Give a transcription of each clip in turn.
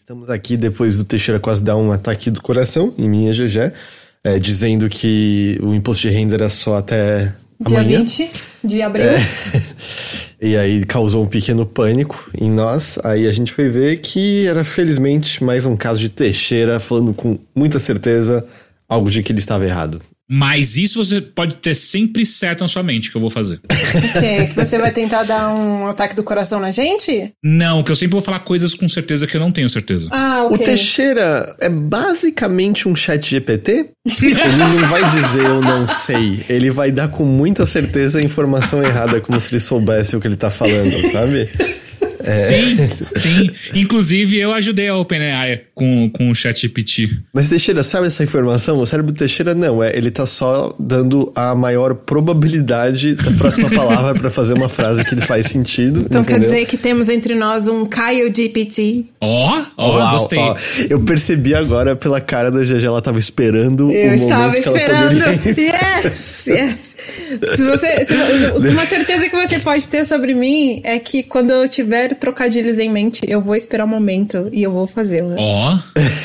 Estamos aqui depois do Teixeira quase dar um ataque do coração em minha GG, é, dizendo que o imposto de renda era só até Dia amanhã. 20 de abril. É. E aí causou um pequeno pânico em nós. Aí a gente foi ver que era felizmente mais um caso de Teixeira falando com muita certeza algo de que ele estava errado. Mas isso você pode ter sempre certo na sua mente que eu vou fazer. O quê? Que você vai tentar dar um ataque do coração na gente? Não, que eu sempre vou falar coisas com certeza que eu não tenho certeza. Ah, O ok. Teixeira é basicamente um chat GPT? Ele não vai dizer eu não sei. Ele vai dar com muita certeza a informação errada, como se ele soubesse o que ele tá falando, sabe? É. Sim, sim. Inclusive, eu ajudei a OpenAI com, com o ChatGPT. Mas Teixeira, sabe essa informação? O cérebro do Teixeira não, é, ele tá só dando a maior probabilidade da próxima palavra pra fazer uma frase que faz sentido. Então quer entendeu? dizer que temos entre nós um Caio GPT. Ó, ó, gostei. ó, eu percebi agora pela cara da GG, ela tava esperando Eu o estava momento que ela esperando. poderia Yes, yes. Se você, se, uma certeza que você pode ter sobre mim é que quando eu tiver trocadilhos em mente, eu vou esperar o momento e eu vou fazê-lo. Ó,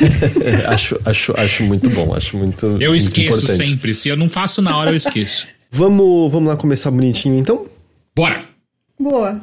acho, acho, acho muito bom, acho muito eu muito esqueço importante. sempre. Se eu não faço na hora, eu esqueço. Vamos, vamos lá começar bonitinho então? Bora! Boa.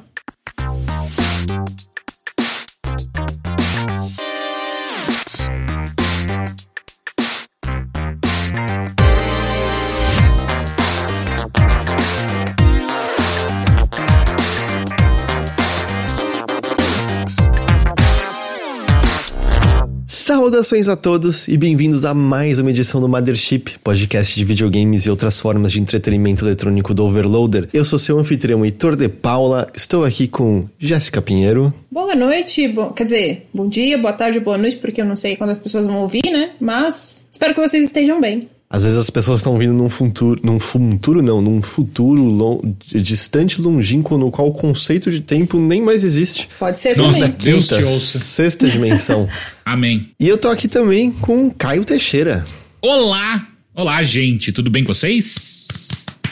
Saudações a todos e bem-vindos a mais uma edição do Mothership, podcast de videogames e outras formas de entretenimento eletrônico do Overloader. Eu sou seu anfitrião Heitor de Paula, estou aqui com Jéssica Pinheiro. Boa noite, bom, quer dizer, bom dia, boa tarde, boa noite, porque eu não sei quando as pessoas vão ouvir, né? Mas espero que vocês estejam bem. Às vezes as pessoas estão vindo num futuro, num futuro não, num futuro lon- distante e longínquo no qual o conceito de tempo nem mais existe. Pode ser Nossa, também. Deus te ouça. Sexta dimensão. Amém. e eu tô aqui também com Caio Teixeira. Olá! Olá, gente. Tudo bem com vocês?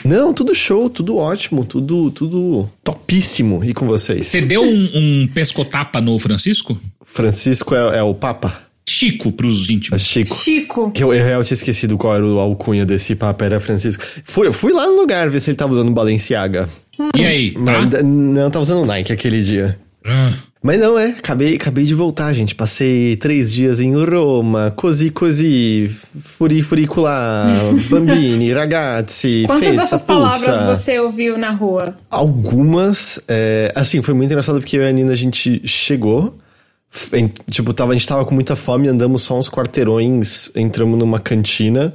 Não, tudo show, tudo ótimo, tudo, tudo topíssimo. E com vocês? Você deu um, um pescotapa no Francisco? Francisco é, é o Papa? Chico pros íntimos. Chico. Chico. Que eu, eu, eu tinha esquecido qual era o alcunha desse Papa, era Francisco. Fui, eu fui lá no lugar ver se ele tava usando Balenciaga. E aí, tá? Não, não, tava usando Nike aquele dia. Ah, Mas não, é, acabei, acabei de voltar, gente. Passei três dias em Roma, cosi cosi, furi furicula, bambini, ragazzi, Quantas fezza, dessas puzza. palavras você ouviu na rua? Algumas, é, assim, foi muito engraçado porque eu e a Nina, a gente chegou, tipo, tava, a gente tava com muita fome, andamos só uns quarteirões, entramos numa cantina,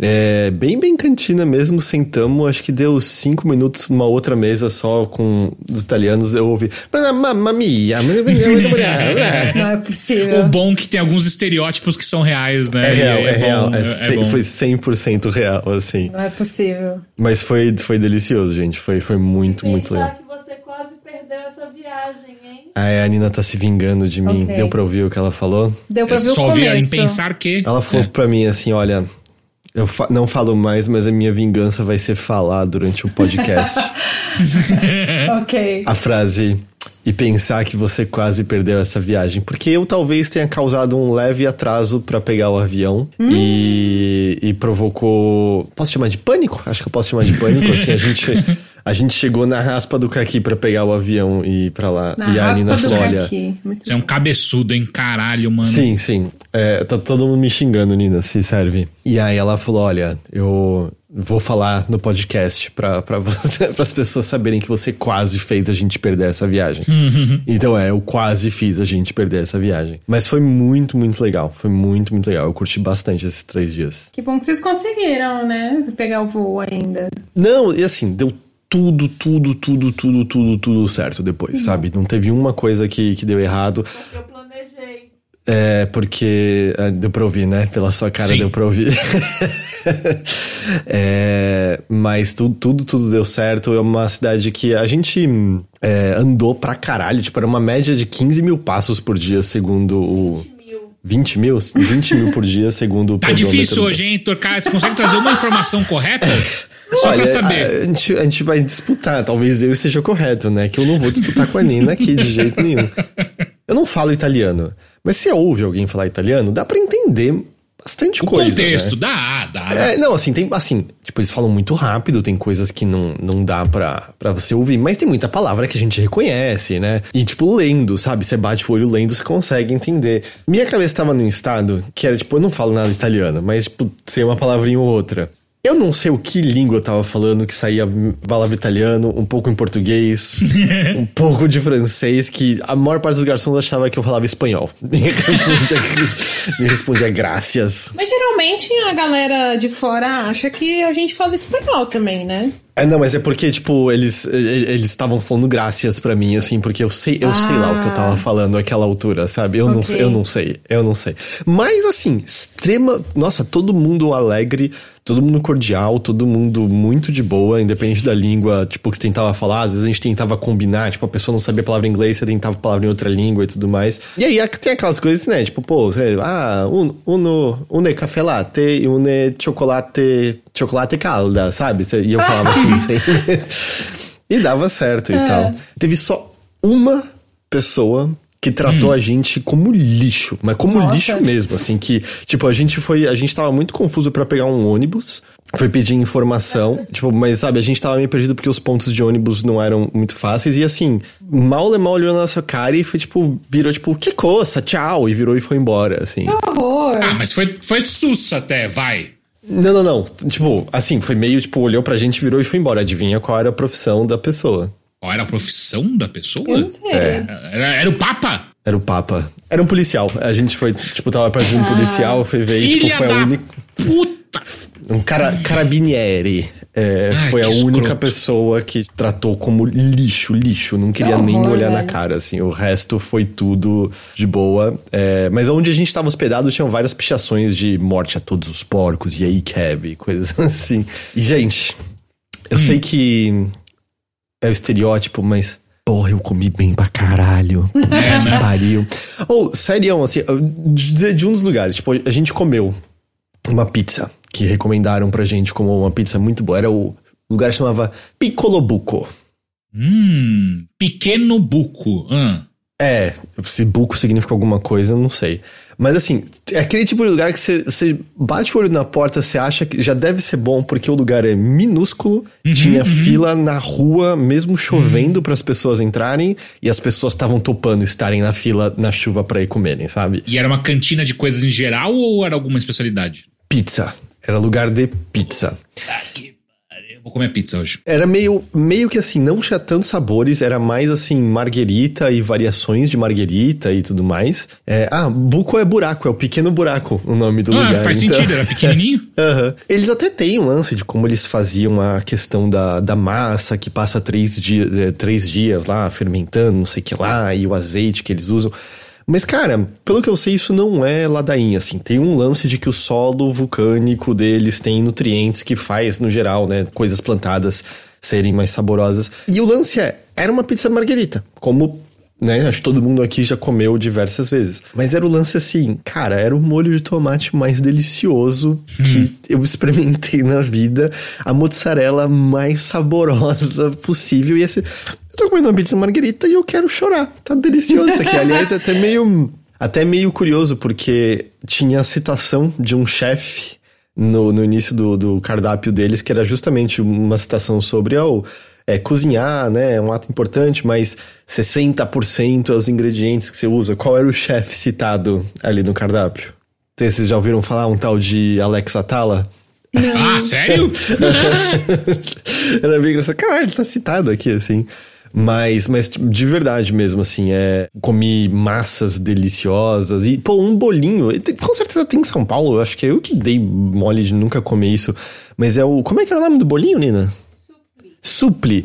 é, bem, bem cantina mesmo, sentamos, acho que deu cinco minutos numa outra mesa só com os italianos, eu ouvi, mamma mia, Não é possível. o bom que tem alguns estereótipos que são reais, né? é real, E é, real, bom, é, é cem- bom. foi 100% real, assim, Não é possível. mas foi, foi delicioso, gente, foi, foi muito, muito legal. que você quase perdeu essa viagem, hein? Aí a Nina tá se vingando de mim, Ok. deu pra ouvir o que ela falou? Deu pra Eu ver o só ouvi em começo. pensar que. Ela falou É. pra mim assim: olha, eu fa- não falo mais, mas a minha vingança vai ser falar durante o podcast. Ok. a frase. E pensar que você quase perdeu essa viagem. Porque eu talvez tenha causado um leve atraso pra pegar o avião. E, e provocou. Posso chamar de pânico? Acho que eu posso chamar de pânico. Assim, a gente, a gente chegou na raspa do caqui pra pegar o avião e ir pra lá. Na e a Nina do falou: olha. Você é um cabeçudo, hein? Caralho, mano. Sim, sim. É, tá todo mundo me xingando, Nina, se serve. E aí ela falou: olha, eu vou falar no podcast pra, pra você, pras pessoas saberem que você quase fez a gente perder essa viagem. então é, eu quase fiz a gente perder essa viagem. Mas foi muito, muito legal. Foi muito, muito legal. Eu curti bastante esses três dias. Que bom que vocês conseguiram, né? Pegar o voo ainda. Não, e assim, deu tudo, tudo, tudo, tudo, tudo, tudo certo depois, sabe? Não teve uma coisa que, que deu errado. Eu planejei. É, porque. é, deu pra ouvir, né? Pela sua cara Sim. deu pra ouvir. É, mas tudo, tudo, tudo deu certo. É uma cidade que a gente é, andou pra caralho. Tipo, era uma média de 15 mil passos por dia, segundo o. Mil. 20 mil? 20 mil por dia, segundo o Tá difícil hoje, hein, Heitor? Cara, você consegue trazer uma informação correta? Só Olha, pra saber. A, a gente, a gente vai disputar. Talvez eu esteja correto, né? Que eu não vou disputar com a Nina aqui de jeito nenhum. Eu não falo italiano, mas se ouve alguém falar italiano, dá pra entender bastante O coisa. contexto, né? dá, dá. É, não, assim, tem, assim, tipo, eles falam muito rápido, tem coisas que não, não dá pra, pra você ouvir, mas tem muita palavra que a gente reconhece, né? E, tipo, lendo, sabe? Você bate o olho lendo, você consegue entender. Minha cabeça tava num estado que era, tipo, eu não falo nada italiano, mas, tipo, sei uma palavrinha ou outra. Eu não sei o que língua eu tava falando, que saía palavra italiano, um pouco em português, um pouco de francês, que a maior parte dos garçons achava que eu falava espanhol. Me respondia, me respondia graças. Mas geralmente a galera de fora acha que a gente fala espanhol também, né? É, não, mas é porque, tipo, eles eles estavam falando graças pra mim, assim, porque eu sei, eu sei lá o que eu tava falando àquela altura, sabe? Eu, não, Ok. sei- eu não sei, eu não sei. Mas, assim, extrema. Nossa, todo mundo alegre, todo mundo cordial, todo mundo muito de boa, independente da língua, tipo, que você tentava falar. Às vezes a gente tentava combinar, tipo, a pessoa não sabia a palavra em inglês, você tentava a palavra em outra língua e tudo mais. E aí tem aquelas coisas, né? Tipo, pô, você, ah, un, uno, une café latte e une chocolate, chocolate calda, sabe? E eu falava assim, sem... e dava certo e tal. Teve só uma pessoa que tratou a gente como lixo, mas como Nossa. lixo mesmo, assim, que, tipo, a gente foi, a gente tava muito confuso pra pegar um ônibus, foi pedir informação, tipo, mas sabe, a gente tava meio perdido porque os pontos de ônibus não eram muito fáceis, e assim, mal mal olhou na nossa cara e foi tipo, virou tipo, que coça, tchau, e virou e foi embora, assim. Que horror. Ah, mas foi, foi sussa até, vai. Não, não, não, tipo, assim, foi meio, tipo, olhou pra gente, virou e foi embora, adivinha qual era a profissão da pessoa. Qual era a profissão da pessoa? Eu não sei. Era, era o Papa? Era o Papa. Era um policial. A gente foi, tipo, tava perto de um policial, foi ver e, tipo, foi a única. puta! Um cara, carabinieri. É, Ai, foi a única escroto. pessoa que tratou como lixo, lixo. Não queria Que nem horror, olhar na velho. cara, assim. O resto foi tudo de boa. É, mas onde a gente tava hospedado tinham várias pichações de morte a todos os porcos, e aí, Keb, coisas assim. E, gente, eu sei que é o estereótipo, mas. Porra, eu comi bem pra caralho. Puta É, que né? pariu. Ou, sério, assim, eu- de, de um dos lugares, tipo, a gente comeu uma pizza que recomendaram pra gente como uma pizza muito boa. Era o, o lugar chamava Piccolo Buco. Hum, pequeno buco. Hum. É, se buco significa alguma coisa, eu não sei. Mas assim, é aquele tipo de lugar que você, bate o olho na porta, você acha que já deve ser bom, porque o lugar é minúsculo, tinha fila na rua, mesmo chovendo para as pessoas entrarem, e as pessoas estavam topando estarem na fila na chuva pra ir comerem, sabe? E era uma cantina de coisas em geral ou era alguma especialidade? Pizza. Era lugar de pizza. Ah, que vou comer pizza hoje. Era meio, meio que assim, não tinha tantos sabores, era mais assim, marguerita e variações de marguerita e tudo mais. É, ah, buco é buraco, é o pequeno buraco o nome do Ah, lugar. faz então- sentido, era pequenininho. Aham. Eles até têm um lance de como eles faziam a questão da, da massa que passa três, dia, eh, três dias lá fermentando, não sei o que lá, e o azeite que eles usam. Mas, cara, pelo que eu sei, isso não é ladainha, assim. Tem um lance de que o solo vulcânico deles tem nutrientes que faz, no geral, né, coisas plantadas serem mais saborosas. E o lance é, era uma pizza marguerita, como né? Acho que todo mundo aqui já comeu diversas vezes. Mas era o lance assim, cara, era o molho de tomate mais delicioso que eu experimentei na vida. A mozzarella mais saborosa possível. E esse. Eu tô comendo uma pizza margarita e eu quero chorar. Tá delicioso isso aqui. Aliás, é até meio. Até meio curioso, porque tinha a citação de um chefe no, no início do, do cardápio deles, que era justamente uma citação sobre oh, é, cozinhar, né? É um ato importante, mas 60% é os ingredientes que você usa. Qual era o chefe citado ali no cardápio? Vocês já ouviram falar um tal de Alex Atala? Ah, sério? Era bem engraçado. Caralho, ele tá citado aqui, assim. Mas, mas de verdade mesmo, assim, é. Comi massas deliciosas e, pô, um bolinho. Com certeza tem em São Paulo, eu acho que é eu que dei mole de nunca comer isso. Mas é o. Como é que era o nome do bolinho, Nina? Supli.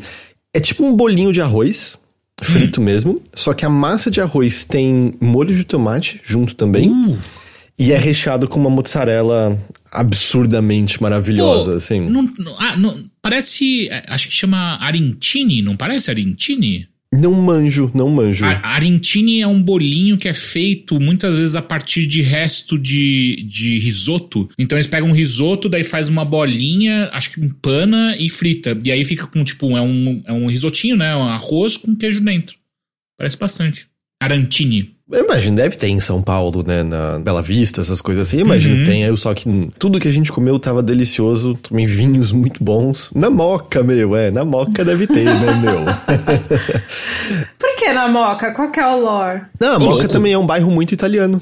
É tipo um bolinho de arroz, frito mesmo. Só que a massa de arroz tem molho de tomate junto também. Uh, E é recheado com uma mozzarella absurdamente maravilhosa, pô, assim. não- não- ah, não- parece. é, Acho que chama Arintini, não parece Arintini? Não manjo, não manjo. A- Arintini é um bolinho que é feito muitas vezes a partir de resto de, de risoto. Então eles pegam um risoto, daí faz uma bolinha, acho que empana e frita. E aí fica com, tipo, é um, é um risotinho, né? Um arroz com queijo dentro. Parece bastante. Arantini. Eu imagino, deve ter em São Paulo, né? Na Bela Vista, essas coisas assim. Eu imagino que tem. Eu só que tudo que a gente comeu tava delicioso. Também vinhos muito bons. Na Moca, meu, é. Na Moca deve ter, né, meu? Por que na Moca? Qual que é o lore? Não, a Moca louco. também é um bairro muito italiano.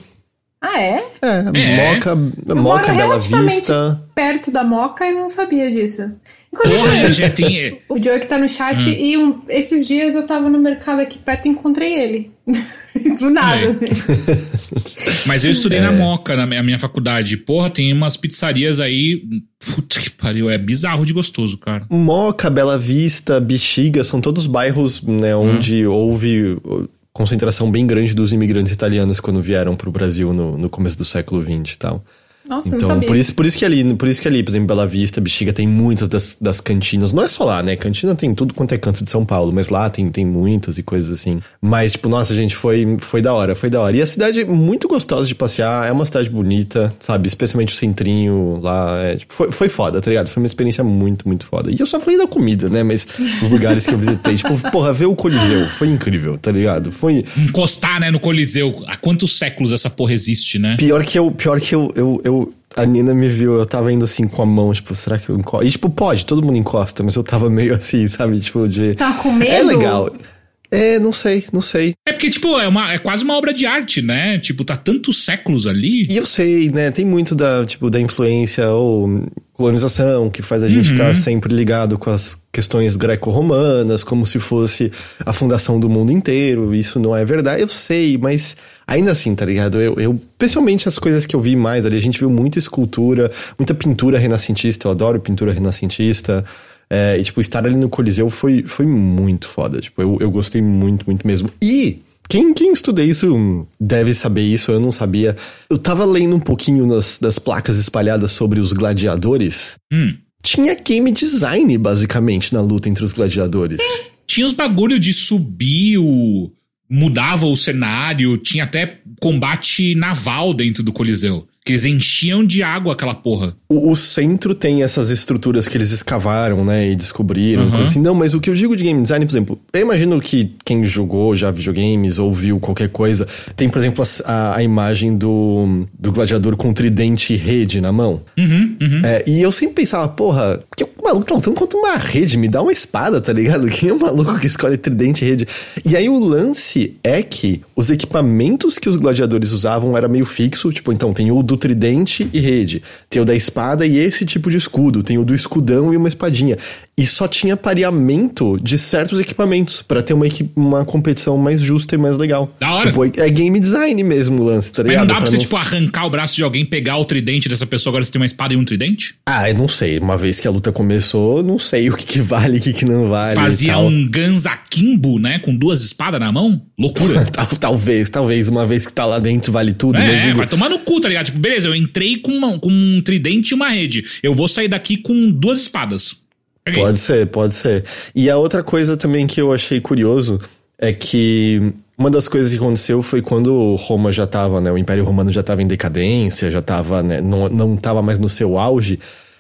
Ah, é? É, É. Moca, Eu Moca, Bela relativamente Vista. perto da Moca e não sabia disso. Inclusive, Porra, já tem. o Joe que tá no chat Hum. e um- esses dias eu tava no mercado aqui perto e encontrei ele. Do nada. É. assim. Mas eu estudei É. na Moca, na minha, minha faculdade. Porra, tem umas pizzarias aí. Puta que pariu, é bizarro de gostoso, cara. Moca, Bela Vista, Bexiga, são todos bairros né, onde houve uh, concentração bem grande dos imigrantes italianos quando vieram pro Brasil no, no começo do século XX e tal. Nossa, não Então, sabia. por isso, por isso que ali, por isso que ali, por exemplo, Bela Vista, Bexiga tem muitas das, das cantinas. Não é só lá, né? Cantina tem tudo quanto é canto de São Paulo, mas lá tem, tem muitas e coisas assim. Mas, tipo, nossa, gente, foi, foi da hora, foi da hora. E a cidade é muito gostosa de passear, é uma cidade bonita, sabe? Especialmente o centrinho lá. é, tipo, foi, foi foda, tá ligado? Foi uma experiência muito, muito foda. E eu só falei da comida, né? Mas os lugares que eu visitei, tipo, porra, ver o Coliseu foi incrível, tá ligado? Foi. Encostar, né, no Coliseu. Há quantos séculos essa porra existe, né? Pior que eu, pior que eu, eu, eu- a Nina me viu, eu tava indo assim com a mão, tipo, será que eu encosto? E tipo, pode, todo mundo encosta, mas eu tava meio assim, sabe, tipo, de... Tá com medo? É legal. É, não sei, não sei. É porque, tipo, é, uma, é quase uma obra de arte, né? Tipo, tá tantos séculos ali. E eu sei, né, tem muito da, tipo, da influência ou colonização que faz a gente estar sempre ligado com as questões greco-romanas, como se fosse a fundação do mundo inteiro. Isso não é verdade, eu sei, mas ainda assim, tá ligado? Eu, eu especialmente as coisas que eu vi mais ali, a gente viu muita escultura, muita pintura renascentista, eu adoro pintura renascentista. É, e, tipo, estar ali no Coliseu foi, foi muito foda. Tipo, eu, eu gostei muito, muito mesmo. E quem, quem estuda isso deve saber isso, eu não sabia. Eu tava lendo um pouquinho nas, das placas espalhadas sobre os gladiadores. Hum. Tinha game design, basicamente, na luta entre os gladiadores. Tinha os bagulho de subir o. Mudava o cenário, tinha até combate naval dentro do Coliseu. Que eles enchiam de água aquela porra. O, o centro tem essas estruturas que eles escavaram, né, e descobriram, Uhum. assim. Não, mas o que eu digo de game design, por exemplo, eu imagino que quem jogou já videogames ou viu qualquer coisa, tem, por exemplo, a, a- imagem do, do gladiador com tridente e rede na mão. Uhum, uhum. É, e eu sempre pensava, porra, que o maluco tá lutando contra uma rede, me dá uma espada, tá ligado? Quem é o maluco que escolhe tridente e rede? E aí o lance é que os equipamentos que os gladiadores usavam era meio fixo, tipo, então tem o do tridente e rede, tem o da espada e esse tipo de escudo, tem o do escudão e uma espadinha. E só tinha pareamento de certos equipamentos pra ter uma, uma competição mais justa e mais legal. Da hora. Tipo, é game design mesmo o lance, tá Mas ligado? não dá pra, Pra você, não- tipo, arrancar o braço de alguém, pegar o tridente dessa pessoa, agora você tem uma espada e um tridente? Ah, eu não sei. Uma vez que a luta começou, não sei o que, que vale e o que, que não vale. Fazia um Ganzakimbo, né? Com duas espadas na mão? Loucura. Tal- talvez, talvez, uma vez que tá lá dentro vale tudo. mas É, digo, vai tomar no cu, tá ligado? Tipo, beleza, eu entrei com, uma- com um tridente e uma rede. Eu vou sair daqui com duas espadas. Peguei. Pode ser, pode ser. E a outra coisa também que eu achei curioso é que uma das coisas que aconteceu foi quando Roma já tava, né? O Império Romano já tava em decadência, já tava, né? Não, não tava mais no seu auge.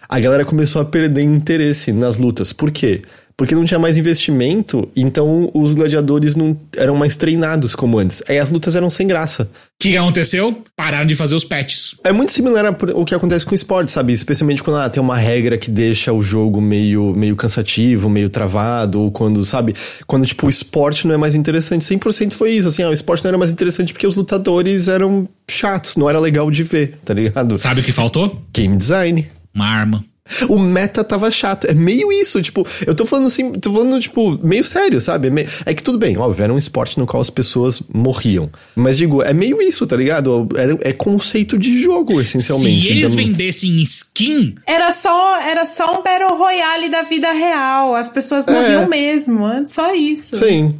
A galera começou a perder interesse nas lutas. Por quê? Porque não tinha mais investimento, então os gladiadores não eram mais treinados como antes. Aí as lutas eram sem graça. O que aconteceu? Pararam de fazer os patches. É muito similar ao que acontece com esporte, sabe? Especialmente quando ah, tem uma regra que deixa o jogo meio, meio cansativo, meio travado, ou quando, sabe? Quando, tipo, o esporte não é mais interessante. 100% foi isso, assim, ah, o esporte não era mais interessante porque os lutadores eram chatos, não era legal de ver, tá ligado? Sabe o que faltou? Game design. Uma arma. O meta tava chato. É meio isso, tipo, eu tô falando assim, tô falando, tipo, meio sério, sabe? É, meio- é que tudo bem, óbvio, era um esporte no qual as pessoas morriam. Mas digo, é meio isso, tá ligado? É, é conceito de jogo, essencialmente. Se eles Então- vendessem skin, Era só, era só um Battle Royale da vida real. As pessoas morriam mesmo. é Só isso. Sim.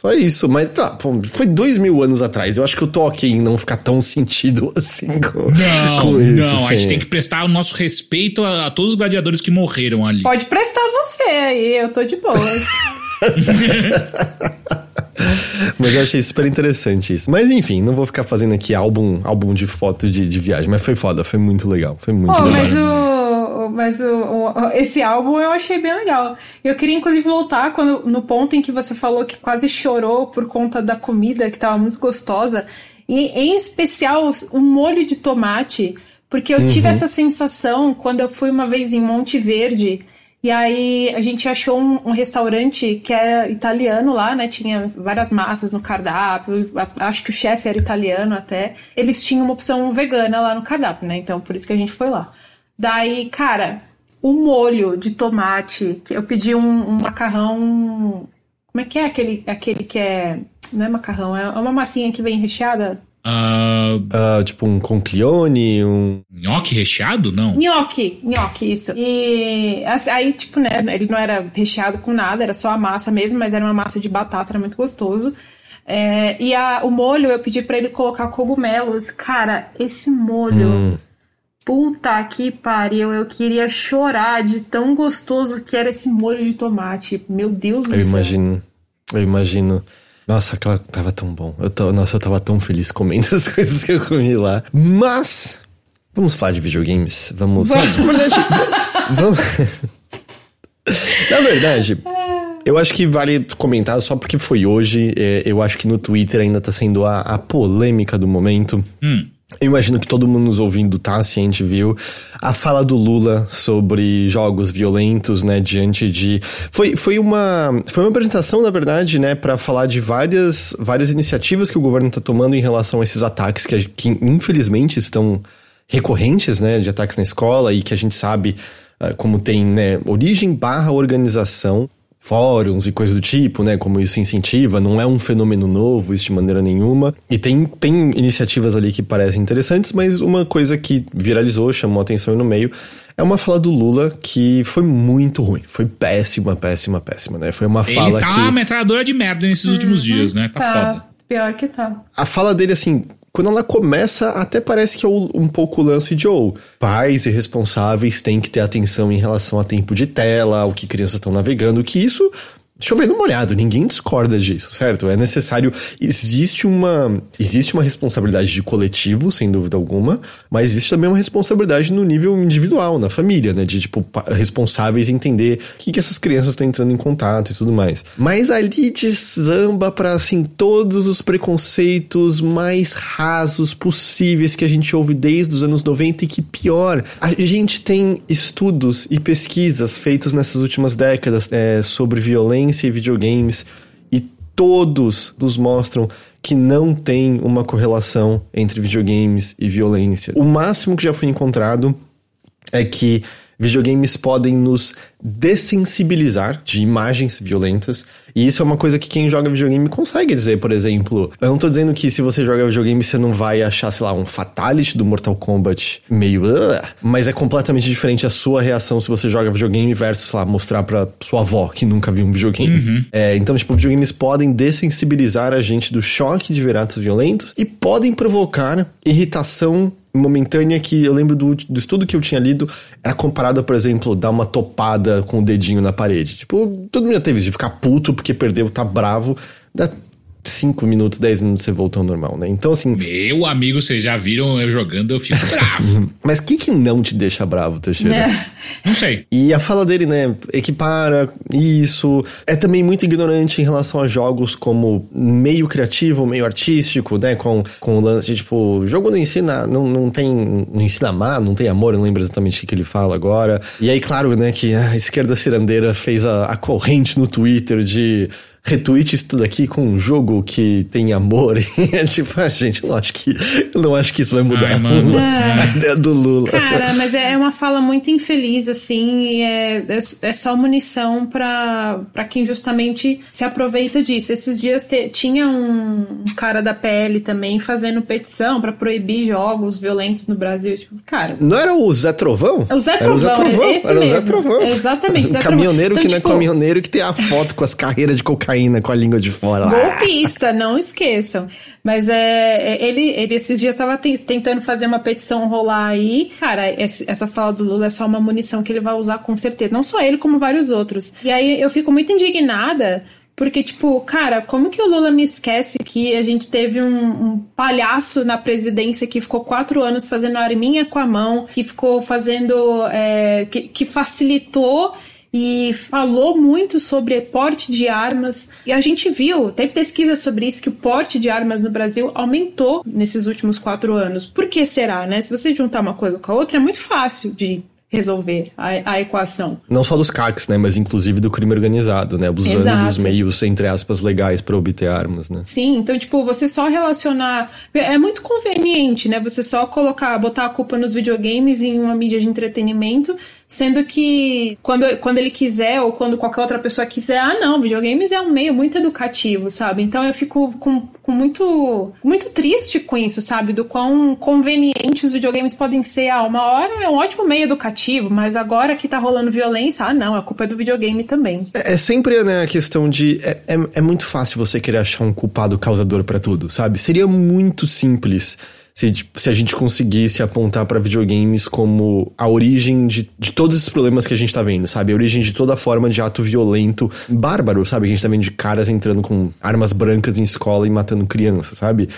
Só isso, mas tá, pô, foi dois mil anos atrás. Eu acho que eu tô ok em não ficar tão sentido assim com, não, com isso. não. A gente sim. tem que prestar o nosso respeito a, a todos os gladiadores que morreram ali. Pode prestar você aí, eu tô de boa. Mas eu achei super interessante isso. Mas enfim, não vou ficar fazendo aqui álbum, álbum de foto de, de viagem. Mas foi foda, foi muito legal. Foi muito legal. mas o, mas o, o- esse álbum eu achei bem legal. Eu queria, inclusive, voltar quando, no ponto em que você falou que quase chorou por conta da comida, que tava muito gostosa. E, em especial, o molho de tomate. Porque eu tive essa sensação quando eu fui uma vez em Monte Verde. E aí a gente achou um, um restaurante que era italiano lá, né? Tinha várias massas no cardápio. Acho que o chefe era italiano até. Eles tinham uma opção vegana lá no cardápio, né? Então por isso que a gente foi lá. Daí, cara, o molho de tomate. Eu pedi um, um macarrão. Como é que é aquele, aquele que é. Não é macarrão, é uma massinha que vem recheada. Ah, Ah, tipo um conchione, um. nhoque recheado? Não. Nhoque, nhoque, isso. E assim, aí, tipo, né, ele não era recheado com nada, era só a massa mesmo, mas era uma massa de batata, era muito gostoso. É, e a- o molho, eu pedi pra ele colocar cogumelos. Cara, esse molho. Puta que pariu, eu queria chorar de tão gostoso que era esse molho de tomate. Meu Deus do Eu céu. imagino. Eu imagino. Nossa, aquela tava tão bom. Eu tô, nossa, eu tava tão feliz comendo as coisas que eu comi lá. Mas. Vamos falar de videogames? Vamos. Vamos. Na verdade, vamos. Na verdade, eu acho que vale comentar só porque foi hoje. é, eu acho que no Twitter ainda tá sendo a, a polêmica do momento. Eu imagino que todo mundo nos ouvindo tá ciente, viu? A fala do Lula sobre jogos violentos, né, diante de foi, foi uma foi uma apresentação, na verdade, né, para falar de várias várias iniciativas que o governo tá tomando em relação a esses ataques que, que infelizmente estão recorrentes, né, de ataques na escola e que a gente sabe ah, como tem, né, origem barra organização fóruns e coisas do tipo, né? Como isso incentiva, não é um fenômeno novo, isso de maneira nenhuma. E tem, tem iniciativas ali que parecem interessantes, mas uma coisa que viralizou, chamou a atenção no meio, é uma fala do Lula que foi muito ruim. Foi péssima, péssima, péssima, né? Foi uma Ele fala tá que. uma metralhadora de merda nesses últimos dias, né? Tá, foda. pior que tá. A fala dele, assim, quando ela começa, até parece que é um pouco o lance de ou pais e responsáveis têm que ter atenção em relação a tempo de tela, o que crianças estão navegando, que isso. Chovendo molhado, ninguém discorda disso, certo? É necessário. Existe uma. Existe uma responsabilidade de coletivo, sem dúvida alguma, mas existe também uma responsabilidade no nível individual, na família, né? De, tipo, responsáveis entender o que, que essas crianças estão entrando em contato e tudo mais. Mas ali desamba pra, assim, todos os preconceitos mais rasos possíveis que a gente ouve desde os anos 90 e que pior, a gente tem estudos e pesquisas feitos nessas últimas décadas é, sobre violência e videogames e todos nos mostram que não tem uma correlação entre videogames e violência. O máximo que já foi encontrado é que videogames podem nos dessensibilizar de imagens violentas. E isso é uma coisa que quem joga videogame consegue dizer, por exemplo. Eu não tô dizendo que se você joga videogame você não vai achar, sei lá, um Fatality do Mortal Kombat meio. Mas é completamente diferente a sua reação se você joga videogame versus, sei lá, mostrar pra sua avó que nunca viu um videogame. É, então, tipo, videogames podem dessensibilizar a gente do choque de ver atos violentos e podem provocar irritação momentânea que eu lembro do, do estudo que eu tinha lido era comparado, por exemplo, dar uma topada com o dedinho na parede. Tipo, todo mundo já teve isso, de ficar puto porque perdeu, tá bravo, dá 5 minutos, 10 minutos você volta ao normal, né? Então, assim, Meu amigo, vocês já viram eu jogando, eu fico bravo. mas o que que não te deixa bravo, Teixeira? É. Não sei. E a fala dele, né, equipara isso. É também muito ignorante em relação a jogos como meio criativo, meio artístico, né, com, com o lance de, tipo, o jogo não ensina, não, não tem, não ensina a amar, não tem amor, eu não lembro exatamente o que ele fala agora. E aí, claro, né, que a esquerda cirandeira fez a, a corrente no Twitter de retweet isso tudo aqui com um jogo que tem amor. E é tipo, ah, gente, eu não acho que, não acho que isso vai mudar Ai, mano. a ideia do Lula. Cara, mas é uma fala muito infeliz, assim, e é, é, é só munição pra, pra quem justamente se aproveita disso. Esses dias te- tinha um, um cara da PL também fazendo petição pra proibir jogos violentos no Brasil. Tipo, cara. Não era o Zé Trovão? É o Zé Era o Zé Trovão, Trovão. esse era o Zé mesmo. Trovão. Exatamente, Zé O Trovão. caminhoneiro Então, que não é tipo, caminhoneiro que tem a foto com as carreiras de cocaína com a língua de fora. Golpista, não esqueçam. Mas é, é, ele, ele esses dias estava tentando fazer uma petição rolar aí. Cara, essa fala do Lula é só uma munição que ele vai usar com certeza. Não só ele, como vários outros. E aí eu fico muito indignada. Porque, tipo, cara, como que o Lula me esquece que a gente teve um, um palhaço na presidência que ficou quatro anos fazendo arminha com a mão, que ficou fazendo. É, que, que facilitou e falou muito sobre porte de armas. E a gente viu, tem pesquisa sobre isso, que o porte de armas no Brasil aumentou nesses últimos quatro anos. Por que será, né? Se você juntar uma coisa com a outra, é muito fácil de resolver a, a, equação. Não só dos CACs, né, mas inclusive do crime organizado, né, abusando Exato. dos meios, entre aspas, legais para obter armas, né. Sim, então, tipo, você só relacionar... É muito conveniente, né, você só colocar, botar a culpa nos videogames em uma mídia de entretenimento Sendo que quando, quando ele quiser ou quando qualquer outra pessoa quiser, ah, não, videogames é um meio muito educativo, sabe? Então eu fico com, com muito, muito triste com isso, sabe? Do quão convenientes os videogames podem ser. Ah, uma hora é um ótimo meio educativo, mas agora que tá rolando violência, ah, não, a culpa é do videogame também. É, é sempre né, a questão de. É, é, é muito fácil você querer achar um culpado causador para tudo, sabe? Seria muito simples se, se a gente conseguisse apontar para videogames como a origem de, de todos esses problemas que a gente tá vendo, sabe? A origem de toda forma de ato violento bárbaro, sabe? Que a gente tá vendo de caras entrando com armas brancas em escola e matando crianças, sabe?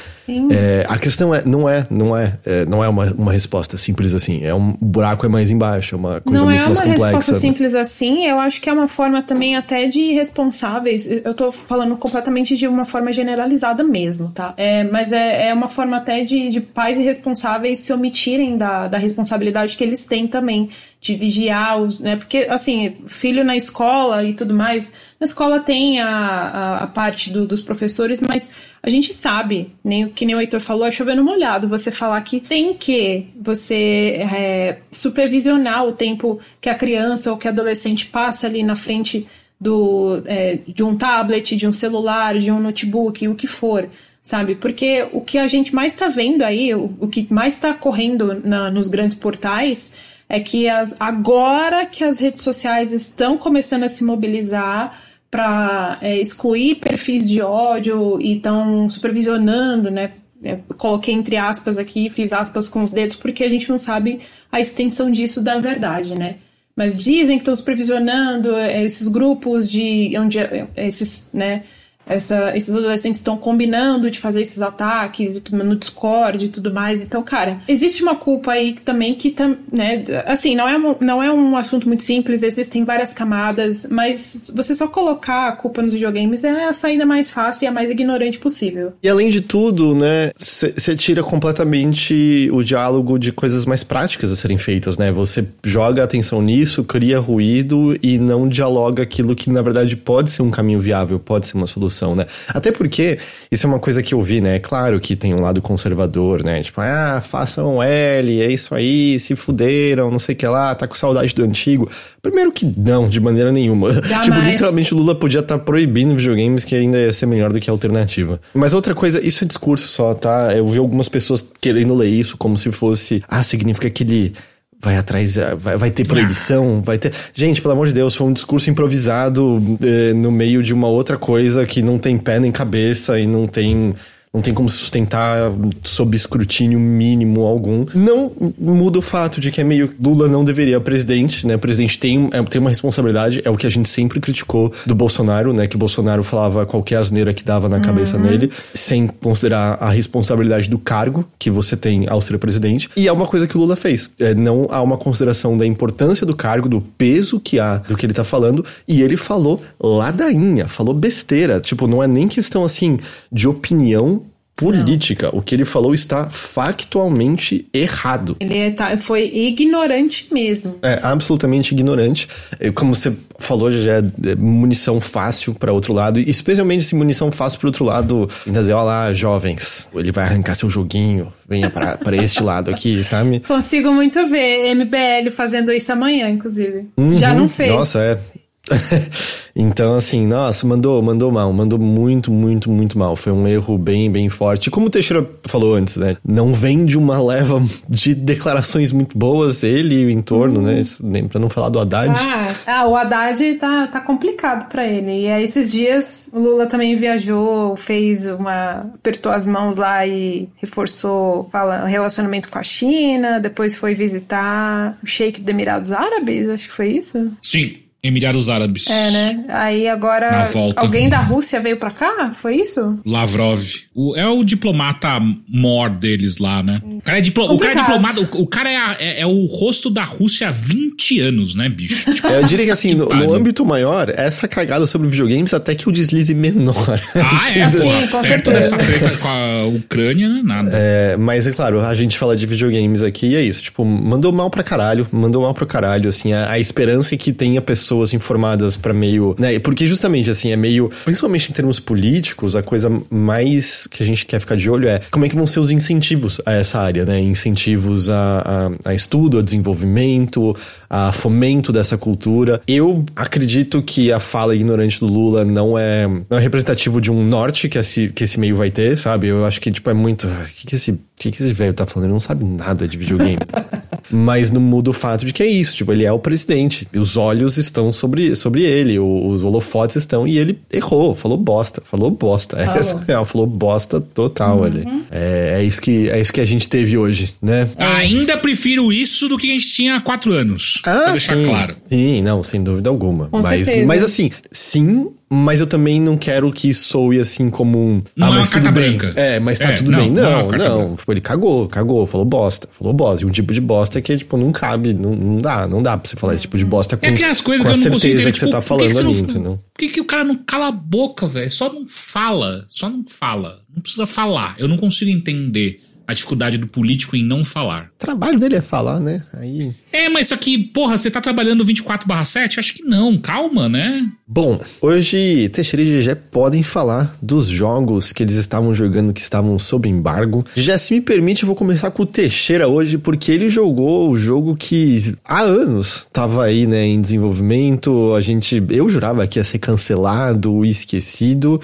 É, a questão é, não é, não é, é, não é uma, uma resposta simples assim. É um o buraco é mais embaixo, é uma coisa não muito é mais complexa. Não é uma resposta simples assim. Eu acho que é uma forma também até de responsáveis. Eu tô falando completamente de uma forma generalizada mesmo, tá? É, mas é, é uma forma até de, de pais irresponsáveis se omitirem da, da responsabilidade que eles têm também de vigiar, os, né? Porque, assim, filho na escola e tudo mais, na escola tem a, a, a parte do, dos professores, mas a gente sabe, nem que nem o Heitor falou, é chovendo molhado você falar que tem que você é, supervisionar o tempo que a criança ou que a adolescente passa ali na frente do, é, de um tablet, de um celular, de um notebook, o que for sabe? Porque o que a gente mais está vendo aí, o, o, que mais está correndo na, nos grandes portais, é que as, agora que as redes sociais estão começando a se mobilizar para é, excluir perfis de ódio e estão supervisionando, né? É, coloquei entre aspas aqui, fiz aspas com os dedos, porque a gente não sabe a extensão disso da verdade, né? Mas dizem que estão supervisionando é, esses grupos de onde é, esses, né? Essa, esses adolescentes estão combinando de fazer esses ataques no Discord e tudo mais. Então, cara, existe uma culpa aí também que, né, assim, não é, não é um assunto muito simples, existem várias camadas, mas você só colocar a culpa nos videogames é a saída mais fácil e a mais ignorante possível. E além de tudo, né, você tira completamente o diálogo de coisas mais práticas a serem feitas, né? Você joga atenção nisso, cria ruído e não dialoga aquilo que na verdade pode ser um caminho viável, pode ser uma solução né? Até porque isso é uma coisa que eu vi, né? É claro que tem um lado conservador, né? Tipo, ah, façam L, é isso aí, se fuderam, não sei o que lá, tá com saudade do antigo. Primeiro que não, de maneira nenhuma. tipo, literalmente o Lula podia estar tá proibindo videogames que ainda ia ser melhor do que a alternativa. Mas outra coisa, isso é discurso só, tá? Eu vi algumas pessoas querendo ler isso como se fosse, ah, significa que ele vai atrás, eh, vai, vai ter proibição, vai ter. Gente, pelo amor de Deus, foi um discurso improvisado eh, no meio de uma outra coisa que não tem pé nem cabeça e não tem não tem como sustentar sob escrutínio mínimo algum. Não muda o fato de que é meio Lula não deveria presidente, né? O presidente tem, é, tem uma responsabilidade, é o que a gente sempre criticou do Bolsonaro, né? Que o Bolsonaro falava qualquer asneira que dava na cabeça uhum. nele, sem considerar a responsabilidade do cargo que você tem ao ser presidente. E é uma coisa que o Lula fez. É, não há uma consideração da importância do cargo, do peso que há do que ele tá falando, e ele falou ladainha, falou besteira. Tipo, não é nem questão assim de opinião política. Não. O que ele falou está factualmente errado. Ele é, tá, foi ignorante mesmo. É, absolutamente ignorante. É, como você falou, já é munição fácil para outro lado. Especialmente se munição fácil para outro lado, ainda dizer, olha lá, jovens, ele vai arrancar seu joguinho, venha para este lado aqui, sabe? Consigo muito ver MBL fazendo isso amanhã, inclusive. Uhum. Já não fez. Nossa, é. então, assim, nossa, mandou, mandou mal, mandou muito, muito, muito mal. Foi um erro bem, bem forte. Como o Teixeira falou antes, né? Não vem de uma leva de declarações muito boas, ele e o entorno, né? uhum. né? Pra não falar do Haddad. Ah, ah o Haddad tá, tá complicado para ele. E aí, esses dias, o Lula também viajou, fez uma. apertou as mãos lá e reforçou fala, o relacionamento com a China. Depois foi visitar o Sheik dos Emirados Árabes, acho que foi isso? Sim. Emirados Árabes. É, né? Aí agora volta. alguém da Rússia veio pra cá? Foi isso? Lavrov. O- é o diplomata mor deles lá, né? O cara é, diplo- o cara é diplomata. O, o cara é, a- é- é o rosto da Rússia há 20 anos, né, bicho? Tipo, Eu diria que assim, no, no pariu. âmbito maior, essa cagada sobre videogames até que o deslize menor. ah, é, Sim, porra. com Perto certeza. dessa treta com a Ucrânia, não é nada. É, mas é claro, a gente fala de videogames aqui e é isso. Tipo, mandou mal pra caralho, mandou mal pro caralho, assim, a, a esperança é que tenha pessoas informadas pra meio. Né, porque justamente, assim, é meio. Principalmente em termos políticos, a coisa mais que a gente quer ficar de olho é como é que vão ser os incentivos a essa área, né? Incentivos a, a, a estudo, a desenvolvimento, a fomento dessa cultura. Eu acredito que a fala ignorante do Lula não é, não é representativo de um norte que esse, que esse meio vai ter, sabe? Eu acho que, tipo, é muito. O que, que esse. O que, que esse velho tá falando? Ele não sabe nada de videogame. Mas não muda o fato de que é isso. Tipo, ele é o presidente. E os olhos estão sobre, sobre ele. o- os holofotes estão. E ele errou. Falou bosta. Falou bosta. Essa é real. Falou bosta total ali. É, é, isso que, é isso que a gente teve hoje, né? Ainda prefiro isso do que a gente tinha há quatro anos. pra deixar sim. claro. Sim, não, sem dúvida alguma. Com mas, certeza. mas assim, sim, mas eu também não quero que soe assim como um. Não é uma mas tudo carta bem. branca. É, mas tá É, tudo não, bem. não é Não, não. Tipo, ele cagou, cagou, falou bosta, falou bosta. E um tipo de bosta que, tipo, não cabe, não, não dá, não dá pra você falar esse tipo de bosta com, É que as coisas com a certeza entender, que tipo, você tá por que que falando ali, não, entendeu? Por que, que o cara não cala a boca, velho? Só não fala. Só não fala. Não precisa falar. Eu não consigo entender a dificuldade do político em não falar. O trabalho dele é falar, né? Aí. É, mas isso aqui, porra, você tá trabalhando 24 7? Acho que não. Calma, né? Bom, hoje Teixeira e GG podem falar dos jogos que eles estavam jogando que estavam sob embargo. Já se me permite, eu vou começar com o Teixeira hoje, porque ele jogou o jogo que há anos estava aí, né, em desenvolvimento. A gente, eu jurava que ia ser cancelado e esquecido.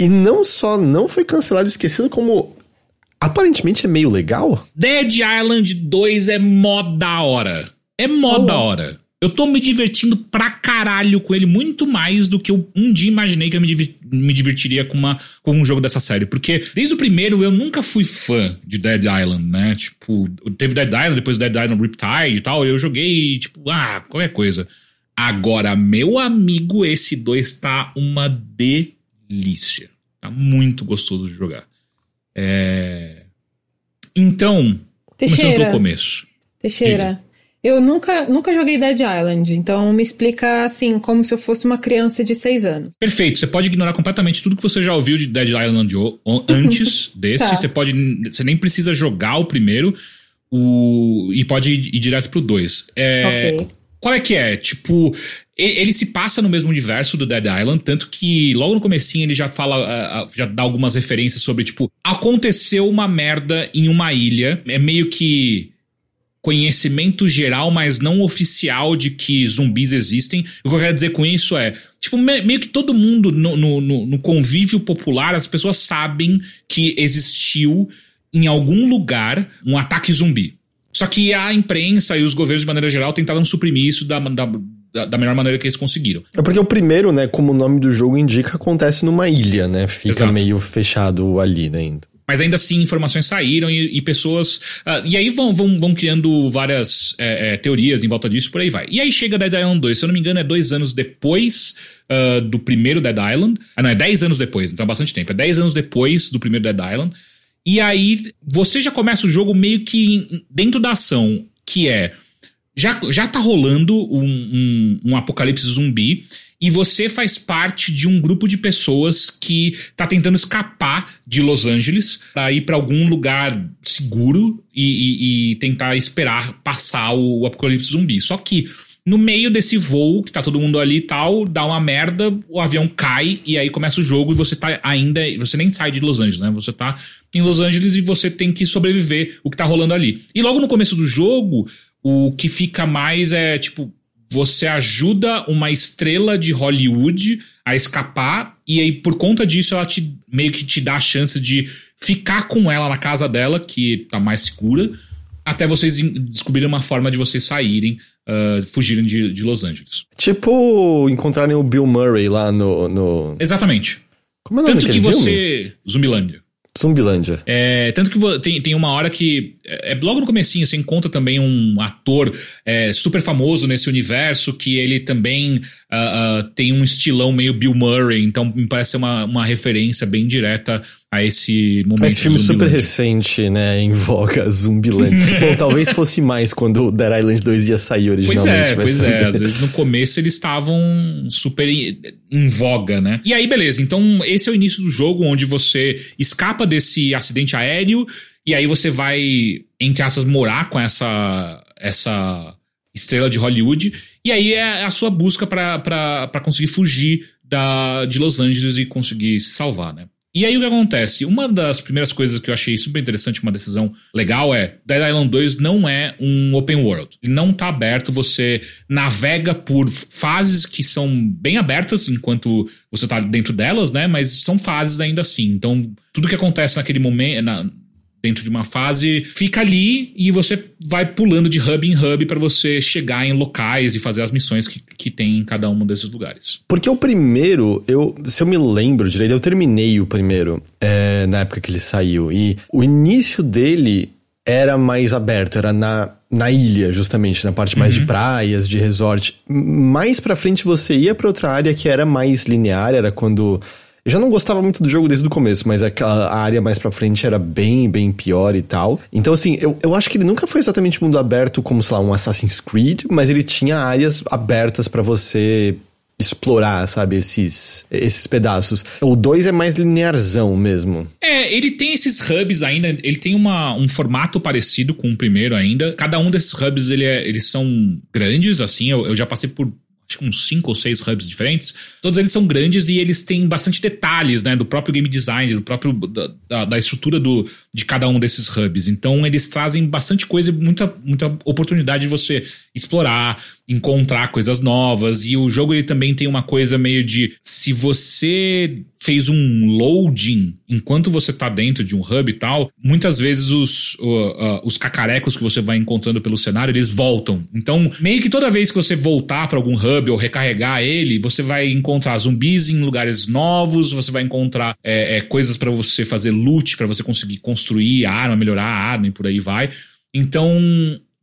E não só não foi cancelado e esquecido, como aparentemente é meio legal. Dead Island 2 é mó da hora. É mó da hora. Eu tô me divertindo pra caralho com ele, muito mais do que eu um dia imaginei que eu me, diver- me divertiria com, uma, com um jogo dessa série. Porque desde o primeiro eu nunca fui fã de Dead Island, né? Tipo, teve Dead Island, depois Dead Island Riptide e tal. Eu joguei, tipo, ah, qualquer coisa. Agora, meu amigo, esse 2 tá uma delícia. Tá muito gostoso de jogar. É... Então, começando Teixeira. pelo começo. Teixeira, eu nunca, nunca joguei Dead Island, então me explica assim, como se eu fosse uma criança de 6 anos. Perfeito, você pode ignorar completamente tudo que você já ouviu de Dead Island antes desse. Tá. Você pode. Você nem precisa jogar o primeiro o, e pode ir, ir direto pro 2. É. Qual é que é? Tipo, ele se passa no mesmo universo do Dead Island, tanto que logo no comecinho ele já fala, já dá algumas referências sobre, tipo, aconteceu uma merda em uma ilha, é meio que conhecimento geral, mas não oficial de que zumbis existem. O que eu quero dizer com isso é, tipo, me- meio que todo mundo no, no, no- no convívio popular, as pessoas sabem que existiu em algum lugar um ataque zumbi. Só que a imprensa e os governos, de maneira geral, tentaram suprimir isso da, da, da- da melhor maneira que eles conseguiram. É porque o primeiro, né, como o nome do jogo indica, acontece numa ilha, né? Fica Exato. meio fechado ali, né, ainda. Mas ainda assim, informações saíram e, e pessoas. ah, e aí vão, vão, vão criando várias é, é, teorias em volta disso, por aí vai. E aí chega Dead Island 2. Se eu não me engano, é dois anos depois ah, do primeiro Dead Island. Ah, não, é dez anos depois, então é bastante tempo. É dez anos depois do primeiro Dead Island. E aí você já começa o jogo meio que dentro da ação, que é. Já, já tá rolando um, um, um apocalipse zumbi e você faz parte de um grupo de pessoas que tá tentando escapar de Los Angeles pra ir pra algum lugar seguro e, e- e tentar esperar passar o, o apocalipse zumbi. Só que no meio desse voo, que tá todo mundo ali e tal, dá uma merda, o avião cai e aí começa o jogo e você tá ainda. Você nem sai de Los Angeles, né? Você tá em Los Angeles e você tem que sobreviver o que tá rolando ali. E logo no começo do jogo, o que fica mais é tipo. Você ajuda uma estrela de Hollywood a escapar, e aí, por conta disso, ela te meio que te dá a chance de ficar com ela na casa dela, que tá mais segura, até vocês descobrirem uma forma de vocês saírem, ah, fugirem de, de Los Angeles. Tipo, encontrarem o Bill Murray lá no. no... Exatamente. Como é o nome Tanto que filme? você. Zumbilândia. Zumbilândia. É, tanto que tem, tem uma hora que é, é logo no comecinho você encontra também um ator é, super famoso nesse universo que ele também uh, uh, tem um estilão meio Bill Murray, então me parece uma, uma referência bem direta a esse momento. Esse filme super recente, né, em voga, Zumbiland. Bom, talvez fosse mais quando Dead Island 2 ia sair originalmente. Pois é, pois é. Às vezes no começo eles estavam super em, em voga, né? E aí, beleza. Então, esse é o início do jogo onde você escapa desse acidente aéreo e aí você vai, entre aspas, morar com essa, essa estrela de Hollywood. E aí é a sua busca para conseguir fugir da, de Los Angeles e conseguir se salvar, né? E aí o que acontece? Uma das primeiras coisas que eu achei super interessante, uma decisão legal é Dead Island 2 não é um open world. Ele não tá aberto, você navega por fases que são bem abertas enquanto você tá dentro delas, né? Mas são fases ainda assim. Então, tudo que acontece naquele momento, na, dentro de uma fase, fica ali e você vai pulando de hub em hub para você chegar em locais e fazer as missões que, que tem em cada um desses lugares. Porque o primeiro, eu, se eu me lembro direito, eu terminei o primeiro é, na época que ele saiu. E o início dele era mais aberto, era na, na ilha, justamente, na parte mais uhum. de praias, de resort. Mais pra frente você ia pra outra área que era mais linear, era quando eu já não gostava muito do jogo desde o começo, mas aquela área mais pra frente era bem, bem pior e tal. Então, assim, eu, eu acho que ele nunca foi exatamente mundo aberto como, sei lá, um Assassin's Creed, mas ele tinha áreas abertas para você explorar, sabe, esses, esses pedaços. O 2 é mais linearzão mesmo. É, ele tem esses hubs ainda, ele tem uma, um formato parecido com o primeiro ainda. Cada um desses hubs, ele é, eles são grandes, assim, eu, eu já passei por acho que uns cinco ou seis hubs diferentes. Todos eles são grandes e eles têm bastante detalhes, né? Do próprio game design, do próprio da, da estrutura do, de cada um desses hubs. Então eles trazem bastante coisa, muita, muita oportunidade de você explorar, encontrar coisas novas. E o jogo ele também tem uma coisa meio de se você fez um loading enquanto você tá dentro de um hub e tal, muitas vezes os, uh, uh, os cacarecos que você vai encontrando pelo cenário, eles voltam. Então, meio que toda vez que você voltar para algum hub ou recarregar ele, você vai encontrar zumbis em lugares novos, você vai encontrar é, é, coisas para você fazer loot, para você conseguir construir a arma, melhorar a arma e por aí vai. Então,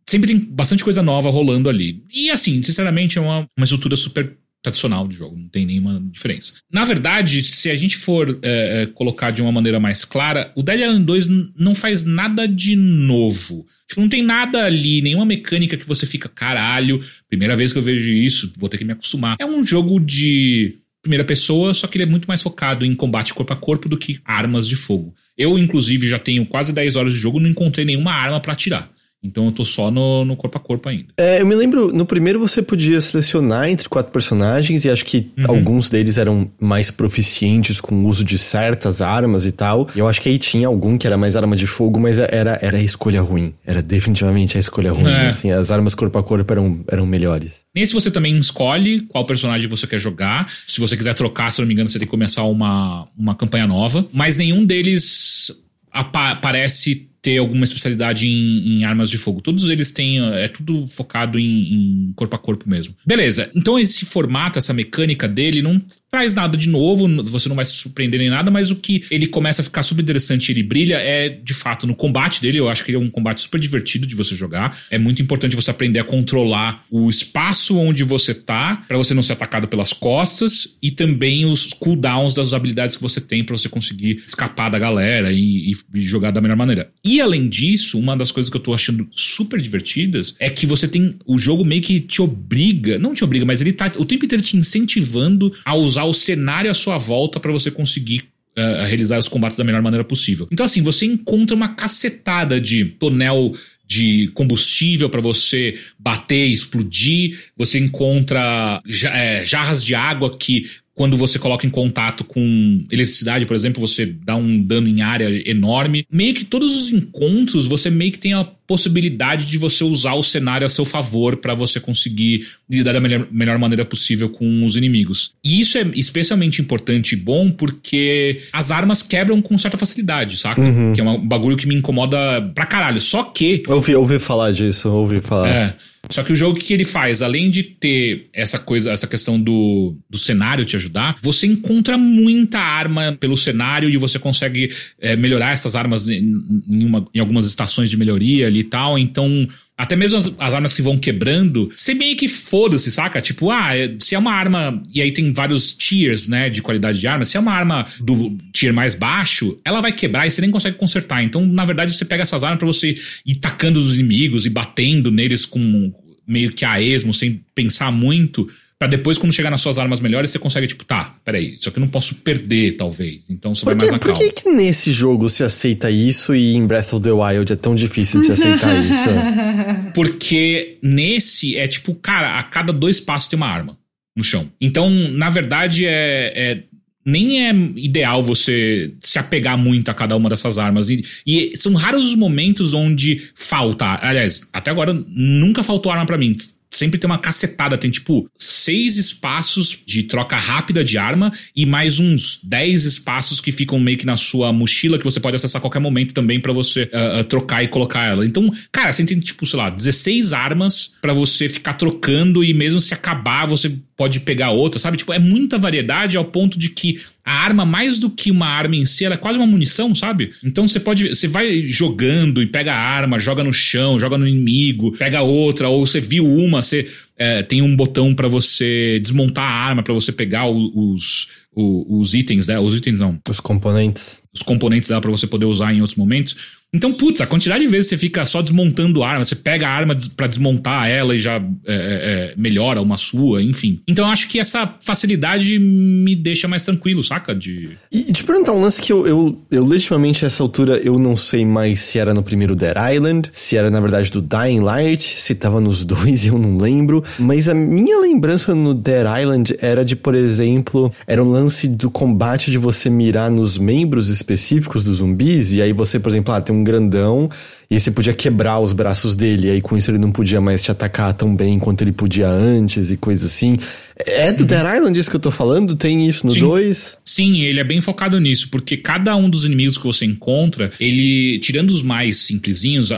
sempre tem bastante coisa nova rolando ali. E assim, sinceramente, é uma, uma estrutura super tradicional de jogo, não tem nenhuma diferença. Na verdade, se a gente for é, é colocar de uma maneira mais clara, o Dead Island 2 não faz nada de novo. Tipo, não tem nada ali, nenhuma mecânica que você fica, caralho, primeira vez que eu vejo isso, vou ter que me acostumar. É um jogo de primeira pessoa, só que ele é muito mais focado em combate corpo a corpo do que armas de fogo. Eu, inclusive, já tenho quase 10 horas de jogo e não encontrei nenhuma arma para atirar. Então eu tô só no, no, corpo a corpo ainda. É, eu me lembro, no primeiro você podia selecionar entre quatro personagens e acho que uhum. alguns deles eram mais proficientes com o uso de certas armas e tal. E eu acho que aí tinha algum que era mais arma de fogo, mas era, era a escolha ruim. Era definitivamente a escolha ruim. É. Assim, as armas corpo a corpo eram, eram melhores. Nesse você também escolhe qual personagem você quer jogar. Se você quiser trocar, se não me engano, você tem que começar uma, uma campanha nova. Mas nenhum deles aparece ter alguma especialidade em, em, armas de fogo. Todos eles têm. É tudo focado em, em, corpo a corpo mesmo. Beleza. Então esse formato, essa mecânica dele não traz nada de novo, você não vai se surpreender nem nada, mas o que ele começa a ficar super interessante e ele brilha é, de fato, no combate dele. Eu acho que ele é um combate super divertido de você jogar. É muito importante você aprender a controlar o espaço onde você tá, para você não ser atacado pelas costas, e também os cooldowns das habilidades que você tem para você conseguir escapar da galera e, e, jogar da melhor maneira. E além disso, uma das coisas que eu tô achando super divertidas é que você tem. O jogo meio que te obriga, não te obriga, mas ele tá o tempo inteiro te incentivando a usar o cenário à sua volta para você conseguir uh, realizar os combates da melhor maneira possível. Então, assim, você encontra uma cacetada de tonel de combustível para você bater, explodir. Você encontra é, jarras de água que quando você coloca em contato com eletricidade, por exemplo, você dá um dano em área enorme. Meio que todos os encontros, você meio que tem a possibilidade de você usar o cenário a seu favor para você conseguir lidar da melhor, melhor maneira possível com os inimigos. E isso é especialmente importante e bom porque as armas quebram com certa facilidade, saca? Uhum. Que é um bagulho que me incomoda pra caralho. Só que. Ouvi, ouvi falar disso, ouvi falar. É. Só que o jogo, o que ele faz? Além de ter essa coisa, essa questão do, do cenário te ajudar, você encontra muita arma pelo cenário e você consegue é, melhorar essas armas em, em, uma, em algumas estações de melhoria ali e tal. Então, até mesmo as, as, armas que vão quebrando, você meio que foda-se, saca? Tipo, ah, se é uma arma. E aí tem vários tiers, né, de qualidade de arma. Se é uma arma do tier mais baixo, ela vai quebrar e você nem consegue consertar. Então, na verdade, você pega essas armas para você ir tacando os inimigos e batendo neles com meio que a esmo, sem pensar muito. Pra depois, quando chegar nas suas armas melhores, você consegue, tipo, tá, peraí, isso aqui eu não posso perder, talvez. Então você por vai mais na Por que, que nesse jogo se aceita isso e em Breath of the Wild é tão difícil de se aceitar isso? Porque nesse é tipo, cara, a cada dois passos tem uma arma no chão. Então, na verdade, é, é nem é ideal você se apegar muito a cada uma dessas armas. E, e, são raros os momentos onde falta. Aliás, até agora nunca faltou arma para mim sempre tem uma cacetada. Tem tipo seis espaços de troca rápida de arma e mais uns dez espaços que ficam meio que na sua mochila que você pode acessar a qualquer momento também para você uh, uh, trocar e colocar ela. Então, cara, você tem tipo, sei lá, 16 armas para você ficar trocando e mesmo se acabar você pode pegar outra, sabe? Tipo, é muita variedade ao ponto de que a arma, mais do que uma arma em si, ela é quase uma munição, sabe? Então você pode. Você vai jogando e pega a arma, joga no chão, joga no inimigo, pega outra, ou você viu uma, você é, tem um botão para você desmontar a arma, para você pegar os, os, os itens, né? Os itens não. Os componentes. Os componentes dela para você poder usar em outros momentos. Então, putz, a quantidade de vezes você fica só desmontando arma, você pega a arma para desmontar ela e já é, é, melhora uma sua, enfim. Então eu acho que essa facilidade me deixa mais tranquilo, saca? De... E, e te perguntar um lance que eu, eu, eu legitimamente a essa altura eu não sei mais se era no primeiro Dead Island, se era na verdade do Dying Light, se tava nos dois eu não lembro, mas a minha lembrança no Dead Island era de, por exemplo, era um lance do combate de você mirar nos membros específicos dos zumbis, e aí você, por exemplo, ah, tem um grandão e você podia quebrar os braços dele, e aí com isso ele não podia mais te atacar tão bem quanto ele podia antes e coisa assim. É do uhum. Dead Island isso que eu tô falando? Tem isso no 2? Sim, ele é bem focado nisso, porque cada um dos inimigos que você encontra, ele, tirando os mais simplesinhos, uh,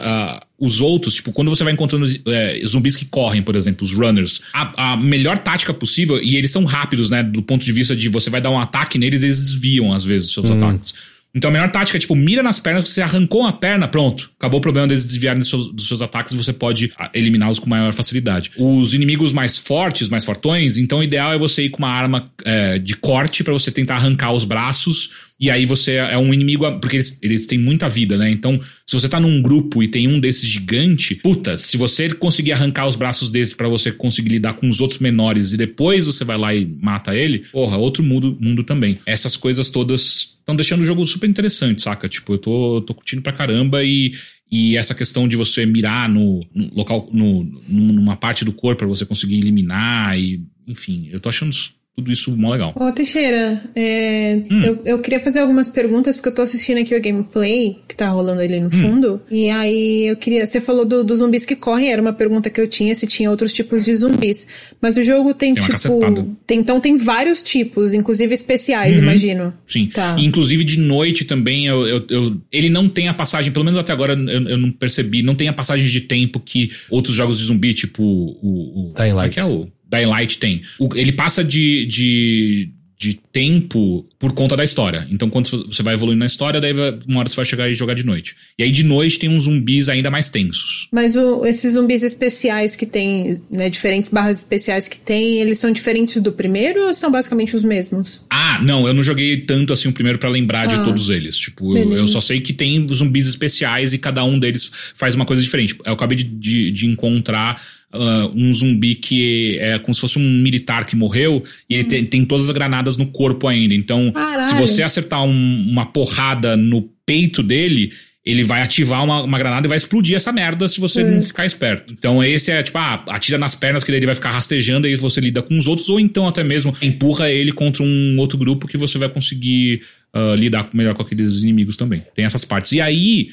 os outros, tipo, quando você vai encontrando é, zumbis que correm, por exemplo, os runners, a, a, melhor tática possível, e eles são rápidos, né, do ponto de vista de você vai dar um ataque neles, eles desviam às vezes os seus hum. ataques. Então a melhor tática é, tipo, mira nas pernas, você arrancou uma perna, pronto. Acabou o problema deles desviarem dos seus, dos seus ataques você pode ah, eliminá-los com maior facilidade. Os inimigos mais fortes, mais fortões, então o ideal é você ir com uma arma é, de corte para você tentar arrancar os braços e aí você é um inimigo. Porque eles, eles têm muita vida, né? Então, se você tá num grupo e tem um desses gigante, puta, se você conseguir arrancar os braços desse para você conseguir lidar com os outros menores e depois você vai lá e mata ele, porra, outro mundo, mundo também. Essas coisas todas estão deixando o jogo super interessante, saca? Tipo, eu tô, tô curtindo pra caramba e, e essa questão de você mirar no, no local, no, numa parte do corpo para você conseguir eliminar e, enfim, eu tô achando tudo isso mó legal. Ô, Teixeira, é, hum. eu, eu queria fazer algumas perguntas, porque eu tô assistindo aqui o gameplay que tá rolando ali no hum. fundo. E aí eu queria. Você falou do, dos zumbis que correm, era uma pergunta que eu tinha se tinha outros tipos de zumbis. Mas o jogo tem, tem tipo. Tem, então tem vários tipos, inclusive especiais, uhum. imagino. Sim. Tá. Inclusive de noite também, eu, eu, eu, ele não tem a passagem, pelo menos até agora eu, eu, não percebi, não tem a passagem de tempo que outros jogos de zumbi, tipo o. o Dying Light. Que é o Dying Light tem. O, ele passa de, de, de tempo por conta da história. Então, quando você vai evoluindo na história, daí uma hora você vai chegar e jogar de noite. E aí, de noite, tem uns zumbis ainda mais tensos. Mas o, esses zumbis especiais que tem, né, diferentes barras especiais que tem, eles são diferentes do primeiro ou são basicamente os mesmos? Ah, não, eu não joguei tanto assim o primeiro para lembrar ah, de todos eles. Tipo, eu, eu, só sei que tem zumbis especiais e cada um deles faz uma coisa diferente. Eu acabei de, de, de encontrar Uh, um zumbi que é como se fosse um militar que morreu e ele tem, tem, todas as granadas no corpo ainda. Então, Caralho. se você acertar um, uma porrada no peito dele, ele vai ativar uma, uma, granada e vai explodir essa merda se você não ficar esperto. Então, esse é tipo, ah, atira nas pernas que ele vai ficar rastejando e você lida com os outros, ou então até mesmo empurra ele contra um outro grupo que você vai conseguir uh, lidar melhor com aqueles inimigos também. Tem essas partes. E aí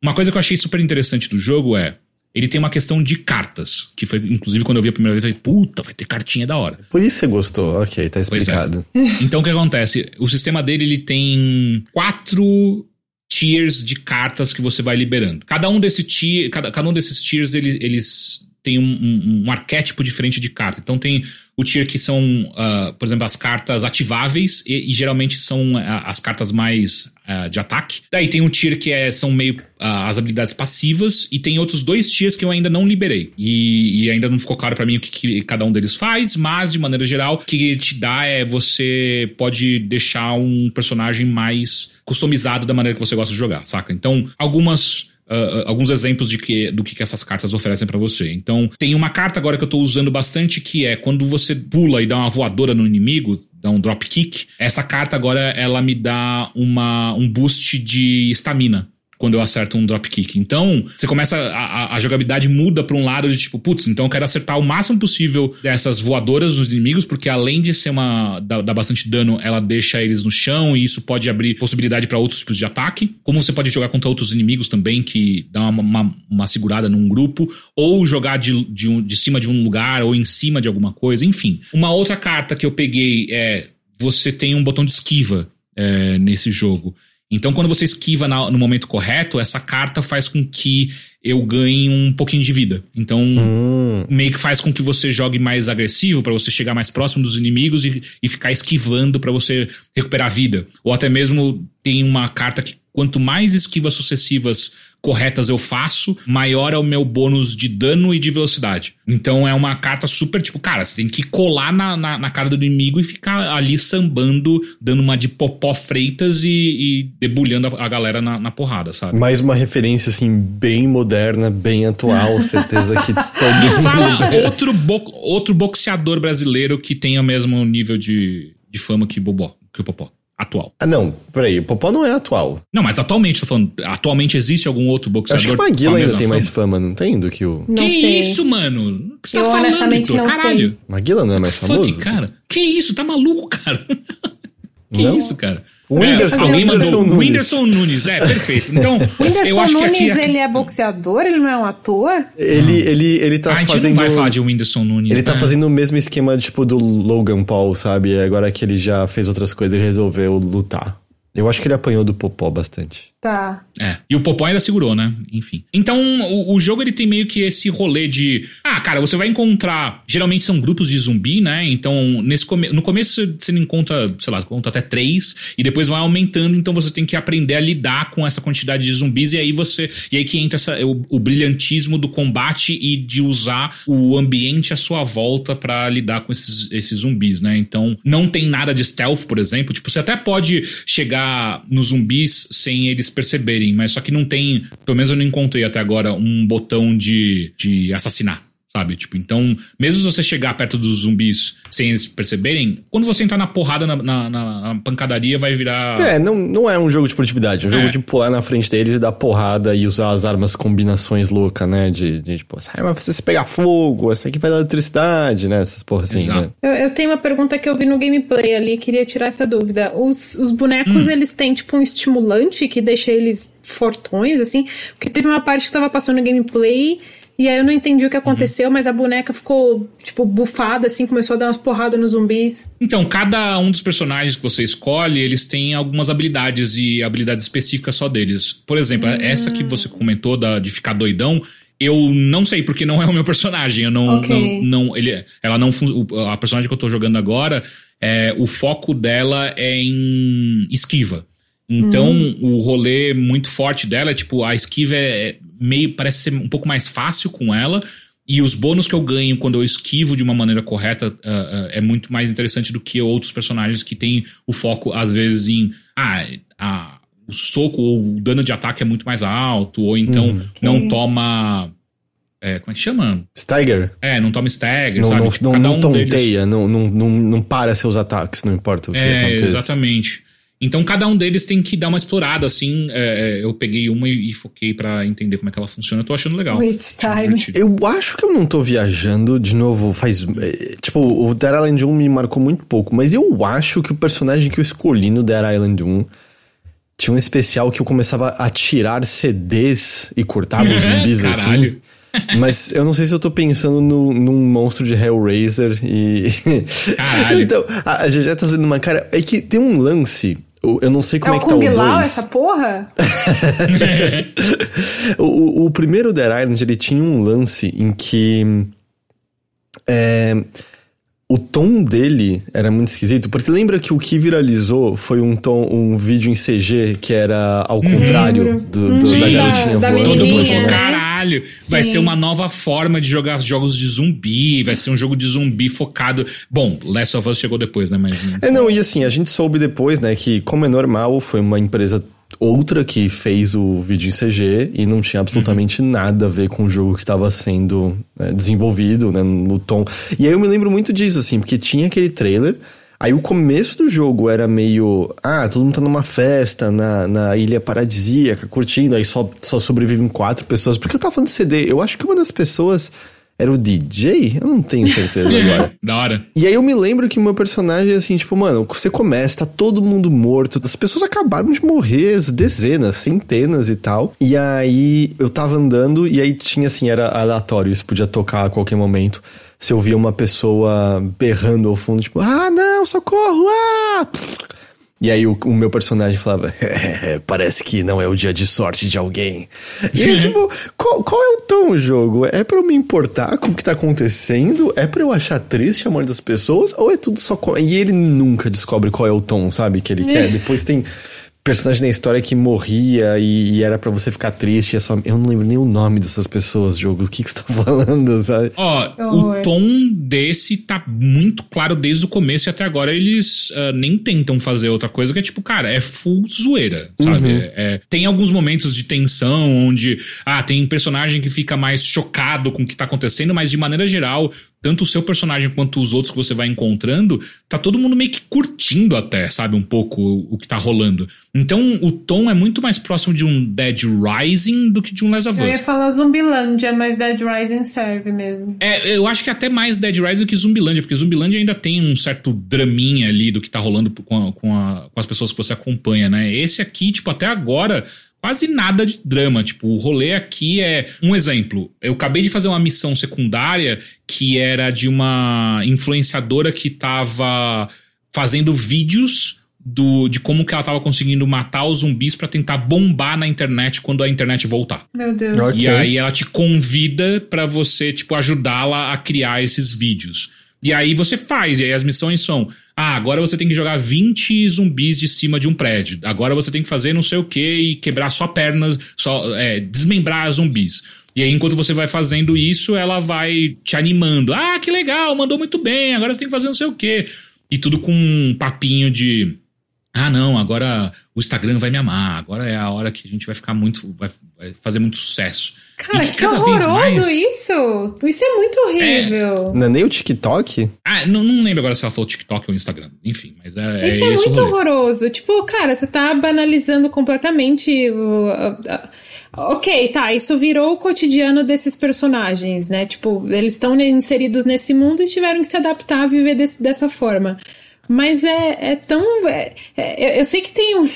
Uma coisa que eu achei super interessante do jogo é. Ele tem uma questão de cartas. Que foi, inclusive, quando eu vi a primeira vez, eu falei, puta, vai ter cartinha da hora. Por isso você gostou. Ok, tá é. explicado. Então o que acontece? O sistema dele ele tem quatro tiers de cartas que você vai liberando. Cada um desse tier, cada, cada um desses tiers ele- eles têm um, um- um arquétipo diferente de carta. Então tem o tier que são, ah, por exemplo, as cartas ativáveis e, e geralmente são ah, as cartas mais ah, de ataque. Daí tem um tier que é, são meio ah, as habilidades passivas e tem outros dois tiers que eu ainda não liberei. E, e ainda não ficou claro pra mim o que, que cada um deles faz, mas de maneira geral, o que te dá é você pode deixar um personagem mais customizado da maneira que você gosta de jogar, saca? Então, algumas ah, alguns exemplos de que, do que, que essas cartas oferecem pra você. Então, tem uma carta agora que eu tô usando bastante que é quando você pula e dá uma voadora no inimigo, dá um drop kick. Essa carta agora ela me dá uma, um boost de estamina. Quando eu acerto um drop kick. Então, você começa. A, a- jogabilidade muda pra um lado de tipo, putz, então eu quero acertar o máximo possível dessas voadoras nos inimigos, porque além de ser uma. dar, bastante dano, ela deixa eles no chão e isso pode abrir possibilidade pra outros tipos de ataque. Como você pode jogar contra outros inimigos também, que dá uma, uma, uma segurada num grupo, ou jogar de, de, um- de cima de um lugar, ou em cima de alguma coisa, enfim. Uma outra carta que eu peguei é. Você tem um botão de esquiva é, nesse jogo. Então, quando você esquiva na- no momento correto, essa carta faz com que eu ganhe um pouquinho de vida. Então, meio que faz com que você jogue mais agressivo pra você chegar mais próximo dos inimigos e, e ficar esquivando pra você recuperar vida. Ou até mesmo tem uma carta que quanto mais esquivas sucessivas corretas eu faço, maior é o meu bônus de dano e de velocidade. Então é uma carta super tipo, cara, você tem que colar na, na, na cara do inimigo e ficar ali sambando, dando uma de popó freitas e, e debulhando a, a galera na, na porrada, sabe? Mais uma referência, assim, bem moderna, bem atual. Certeza que Me todo fala mundo... outro, bo outro boxeador brasileiro que tenha o mesmo nível de, de fama que, Bobó, que o Popó. Atual. Ah, não. Peraí. O Popó não é atual. Não, mas atualmente, tô falando. Atualmente existe algum outro Eu boxeador acho que o Maguila ainda tem fama? mais fama, não tem? Do que o... Não que sei. isso, mano? O que você Eu tá falando, honestamente não sei. Caralho. Maguila não é mais Fuck, famoso? cara. Que isso? Tá maluco, cara? que Não? isso, cara? O Whindersson- alguém Whindersson. Nunes. Whindersson Nunes, é, perfeito. Então, O Whindersson eu acho que Nunes, aqui... aqui... ele é boxeador? Ele não é um ator? Ele, ele, ele tá Ah, a gente fazendo... não vai falar de Whindersson Nunes, Ele tá né? fazendo o mesmo esquema, tipo, do Logan Paul, sabe? Agora que ele já fez outras coisas, ele resolveu lutar. Eu acho que ele apanhou do Popó bastante. Tá. É. E o Popó ainda segurou, né? Enfim. Então, o, o jogo ele tem meio que esse rolê de. Ah, cara, você vai encontrar. Geralmente são grupos de zumbi, né? Então, nesse come... no começo você não encontra, sei lá, conta até três. E depois vai aumentando. Então você tem que aprender a lidar com essa quantidade de zumbis. E aí você. E aí que entra essa, o, o brilhantismo do combate e de usar o ambiente à sua volta pra lidar com esses, esses zumbis, né? Então, não tem nada de stealth, por exemplo. Tipo, você até pode chegar nos zumbis sem eles perceberem, mas só que não tem. Pelo menos eu não encontrei até agora um botão de, de assassinar. Sabe? Tipo, então, mesmo se você chegar perto dos zumbis sem eles perceberem, quando você entrar na porrada, na, na- na- pancadaria, vai virar. É, não, não é um jogo de furtividade, é um É. jogo de pular na frente deles e dar porrada e usar as armas combinações loucas, né? De, de tipo, essa arma vai se pegar fogo, essa aqui vai dar eletricidade, né? Essas porra assim, Exato. né? Eu, eu tenho uma pergunta que eu vi no gameplay ali, queria tirar essa dúvida. Os, os Hum. bonecos, eles têm, tipo, um estimulante que deixa eles fortões, assim? Porque teve uma parte que tava passando no gameplay e aí eu não entendi o que aconteceu, mas a boneca ficou, tipo, bufada, assim, começou a dar umas porradas nos zumbis. Então, cada um dos personagens que você escolhe, eles têm algumas habilidades e habilidades específicas só deles. Por exemplo, essa que você comentou da, de ficar doidão, eu não sei porque não é o meu personagem. Eu não, Ok. não, não ele, ela não a personagem que eu tô jogando agora, é, o foco dela é em esquiva. Então, o rolê muito forte dela é tipo, a esquiva é meio. parece ser um pouco mais fácil com ela. E os bônus que eu ganho quando eu esquivo de uma maneira correta ah, ah, é muito mais interessante do que outros personagens que têm o foco, às vezes, em. Ah, ah, o soco ou o dano de ataque é muito mais alto, ou então não toma. é, como é que chama? Steiger. É, não toma stagger, Não, sabe? não, Tipo, não, cada não um deles- tonteia, não, não, não, não para seus ataques, não importa o que É, aconteça. exatamente. Então cada um deles tem que dar uma explorada, assim. é, é, eu peguei uma e, e foquei pra entender como é que ela funciona. Eu tô achando legal. Achando time. Eu acho que eu não tô viajando, de novo, faz. eh, Tipo, o Dead Island 1 me marcou muito pouco, mas eu acho que o personagem que eu escolhi no Dead Island 1 Tinha um especial que eu começava a tirar CDs e cortava os zumbis assim. Caralho. Mas eu não sei se eu tô pensando no, num monstro de Hellraiser e. Caralho. então, a, a GG tá fazendo uma cara. É que tem um lance. Eu não sei É como é, o que tá o Kung Lao 2. essa porra? O, o, primeiro Dead Island, ele tinha um lance em que. é, o tom dele era muito esquisito, porque lembra que o que viralizou foi um tom, um vídeo em CG que era ao contrário Lembro. do, do- Sim. da garotinha Da- voando. Todo mundo falou, né? Caralho, vai Sim. ser uma nova forma de jogar jogos de zumbi, vai ser um jogo de zumbi focado. Bom, Last of Us chegou depois, né? Mas. É, não, e assim, a gente soube depois, né, que como é normal, foi uma empresa outra que fez o vídeo em CG e não tinha absolutamente nada a ver com o jogo que estava sendo né, desenvolvido, né, no tom. E aí eu me lembro muito disso, assim, porque tinha aquele trailer. Aí o começo do jogo era meio. Ah, todo mundo tá numa festa na, na ilha paradisíaca, curtindo, aí só, só sobrevivem quatro pessoas. Porque eu tava falando de CD, eu acho que uma das pessoas era o DJ? Eu não tenho certeza agora. da hora. E aí eu me lembro que o meu personagem, assim, tipo, mano, você começa, tá todo mundo morto, as pessoas acabaram de morrer, dezenas, centenas e tal. E aí eu tava andando e aí tinha, assim, era aleatório, isso podia tocar a qualquer momento. Se eu via uma pessoa berrando ao fundo, tipo, ah, não, socorro, ah! E aí o, o meu personagem falava, parece que não é o dia de sorte de alguém. E aí, tipo, qual, qual é o tom do jogo? É pra eu me importar com o que tá acontecendo? É pra eu achar triste a morte das pessoas? Ou é tudo só... co- E ele nunca descobre qual é o tom, sabe, que ele quer. Depois tem personagem na história que morria e, e era pra você ficar triste. É só... Eu não lembro nem o nome dessas pessoas, jogo. O que que você tá falando, sabe? Ó, horror. o tom desse tá muito claro desde o começo e até agora eles ah, nem tentam fazer outra coisa que é tipo, cara, é full zoeira, sabe? É- é- tem alguns momentos de tensão onde, ah, tem personagem que fica mais chocado com o que tá acontecendo, mas de maneira geral, tanto o seu personagem quanto os outros que você vai encontrando, tá todo mundo meio que curtindo até, sabe, um pouco o, o que tá rolando. Então o tom é muito mais próximo de um Dead Rising do que de um Last of Eu ia Us. falar Zumbilândia, mas Dead Rising serve mesmo. É, eu acho que até mais Dead Rising do que Zumbilândia, porque Zumbilândia ainda tem um certo draminha ali do que tá rolando com, a- com, a- com as pessoas que você acompanha, né? Esse aqui, tipo, até agora, quase nada de drama. Tipo, o rolê aqui é. Um exemplo, eu acabei de fazer uma missão secundária que era de uma influenciadora que tava fazendo vídeos. Do, de como que ela tava conseguindo matar os zumbis pra tentar bombar na internet quando a internet voltar. Meu Deus. Ok. E aí ela te convida pra você, tipo, ajudá-la a criar esses vídeos. E aí você faz, e aí as missões são: ah, agora você tem que jogar 20 zumbis de cima de um prédio. Agora você tem que fazer não sei o que e quebrar só pernas, só é, desmembrar zumbis. E aí, enquanto você vai fazendo isso, ela vai te animando. Ah, que legal, mandou muito bem, agora você tem que fazer não sei o quê. E tudo com um papinho de. Ah, não, agora o Instagram vai me amar. Agora é a hora que a gente vai ficar muito. vai, vai fazer muito sucesso. Cara, que vez horroroso mais- isso! Isso é muito horrível. Não é nem o TikTok? Ah, não, não lembro agora se ela falou TikTok ou Instagram. Enfim, mas é, Isso é é, muito horroroso. Tipo, cara, você tá banalizando completamente o. Ok, tá, isso virou o cotidiano desses personagens, né? Tipo, eles estão inseridos nesse mundo e tiveram que se adaptar a viver desse- dessa forma. Mas é, é tão. é- é- eu sei que tem um.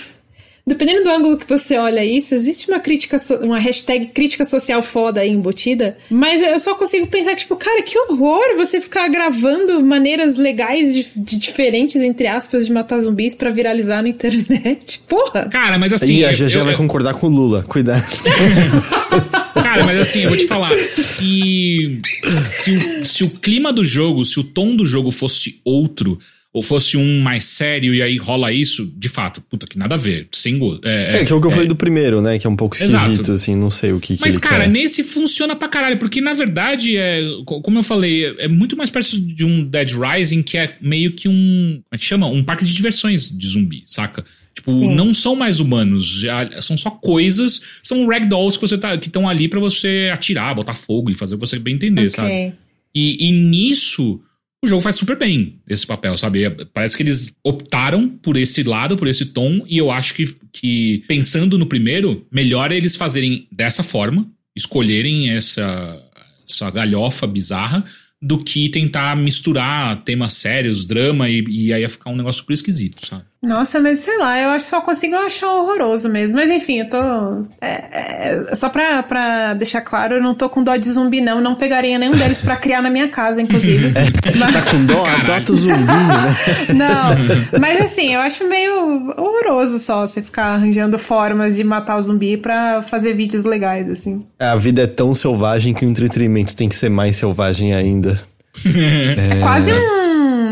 Dependendo do ângulo que você olha isso, existe uma crítica, uma hashtag crítica social foda aí embutida, mas eu só consigo pensar que, tipo, cara, que horror você ficar gravando maneiras legais de, de diferentes, entre aspas, de matar zumbis pra viralizar na internet. Porra! Cara, mas assim. e a GG vai eu- concordar com o Lula. Cuidado. Cara, mas assim, eu vou te falar, se, se, o, se o clima do jogo, se o tom do jogo fosse outro, ou fosse um mais sério e aí rola isso, de fato, puta, que nada a ver, sem gosto. É, que é o que eu falei do primeiro, né? Que é um pouco esquisito, Exato. assim, não sei o que, que Mas, ele cara, quer. nesse funciona pra caralho, porque na verdade, é, co- como eu falei, é- é muito mais perto de um Dead Rising, que é meio que um. Como é que chama? Um parque de diversões de zumbi, saca? Tipo, não são mais humanos, já- são só coisas, são ragdolls que você tá, que estão ali pra você atirar, botar fogo e fazer você bem entender, sabe? Ok. E, e nisso, o jogo faz super bem esse papel, sabe? É- Parece que eles optaram por esse lado, por esse tom, e eu acho que, que pensando no primeiro, melhor é eles fazerem dessa forma, escolherem essa, essa galhofa bizarra, do que tentar misturar temas sérios, drama, e, e aí ia ficar um negócio super esquisito, sabe? Nossa, mas sei lá, eu acho só consigo achar horroroso mesmo. Mas enfim, eu tô. É, é, só pra, pra deixar claro, eu não tô com dó de zumbi, não. Não pegaria nenhum deles pra criar na minha casa, inclusive. Mas- Tá com dó? Adota o zumbi, né? Não, mas assim, eu acho meio horroroso só você ficar arranjando formas de matar o zumbi pra fazer vídeos legais, assim. A vida é tão selvagem que o entretenimento tem que ser mais selvagem ainda. É quase um.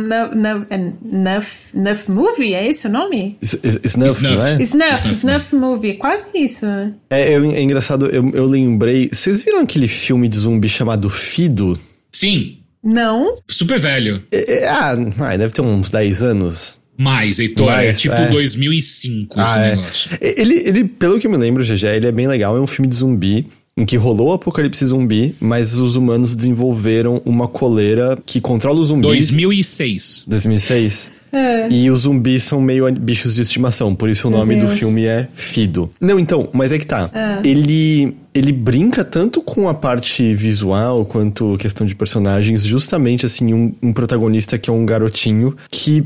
Nu- nu- é Nuff, Nuff Movie? É esse o nome? Snuff, Snuff. não é? Snuff, Snuff Snuff Movie. Quase isso, né? É, eu- é engraçado, eu, eu lembrei. Vocês viram aquele filme de zumbi chamado Fido? Sim, Não? super velho. É, é, ah, ah, deve ter uns 10 anos. Mais, Heitor, é Mais, tipo é. 2005 esse Ah, é. negócio. Ele, ele, pelo que eu me lembro, GG, ele é bem legal. É um filme de zumbi em que rolou o apocalipse zumbi, mas os humanos desenvolveram uma coleira que controla os zumbis. 2006. 2006. É. E os zumbis são meio bichos de estimação, por isso o Meu nome do Deus. filme é Fido. Não, então, mas é que tá. Ele ele brinca tanto com a parte visual quanto questão de personagens, justamente assim, um, um protagonista que é um garotinho que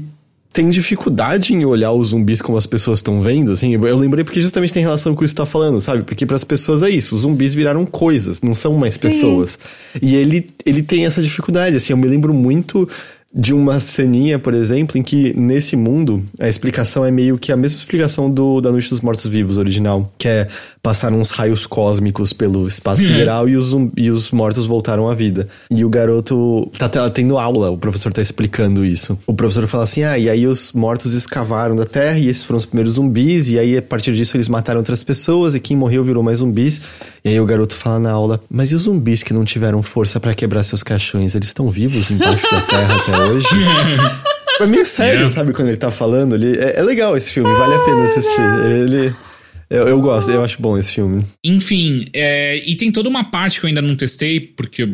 tem dificuldade em olhar os zumbis como as pessoas estão vendo, assim. Eu lembrei porque justamente tem relação com isso que você tá falando, sabe? Porque para as pessoas é isso, os zumbis viraram coisas, não são mais pessoas. E ele ele tem essa dificuldade, assim, eu me lembro muito de uma ceninha, por exemplo, em que nesse mundo a explicação é meio que a mesma explicação do da Noite dos Mortos Vivos original, que é passar uns raios cósmicos pelo espaço sideral e os, e os mortos voltaram à vida. E o garoto tá te- tendo aula, o professor tá explicando isso. O professor fala assim: ah, e aí os mortos escavaram da terra e esses foram os primeiros zumbis, e aí a partir disso eles mataram outras pessoas e quem morreu virou mais zumbis. E aí o garoto fala na aula: mas e os zumbis que não tiveram força pra quebrar seus caixões? Eles estão vivos embaixo da terra até hoje? É meio sério, Yeah. sabe, quando ele tá falando. Ele, é, é legal esse filme, vale a pena assistir. Ele. Eu, eu gosto, eu acho bom esse filme. Enfim, é, e tem toda uma parte que eu ainda não testei, porque,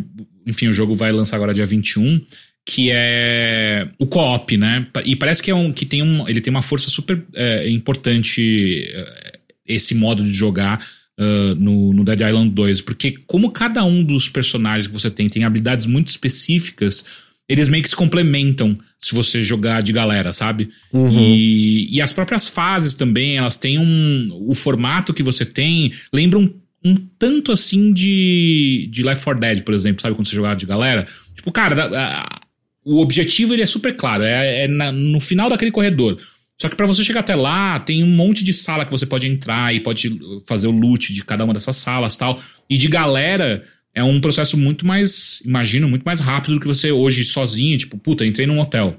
enfim, o jogo vai lançar agora dia 21, que é o co-op, né? E parece que, é um, que tem um, ele tem uma força super é, importante, é, esse modo de jogar ah, no, no Dead Island 2, porque como cada um dos personagens que você tem tem habilidades muito específicas, eles meio que se complementam se você jogar de galera, sabe? E, e as próprias fases também, elas têm um. O formato que você tem lembra um, um tanto assim de, de Left 4 Dead, por exemplo, sabe? Quando você jogava de galera. Tipo, cara, a- o objetivo ele é super claro, é, é na- no final daquele corredor. Só que pra você chegar até lá, tem um monte de sala que você pode entrar e pode fazer o loot de cada uma dessas salas tal. E de galera, é um processo muito mais, imagino, muito mais rápido do que você hoje sozinho, tipo, puta, entrei num hotel.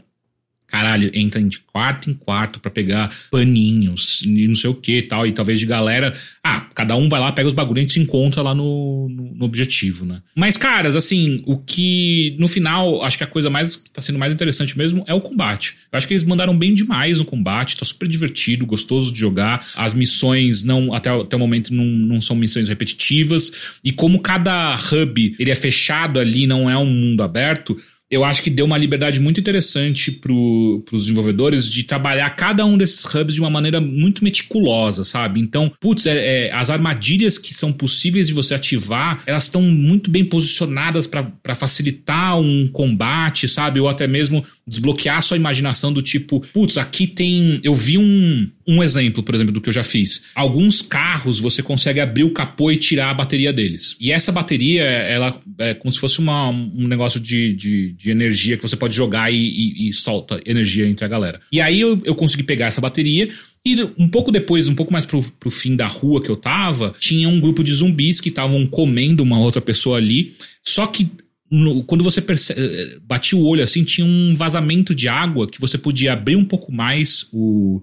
Caralho, entra de quarto em quarto pra pegar paninhos e não sei o que tal. E talvez de galera. Ah, cada um vai lá, pega os bagulhos e se encontra lá no, no, no objetivo, né? Mas, caras, assim, o que no final, acho que a coisa mais que tá sendo mais interessante mesmo é o combate. Eu acho que eles mandaram bem demais no combate, tá super divertido, gostoso de jogar. As missões não, até, até o momento, não, não são missões repetitivas. E como cada hub ele é fechado ali, não é um mundo aberto eu acho que deu uma liberdade muito interessante para os desenvolvedores de trabalhar cada um desses hubs de uma maneira muito meticulosa, sabe? Então, putz, é, é, as armadilhas que são possíveis de você ativar, elas estão muito bem posicionadas para facilitar um combate, sabe? Ou até mesmo desbloquear sua imaginação do tipo, putz, aqui tem. Eu vi um, um exemplo, por exemplo, do que eu já fiz. Alguns carros você consegue abrir o capô e tirar a bateria deles. E essa bateria, ela é como se fosse uma, um negócio de, de, de energia que você pode jogar e, e- e solta energia entre a galera. E aí eu, eu consegui pegar essa bateria. E um pouco depois, um pouco mais pro, pro fim da rua que eu tava, tinha um grupo de zumbis que estavam comendo uma outra pessoa ali. Só que no- quando você perce- eh, batia o olho assim, tinha um vazamento de água que você podia abrir um pouco mais o,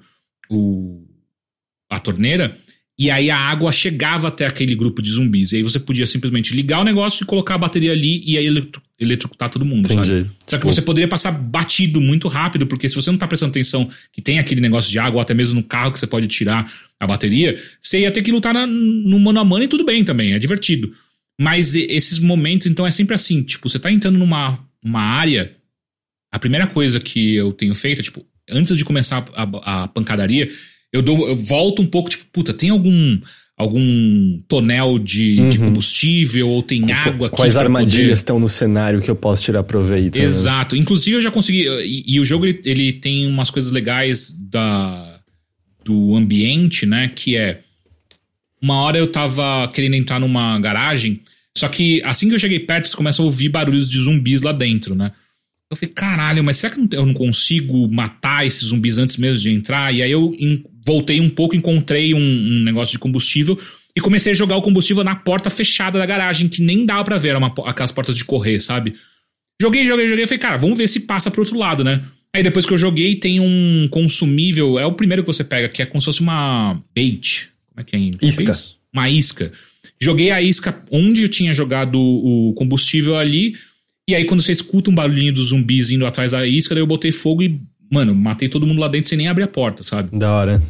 o a torneira e aí a água chegava até aquele grupo de zumbis. E aí você podia simplesmente ligar o negócio e colocar a bateria ali e aí eletro- eletrocutar todo mundo, Entendi. sabe? Só que você poderia passar batido muito rápido, porque se você não tá prestando atenção que tem aquele negócio de água, ou até mesmo no carro que você pode tirar a bateria, você ia ter que lutar na- no mano a mano e tudo bem também, é divertido. Mas esses momentos, então, é sempre assim, tipo, você tá entrando numa uma área, a primeira coisa que eu tenho feito é, tipo, antes de começar a- a pancadaria, eu, dou, eu volto um pouco, tipo, puta, tem algum algum tonel de, de combustível ou tem água aqui Quais armadilhas poder- estão no cenário que eu posso tirar proveito? né? Exato. Inclusive eu já consegui. E, e o jogo ele, ele tem umas coisas legais da, do ambiente, né? Que é. Uma hora eu tava querendo entrar numa garagem, só que assim que eu cheguei perto, você começa a ouvir barulhos de zumbis lá dentro, né? Eu falei, caralho, mas será que eu não- consigo matar esses zumbis antes mesmo de entrar? E aí eu voltei um pouco, encontrei um, um negócio de combustível e comecei a jogar o combustível na porta fechada da garagem, que nem dava pra ver, era uma, aquelas portas de correr, sabe? Joguei, joguei, joguei. Falei, cara, vamos ver se passa pro outro lado, né? Aí depois que eu joguei, tem um consumível. É o primeiro que você pega, que é como se fosse uma bait. Como é que é em Isca. português? Uma isca. Joguei a isca onde eu tinha jogado o combustível ali. E aí, quando você escuta um barulhinho dos zumbis indo atrás da isca, daí eu botei fogo e, mano, matei todo mundo lá dentro sem nem abrir a porta, sabe? Da hora.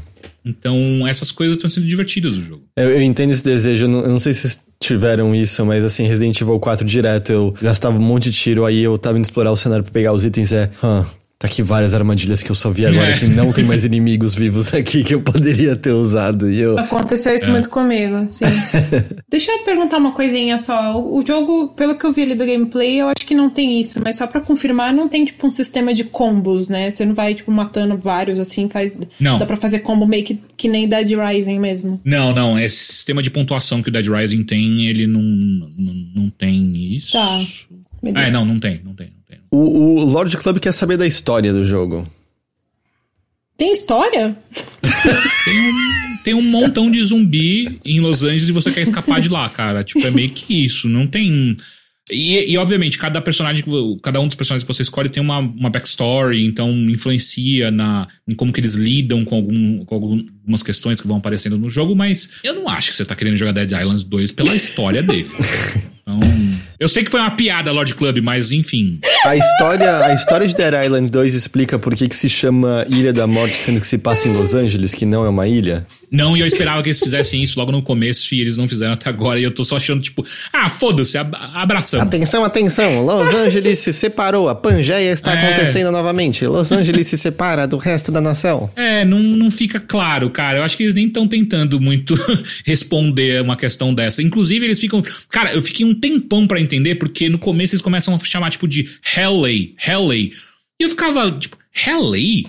Então, essas coisas estão sendo divertidas no jogo. Eu, eu entendo esse desejo, eu não, eu não sei se vocês tiveram isso, mas assim, Resident Evil 4 direto, eu gastava um monte de tiro, aí eu tava indo explorar o cenário pra pegar os itens, é. "Hã, tá aqui várias armadilhas que eu só vi agora, É. que não tem mais inimigos vivos aqui que eu poderia ter usado. E eu. Aconteceu isso muito comigo, sim. Deixa eu perguntar uma coisinha só. O, o jogo, pelo que eu vi ali do gameplay, eu acho que não tem isso, mas só pra confirmar, não tem tipo um sistema de combos, né? Você não vai tipo matando vários assim, faz Não. dá pra fazer combo meio que, que nem Dead Rising mesmo. Não, não. Esse sistema de pontuação que o Dead Rising tem, ele não, não, não tem isso. Tá. Ah, é, não, não tem, não tem. O, o Lord Club quer saber da história do jogo. Tem história? Tem um montão de zumbi em Los Angeles e você quer escapar de lá, cara. Tipo, é meio que isso. Não tem. E, e, obviamente, cada personagem, cada um dos personagens que você escolhe tem uma, uma backstory, então influencia na, em como que eles lidam com, algum, com algumas questões que vão aparecendo no jogo, mas eu não acho que você tá querendo jogar Dead Islands 2 pela história dele. Então. Eu sei que foi uma piada, Lord Club, mas enfim. A história, a história de Dead Island 2 explica por que, que se chama Ilha da Morte, sendo que se passa em Los Angeles, que não é uma ilha. Não, e eu esperava que eles fizessem isso logo no começo e eles não fizeram até agora. E eu tô só achando, tipo, ah, foda-se, ab abraçamos. Atenção, atenção! Los Angeles se separou, a Pangeia está É. acontecendo novamente. Los Angeles se separa do resto da nação. É, não, não fica claro, cara. Eu acho que eles nem estão tentando muito responder uma questão dessa. Inclusive, eles ficam. Cara, eu fiquei um tempão pra entender, porque no começo eles começam a chamar, tipo, de Helley, Helley. E eu ficava, tipo, Helley?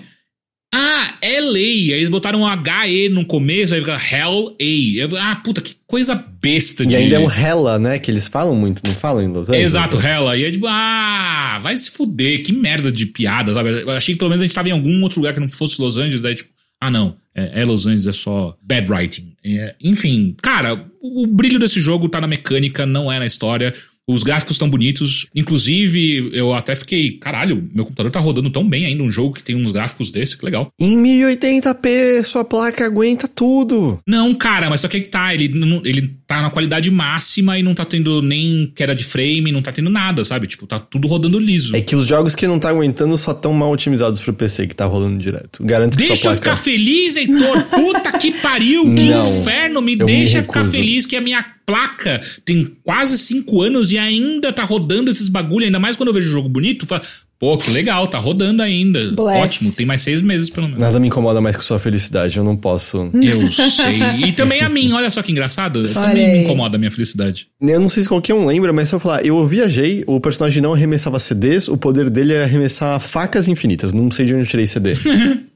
Ah, LA. Aí eles botaram um HE no começo, aí fica Hell A. Ah, puta, que coisa besta E de. ainda é um Hella, né? Que eles falam muito, não falam em Los Angeles? Exato, Hella. E é tipo, ah, vai se fuder, que merda de piada, sabe? Eu achei que pelo menos a gente tava em algum outro lugar que não fosse Los Angeles, aí tipo, ah não, é, é Los Angeles, é só bad writing. É, enfim, cara, o, o brilho desse jogo tá na mecânica, não é na história. Os gráficos estão bonitos. Inclusive, eu até fiquei, caralho, meu computador tá rodando tão bem ainda um jogo que tem uns gráficos desse, que legal. Em 1080p, sua placa aguenta tudo. Não, cara, mas só que tá, ele, ele tá na qualidade máxima e não tá tendo nem queda de frame, não tá tendo nada, sabe? Tipo, tá tudo rodando liso. É que os jogos que não tá aguentando só tão mal otimizados pro PC que tá rolando direto. Garanto que Deixa sua eu placa... ficar feliz, Heitor. Puta que pariu, que Não, inferno. Me eu me deixa ficar feliz que a minha placa tem quase cinco anos e ainda tá rodando esses bagulho. Ainda mais quando eu vejo jogo bonito, fala, pô, que legal, tá rodando ainda. Bless. Ótimo, tem mais seis meses pelo menos. Nada me incomoda mais que sua felicidade, eu não posso... Eu sei. E também a mim, olha só que engraçado. Olha Também me aí. incomoda a minha felicidade. Eu não sei se qualquer um lembra, mas se eu falar, eu viajei, o personagem não arremessava CDs, o poder dele era arremessar facas infinitas. Não sei de onde eu tirei CD.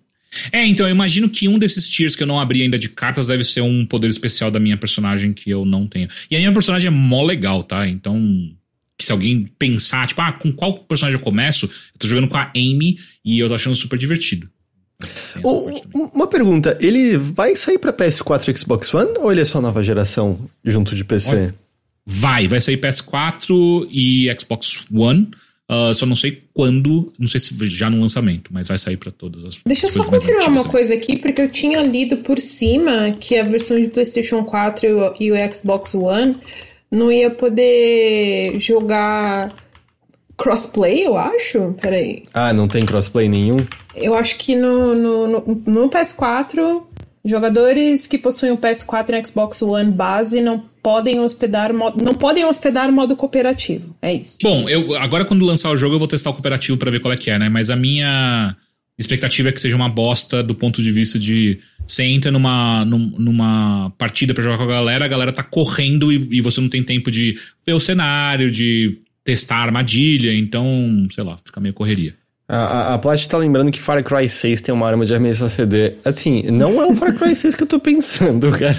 É, então eu imagino que um desses tiers que eu não abri ainda de cartas deve ser um poder especial da minha personagem que eu não tenho. E a minha personagem é mó legal, tá? Então, que se alguém pensar, tipo, ah, com qual personagem eu começo? Eu tô jogando com a Amy e eu tô achando super divertido. O- uma pergunta, ele vai sair pra PS4 e Xbox One ou ele é só nova geração junto de PC? Olha. Vai, vai sair PS4 e Xbox One. Ah, só não sei quando, não sei se já no lançamento, mas vai sair pra todas as Deixa eu só confirmar uma coisa aqui, porque eu tinha lido por cima que a versão de PlayStation 4 e o- e o Xbox One não ia poder jogar crossplay, eu acho. Peraí. Ah, não tem crossplay nenhum? Eu acho que no, no, no, no PS4, jogadores que possuem o PS4 e Xbox One base não podem hospedar modo, não podem hospedar modo cooperativo. É isso. Bom, eu agora quando lançar o jogo eu vou testar o cooperativo pra ver qual é que é, né? Mas a minha expectativa é que seja uma bosta do ponto de vista de você entra numa, num- numa partida pra jogar com a galera, a galera tá correndo e, e você não tem tempo de ver o cenário, de testar a armadilha, então, sei lá, fica meio correria. A, a, a Plat tá lembrando que Far Cry 6 tem uma arma de arremessar CD. Assim, não é o Far Cry 6 que eu tô pensando, cara.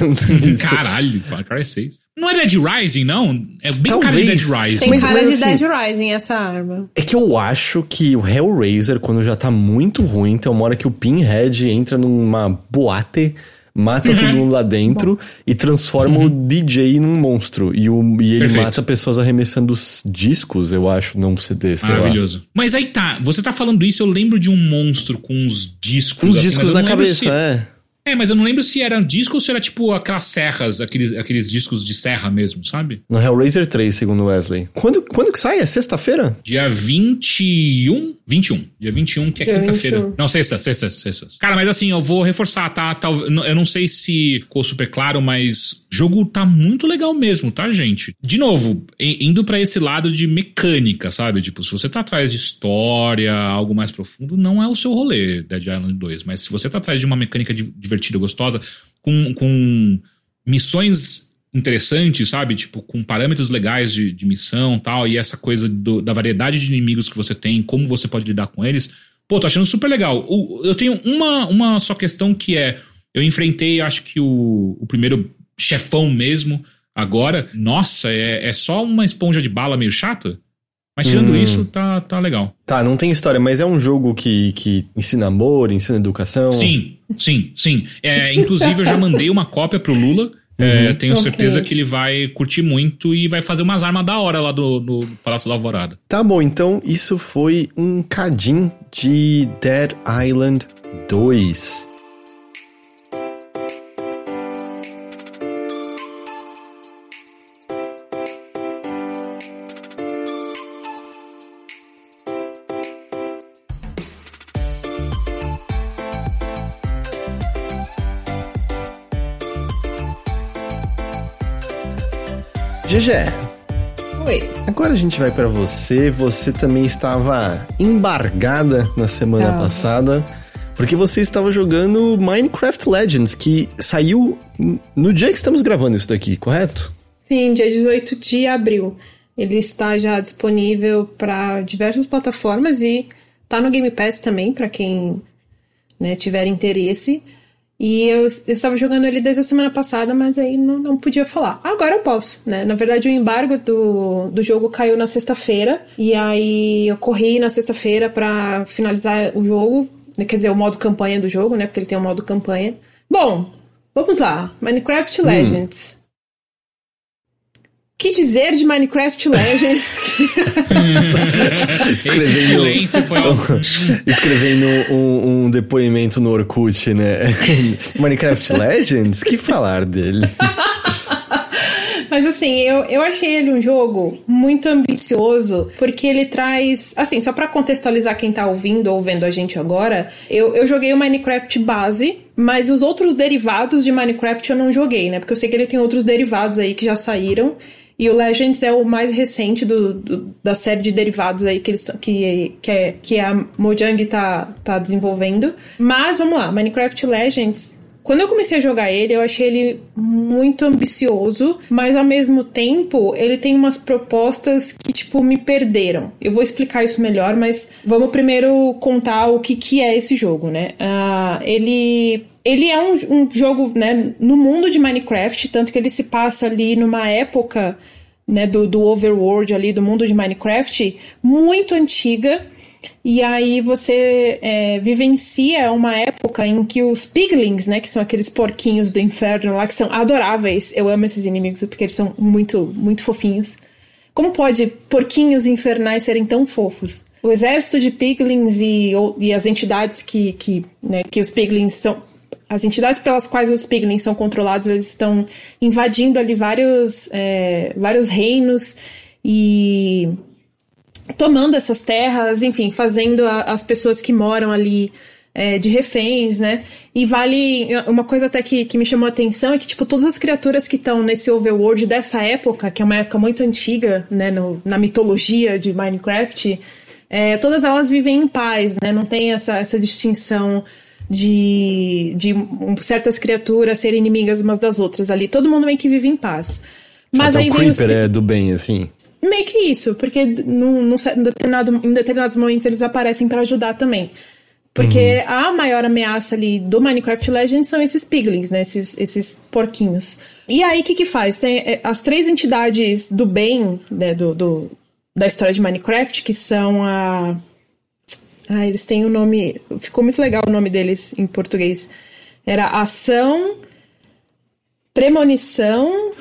Caralho, Far Cry 6. Não é Dead Rising, não? É bem cara de Talvez. Dead Rising. Tem Mas- cara mas de assim- Dead Rising essa arma. É que eu acho que o Hellraiser, quando já tá muito ruim, tem uma hora que o Pinhead entra numa boate, mata Uhum. todo mundo lá dentro e transforma o DJ num monstro. E, o, e ele Perfeito. mata pessoas arremessando os discos, eu acho, não CD, sei lá. Maravilhoso. Mas aí tá, você tá falando isso, eu lembro de um monstro com uns discos. Uns assim, discos na cabeça, se- é. É, mas eu não lembro se era disco ou se era tipo aquelas serras, aqueles, aqueles discos de serra mesmo, sabe? No Hellraiser 3, segundo Wesley. Quando, quando que sai? É sexta-feira? Dia 21? 21. Dia 21, que é Dia quinta-feira. 21. Não, sexta, sexta, sexta. Cara, mas assim, eu vou reforçar, tá? Tal- Eu não sei se ficou super claro, mas jogo tá muito legal mesmo, tá, gente? De novo, indo pra esse lado de mecânica, sabe? Tipo, se você tá atrás de história, algo mais profundo, não é o seu rolê, Dead Island 2. Mas se você tá atrás de uma mecânica di- divertida, gostosa, com, com missões interessantes, sabe? Tipo, com parâmetros legais de, de missão tal, e essa coisa do- da variedade de inimigos que você tem, como você pode lidar com eles. Pô, tô achando super legal. Eu tenho uma, uma só questão que é: eu enfrentei, acho que o, o primeiro chefão mesmo, agora. Nossa, é, é só uma esponja de bala meio chata. Mas tirando Hum. isso, tá, tá legal. Tá, não tem história, mas é um jogo que, que ensina amor, ensina educação. Sim, sim, sim. É, inclusive, eu já mandei uma cópia pro Lula. É, tenho Ok. certeza que ele vai curtir muito e vai fazer umas armas da hora lá do, do Palácio da Alvorada. Tá bom, então isso foi um cadinho de Dead Island 2. GG, Oi. agora a gente vai pra você. Você também estava embargada na semana Tava. passada, porque você estava jogando Minecraft Legends, que saiu no dia que estamos gravando isso daqui, correto? Sim, dia 18 de abril. Ele está já disponível para diversas plataformas e tá no Game Pass também, para quem né, tiver interesse. E eu, eu estava jogando ele desde a semana passada, mas aí não, não podia falar. Agora eu posso, né? Na verdade, o embargo do, do jogo caiu na sexta-feira. E aí eu corri na sexta-feira para finalizar o jogo. Quer dizer, o modo campanha do jogo, né? Porque ele tem um modo campanha. Bom, vamos lá. Minecraft Legends. O que dizer de Minecraft Legends? Esse silêncio foi algo. Escrevendo um, um depoimento no Orkut, né? Minecraft Legends? Que falar dele? Mas assim, eu, eu achei ele um jogo muito ambicioso, porque ele traz. Assim, só pra contextualizar quem tá ouvindo ou vendo a gente agora, eu, eu joguei o Minecraft base, mas os outros derivados de Minecraft eu não joguei, né? Porque eu sei que ele tem outros derivados aí que já saíram. E o Legends é o mais recente do, do- da série de derivados aí que, eles, que, que, é, que a Mojang tá, tá desenvolvendo. Mas vamos lá, Minecraft Legends quando eu comecei a jogar ele, eu achei ele muito ambicioso, mas ao mesmo tempo ele tem umas propostas que, tipo, me perderam. Eu vou explicar isso melhor, mas vamos primeiro contar o que, que é esse jogo, né? Ah, ele. Ele é um, um jogo, né, no mundo de Minecraft, tanto que ele se passa ali numa época, né, do, do overworld ali, do mundo de Minecraft, muito antiga, e aí você é, vivencia uma época em que os piglins, né, que são aqueles porquinhos do inferno lá, que são adoráveis. Eu amo esses inimigos porque eles são muito, muito fofinhos. Como pode porquinhos infernais serem tão fofos? O exército de piglins e, ou- e as entidades que, que, né, que os piglins são. As entidades pelas quais os piglins são controlados, eles estão invadindo ali vários, é, vários reinos e tomando essas terras, enfim, fazendo a- as pessoas que moram ali é, de reféns, né? E vale. Uma coisa até que, que me chamou a atenção é que, tipo, todas as criaturas que estão nesse overworld dessa época, que é uma época muito antiga, né, no- na mitologia de Minecraft. é, todas elas vivem em paz, né? Não tem essa, essa distinção de, de certas criaturas serem inimigas umas das outras ali. Todo mundo meio que vive em paz. Mas Até aí o Creeper os... é do bem, assim. Meio que isso, porque num, num determinado, em determinados momentos eles aparecem para ajudar também. Porque uhum. a maior ameaça ali do Minecraft Legends são esses piglins, né? Esses, esses porquinhos. E aí, o que que faz? Tem é, as três entidades do bem, né? Do, do, da história de Minecraft, que são a... Ah, eles têm o um nome... Ficou muito legal o nome deles em português. Era Ação, Premonição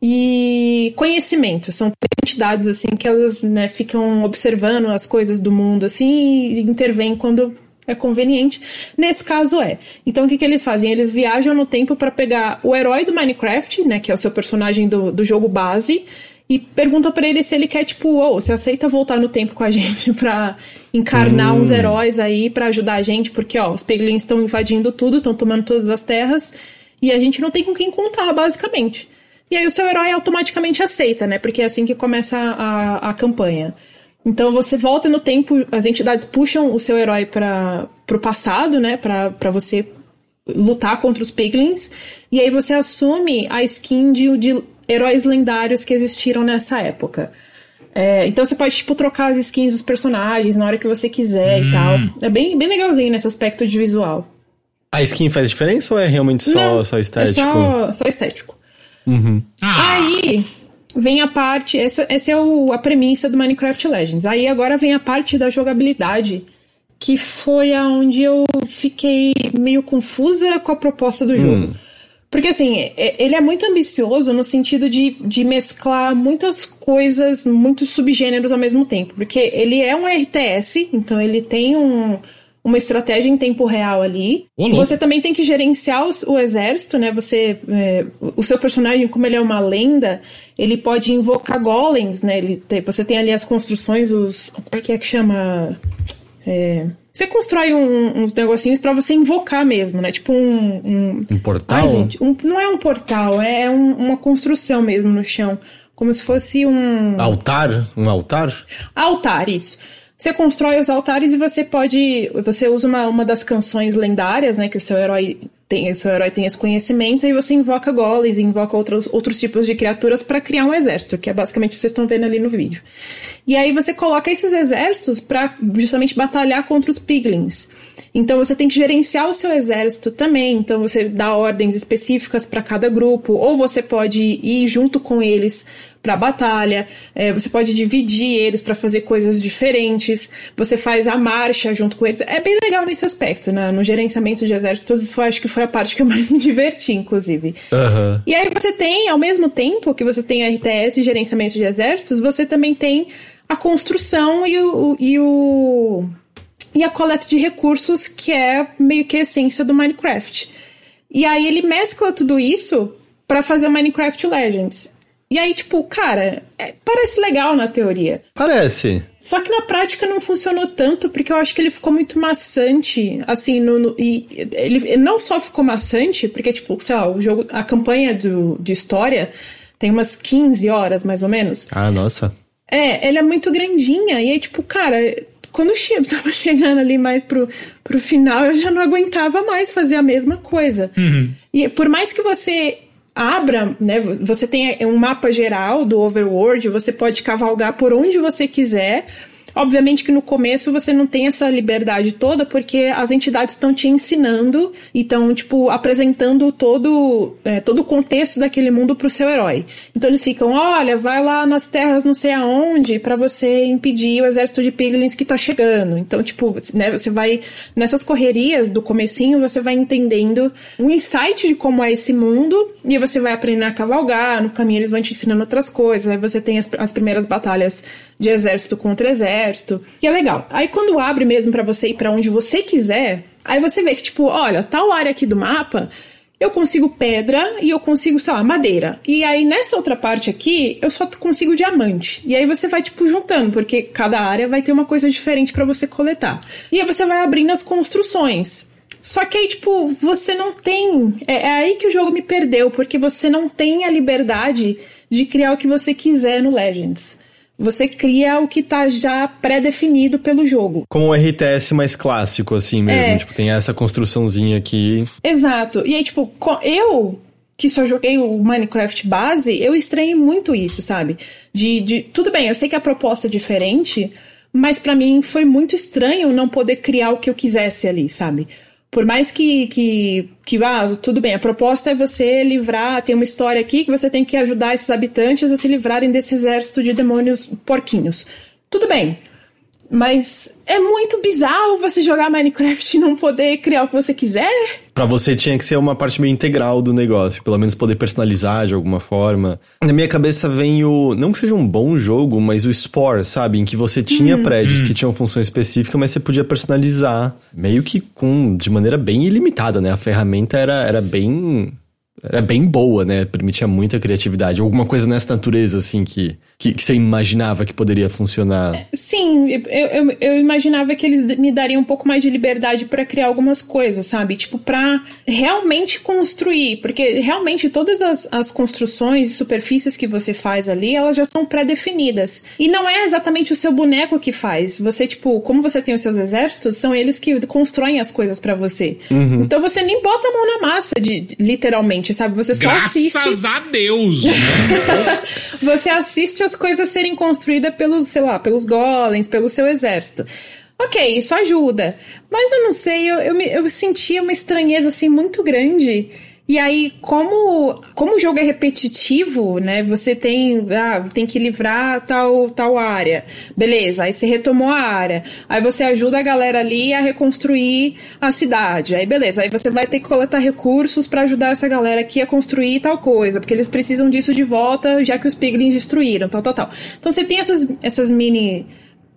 e Conhecimento. São três entidades, assim, que elas né, ficam observando as coisas do mundo, assim, e intervêm quando é conveniente. Nesse caso é. Então o que, que eles fazem? Eles viajam no tempo para pegar o herói do Minecraft, né, que é o seu personagem do, do jogo base, e perguntam para ele se ele quer, tipo, ou oh, você aceita voltar no tempo com a gente pra encarnar hum. uns heróis aí para ajudar a gente, porque, ó, os Piglins estão invadindo tudo, estão tomando todas as terras, e a gente não tem com quem contar, basicamente. E aí o seu herói automaticamente aceita, né? Porque é assim que começa a, a campanha. Então você volta no tempo, as entidades puxam o seu herói para o passado, né? Para você lutar contra os piglins. E aí você assume a skin de, de heróis lendários que existiram nessa época. É, então você pode, tipo, trocar as skins dos personagens na hora que você quiser hum. e tal. É bem, bem legalzinho nesse aspecto de visual. A skin faz diferença ou é realmente só, Não, só estético? É só, só estético. Uhum. Ah. Aí, vem a parte. Essa, essa é o, a premissa do Minecraft Legends. Aí agora vem a parte da jogabilidade, que foi aonde eu fiquei meio confusa com a proposta do jogo. Hum. Porque, assim, ele é muito ambicioso no sentido de, de mesclar muitas coisas, muitos subgêneros ao mesmo tempo. Porque ele é um RTS, então ele tem um, uma estratégia em tempo real ali. Olô. Você também tem que gerenciar o, o exército, né? Você, é, o seu personagem, como ele é uma lenda, ele pode invocar golems, né? Ele tem, você tem ali as construções, os como é que é que chama? É, você constrói um, uns negocinhos para você invocar mesmo, né? Tipo um. Um, um portal? Ai, gente, um, não é um portal, é um, uma construção mesmo no chão. Como se fosse um. Altar? Um altar? Altar, isso. Você constrói os altares e você pode. Você usa uma, uma das canções lendárias, né? Que o seu herói tem, seu herói tem esse conhecimento, e você invoca golems, invoca outros, outros tipos de criaturas para criar um exército, que é basicamente o que vocês estão vendo ali no vídeo. E aí você coloca esses exércitos para justamente batalhar contra os piglins. Então você tem que gerenciar o seu exército também. Então você dá ordens específicas para cada grupo, ou você pode ir junto com eles para batalha, é, você pode dividir eles para fazer coisas diferentes, você faz a marcha junto com eles. É bem legal nesse aspecto, né? No gerenciamento de exércitos, foi, acho que foi a parte que eu mais me diverti, inclusive. Uhum. E aí você tem, ao mesmo tempo que você tem RTS e gerenciamento de exércitos, você também tem a construção e o, e o e a coleta de recursos, que é meio que a essência do Minecraft. E aí ele mescla tudo isso para fazer o Minecraft Legends. E aí, tipo, cara, é, parece legal na teoria. Parece. Só que na prática não funcionou tanto, porque eu acho que ele ficou muito maçante, assim, no, no e ele não só ficou maçante, porque, tipo, sei lá, o jogo, a campanha do, de história tem umas 15 horas, mais ou menos. Ah, nossa. É, ele é muito grandinha, e aí, tipo, cara, quando eu tava chegando ali mais pro, pro final, eu já não aguentava mais fazer a mesma coisa. Uhum. E por mais que você abra, né? Você tem um mapa geral do overworld, você pode cavalgar por onde você quiser. Obviamente que no começo você não tem essa liberdade toda, porque as entidades estão te ensinando e estão, tipo, apresentando todo, é, todo o contexto daquele mundo pro seu herói. Então eles ficam, olha, vai lá nas terras não sei aonde para você impedir o exército de piglins que tá chegando. Então, tipo, né, você vai, nessas correrias do comecinho, você vai entendendo um insight de como é esse mundo e você vai aprendendo a cavalgar, no caminho eles vão te ensinando outras coisas, aí você tem as, as primeiras batalhas de exército contra exército. E é legal. Aí quando abre mesmo para você ir para onde você quiser, aí você vê que, tipo, olha, tal área aqui do mapa eu consigo pedra e eu consigo, sei lá, madeira. E aí nessa outra parte aqui, eu só consigo diamante. E aí você vai, tipo, juntando, porque cada área vai ter uma coisa diferente para você coletar. E aí você vai abrindo as construções. Só que aí, tipo, você não tem. É, é aí que o jogo me perdeu, porque você não tem a liberdade de criar o que você quiser no Legends. Você cria o que tá já pré-definido pelo jogo. Como um RTS mais clássico, assim mesmo. É. Tipo, tem essa construçãozinha aqui. Exato. E aí, tipo, eu que só joguei o Minecraft base, eu estranhei muito isso, sabe? De, de tudo bem, eu sei que a proposta é diferente, mas pra mim foi muito estranho não poder criar o que eu quisesse ali, sabe? Por mais que, que, que, ah, tudo bem, a proposta é você livrar, tem uma história aqui que você tem que ajudar esses habitantes a se livrarem desse exército de demônios porquinhos. Tudo bem. Mas é muito bizarro você jogar Minecraft e não poder criar o que você quiser. Pra você tinha que ser uma parte meio integral do negócio, pelo menos poder personalizar de alguma forma. Na minha cabeça vem o. Não que seja um bom jogo, mas o Spore, sabe? Em que você tinha prédios que tinham função específica, mas você podia personalizar. Meio que com. de maneira bem ilimitada, né? A ferramenta era, era bem. Era bem boa, né? Permitia muita criatividade. Alguma coisa nessa natureza, assim, que, que, que você imaginava que poderia funcionar. Sim, eu, eu, eu imaginava que eles me dariam um pouco mais de liberdade pra criar algumas coisas, sabe? Tipo, pra realmente construir. Porque realmente todas as, as construções e superfícies que você faz ali, elas já são pré-definidas. E não é exatamente o seu boneco que faz. Você, tipo, como você tem os seus exércitos, são eles que constroem as coisas pra você. Então você nem bota a mão na massa, de, literalmente, sabe? Você só assiste. Graças a Deus! né? Você assiste as coisas serem construídas pelos, sei lá, pelos golems, pelo seu exército. Ok, isso ajuda. Mas eu não sei, eu, eu, me- eu sentia uma estranheza assim muito grande. E aí, como, como o jogo é repetitivo, né? Você tem, ah, tem que livrar tal, tal área. Beleza, aí você retomou a área. Aí você ajuda a galera ali a reconstruir a cidade. Aí beleza, aí você vai ter que coletar recursos pra ajudar essa galera aqui a construir tal coisa, porque eles precisam disso de volta, já que os piglins destruíram, tal, tal, tal. Então você tem essas, essas mini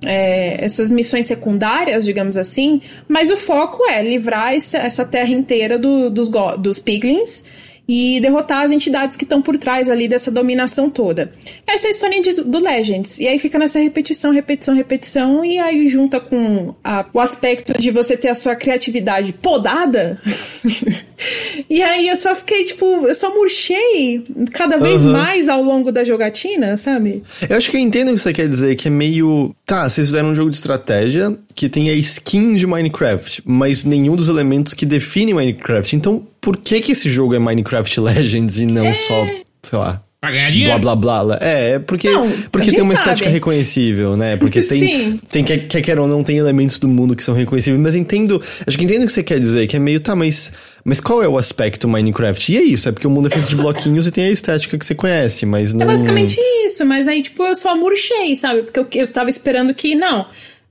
é, essas missões secundárias, digamos assim, mas o foco é livrar essa, essa terra inteira do- dos, dos piglins e derrotar as entidades que estão por trás ali dessa dominação toda. Essa é a história de- do Legends. E aí fica nessa repetição, repetição, repetição, e aí junta com a- o aspecto de você ter a sua criatividade podada. e aí eu só fiquei, tipo, eu só murchei cada vez Aham. mais ao longo da jogatina, sabe? Eu acho que eu entendo o que você quer dizer, que é meio. Tá, vocês fizeram um jogo de estratégia que tem a skin de Minecraft, mas nenhum dos elementos que define Minecraft. Então, por que que esse jogo é Minecraft Legends e não só, sei lá. Pra ganhar dinheiro. Blá blá blá. É, é porque, Não, porque tem uma gente estética sabe. reconhecível, né? Porque tem, tem quer, quer queira ou não, tem elementos do mundo que são reconhecíveis. Mas entendo, acho que entendo o que você quer dizer, que é meio, tá, mas, mas qual é o aspecto Minecraft? E é isso, é porque o mundo é feito de bloquinhos e tem a estética que você conhece, mas não. É basicamente isso, mas aí, tipo, eu só murchei, sabe? Porque eu, eu tava esperando que, não.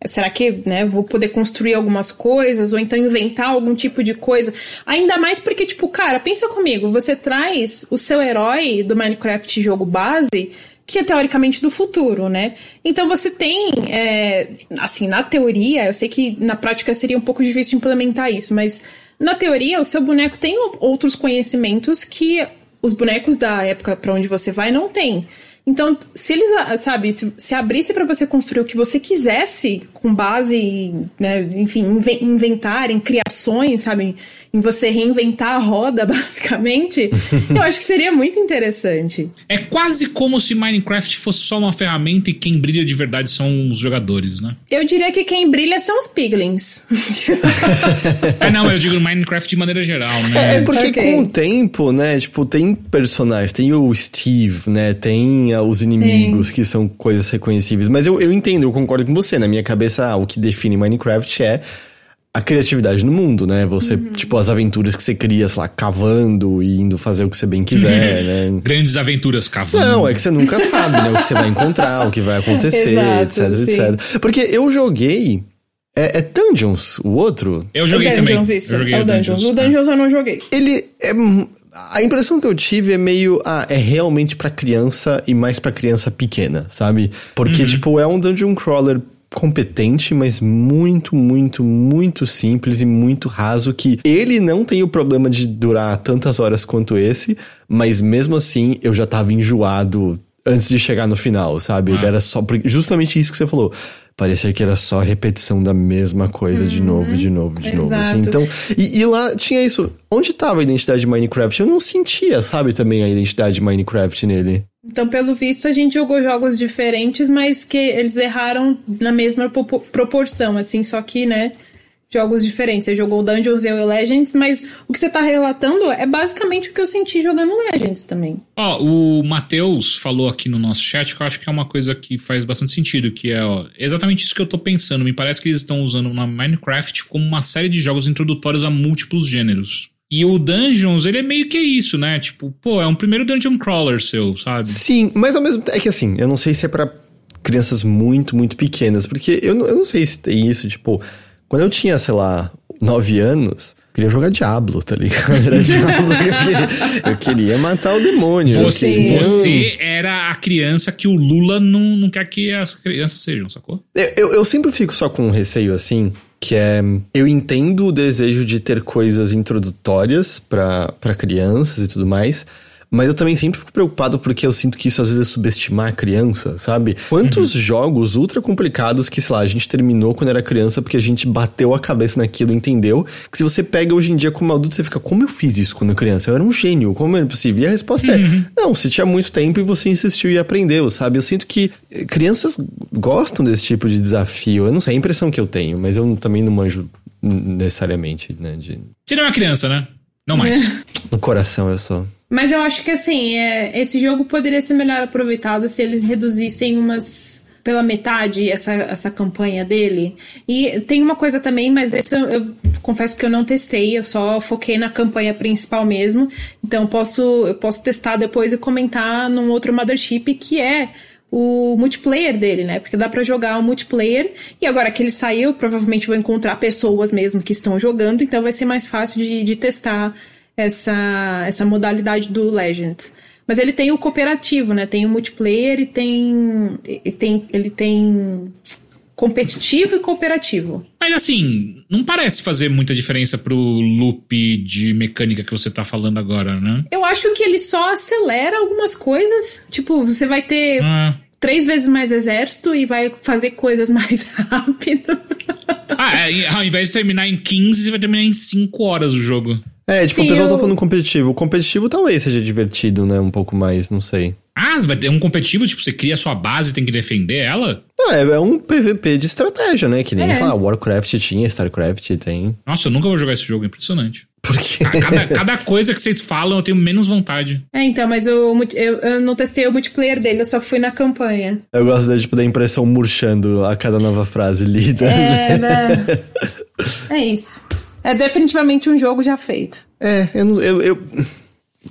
Será que, né, vou poder construir algumas coisas ou então inventar algum tipo de coisa? Ainda mais porque, tipo, cara, pensa comigo, você traz o seu herói do Minecraft jogo base, que é teoricamente do futuro, né? Então você tem, é, assim, na teoria, eu sei que na prática seria um pouco difícil implementar isso, mas na teoria o seu boneco tem outros conhecimentos que os bonecos da época pra onde você vai não têm. Então, se eles, ah, sabe, se, se abrisse pra você construir o que você quisesse com base, né, enfim, inve- inventar em criações, sabe, em você reinventar a roda, basicamente, eu acho que seria muito interessante. É quase como se Minecraft fosse só uma ferramenta e quem brilha de verdade são os jogadores, né? Eu diria que quem brilha são os piglins. É, não, eu digo Minecraft de maneira geral, É, né? é porque Ok. com o tempo, né, tipo, tem personagens, tem o Steve, né, tem ah, os inimigos que são coisas reconhecíveis. Mas eu, eu entendo, eu concordo com você. Na minha cabeça, ah, o que define Minecraft é a criatividade no mundo, né? Você, tipo, as aventuras que você cria, sei lá, cavando e indo fazer o que você bem quiser, né? Grandes aventuras cavando. Não, é que você nunca sabe, né? O que você vai encontrar, o que vai acontecer, Exato, etc, sim. etc. Porque eu joguei. É, é Dungeons, o outro? Eu joguei também. Dungeons, isso. Eu joguei é o Dungeons. O é. Dungeons eu não joguei. Ele é. A impressão que eu tive é meio. Ah, é realmente pra criança e mais pra criança pequena, sabe? Porque, tipo, é um dungeon crawler competente, mas muito, muito, muito simples e muito raso que ele não tem o problema de durar tantas horas quanto esse, mas mesmo assim eu já tava enjoado antes de chegar no final, sabe? Era só justamente isso que você falou. Parecia que era só repetição da mesma coisa de novo, de novo, de novo. Assim. Exato. Então, e, e lá tinha isso. Onde tava a identidade de Minecraft? Eu não sentia, sabe, também a identidade de Minecraft nele. Então, pelo visto, a gente jogou jogos diferentes, mas que eles erraram na mesma proporção, assim, só que, né, jogos diferentes. Você jogou Dungeons and Legends, mas o que você tá relatando é basicamente o que eu senti jogando Legends também. Ó, o Matheus falou aqui no nosso chat que eu acho que é uma coisa que faz bastante sentido, que é ó, exatamente isso que eu tô pensando. Me parece que eles estão usando na Minecraft como uma série de jogos introdutórios a múltiplos gêneros. E o Dungeons, ele é meio que isso, né? Tipo, pô, é um primeiro dungeon crawler seu, sabe? Sim, mas ao mesmo tempo. É que assim, eu não sei se é pra crianças muito, muito pequenas. Porque eu, não- eu não sei se tem isso, tipo. Quando eu tinha, sei lá, 9 anos, eu queria jogar Diablo, tá ligado? Era Diablo eu queria. Eu queria matar o demônio. Você, você era a criança que o Lula não, não quer que as crianças sejam, sacou? Eu, eu, eu sempre fico só com um receio assim, que é. Eu entendo o desejo de ter coisas introdutórias pra crianças e tudo mais. Mas eu também sempre fico preocupado porque eu sinto que isso às vezes é subestimar a criança, sabe? Quantos jogos ultra complicados que, sei lá, a gente terminou quando era criança porque a gente bateu a cabeça naquilo, entendeu? Que se você pega hoje em dia como adulto, você fica, como eu fiz isso quando criança? Eu era um gênio, como é possível? E a resposta é, não, você tinha muito tempo e você insistiu e aprendeu, sabe? Eu sinto que eh, crianças gostam desse tipo de desafio. Eu não sei, é a impressão que eu tenho, mas eu também não manjo necessariamente, né? De... Você não é uma criança, né? Não mais. No coração eu sou. Mas eu acho que assim, é, esse jogo poderia ser melhor aproveitado se eles reduzissem umas pela metade essa, essa campanha dele. E tem uma coisa também, mas esse eu, eu confesso que eu não testei, eu só foquei na campanha principal mesmo. Então posso, eu posso testar depois e comentar num outro Mothership que é o multiplayer dele, né? Porque dá pra jogar o multiplayer. E agora que ele saiu, provavelmente vou encontrar pessoas mesmo que estão jogando, então vai ser mais fácil de, de testar essa, essa modalidade do Legends. Mas ele tem o cooperativo, né? Tem o multiplayer e tem. E tem ele tem competitivo e cooperativo. Mas assim, não parece fazer muita diferença pro loop de mecânica que você tá falando agora, né? Eu acho que ele só acelera algumas coisas. Tipo, você vai ter Ah, três vezes mais exército e vai fazer coisas mais rápido. ah é, ao invés de terminar em 15, você vai terminar em 5 horas o jogo. É, tipo, Sim, o pessoal eu- tá falando competitivo. O competitivo talvez seja divertido, né? Um pouco mais, não sei. Ah, vai ter um competitivo, tipo, você cria a sua base e tem que defender ela? Não, é, é um PVP de estratégia, né? Que nem, É. sei lá, Warcraft tinha, StarCraft tem. Nossa, eu nunca vou jogar esse jogo, é impressionante. Porque. Ah, Cada, cada coisa que vocês falam, eu tenho menos vontade. É, então, mas eu, eu, eu não testei o multiplayer dele, eu só fui na campanha. Eu gosto da, tipo, da impressão murchando a cada nova frase lida. É, né? é isso. É definitivamente um jogo já feito. É, eu não. Eu, eu...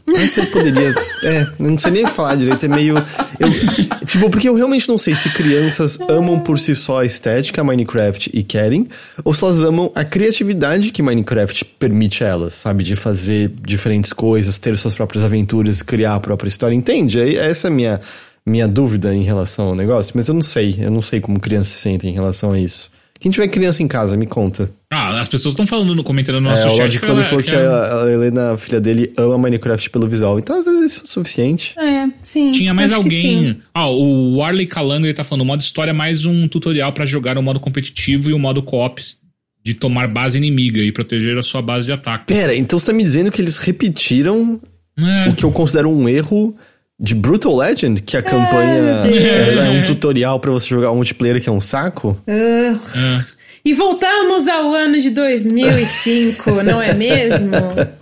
Mas você poderia. É, não sei nem falar direito, é meio. eu- tipo, porque eu realmente não sei se crianças amam por si só a estética Minecraft e querem, ou se elas amam a criatividade que Minecraft permite a elas, sabe? De fazer diferentes coisas, ter suas próprias aventuras, criar a própria história. Entende? Essa é a minha, minha dúvida em relação ao negócio, mas eu não sei. Eu não sei como crianças se sentem em relação a isso. Quem tiver criança em casa, me conta. Ah, as pessoas estão falando, no- comentando no nosso é, o chat Club ela- falou que que ela- a, a Helena, a filha dele, ama Minecraft pelo visual. Então, às vezes, isso é o suficiente. É, sim. Tinha mais alguém. Ó, o Warley Calango ele tá falando: o modo história é mais um tutorial pra jogar o modo competitivo e o modo co-op de tomar base inimiga e proteger a sua base de ataques. Pera, então você tá me dizendo que eles repetiram É. o que eu considero um erro de Brutal Legend? Que a campanha é um tutorial pra você jogar um multiplayer que é um saco? É. E voltamos ao ano de 2005, não é mesmo?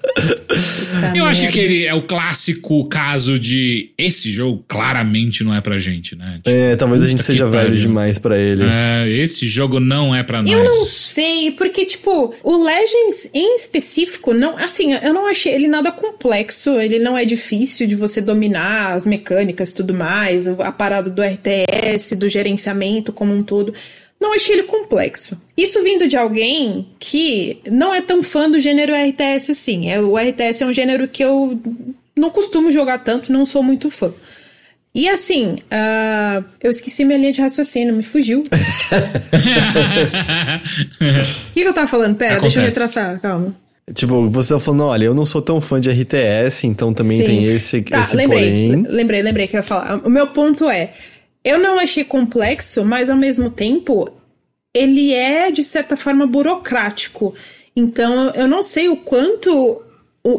Eu acho que ele é o clássico caso de esse jogo claramente não é pra gente, né? Tipo, É, talvez a gente seja velho pariu. demais pra ele. É, esse jogo não é pra nós. Eu não sei, porque, tipo, o Legends em específico, não, assim, eu não achei ele nada complexo, ele não é difícil de você dominar as mecânicas e tudo mais, a parada do RTS, do gerenciamento como um todo. Não achei ele complexo. Isso vindo de alguém que não é tão fã do gênero RTS assim. É, o RTS é um gênero que eu não costumo jogar tanto, não sou muito fã. E assim, ah, eu esqueci minha linha de raciocínio, me fugiu. O que, que eu tava falando? Pera, deixa eu Acontece. retraçar, calma. Tipo, você tá falando, olha, eu não sou tão fã de RTS, então também Sim. tem esse, Tá, esse lembrei, porém. lembrei, lembrei que eu ia falar. O meu ponto é, eu não achei complexo, mas ao mesmo tempo, ele é, de certa forma, burocrático. Então, eu não sei o quanto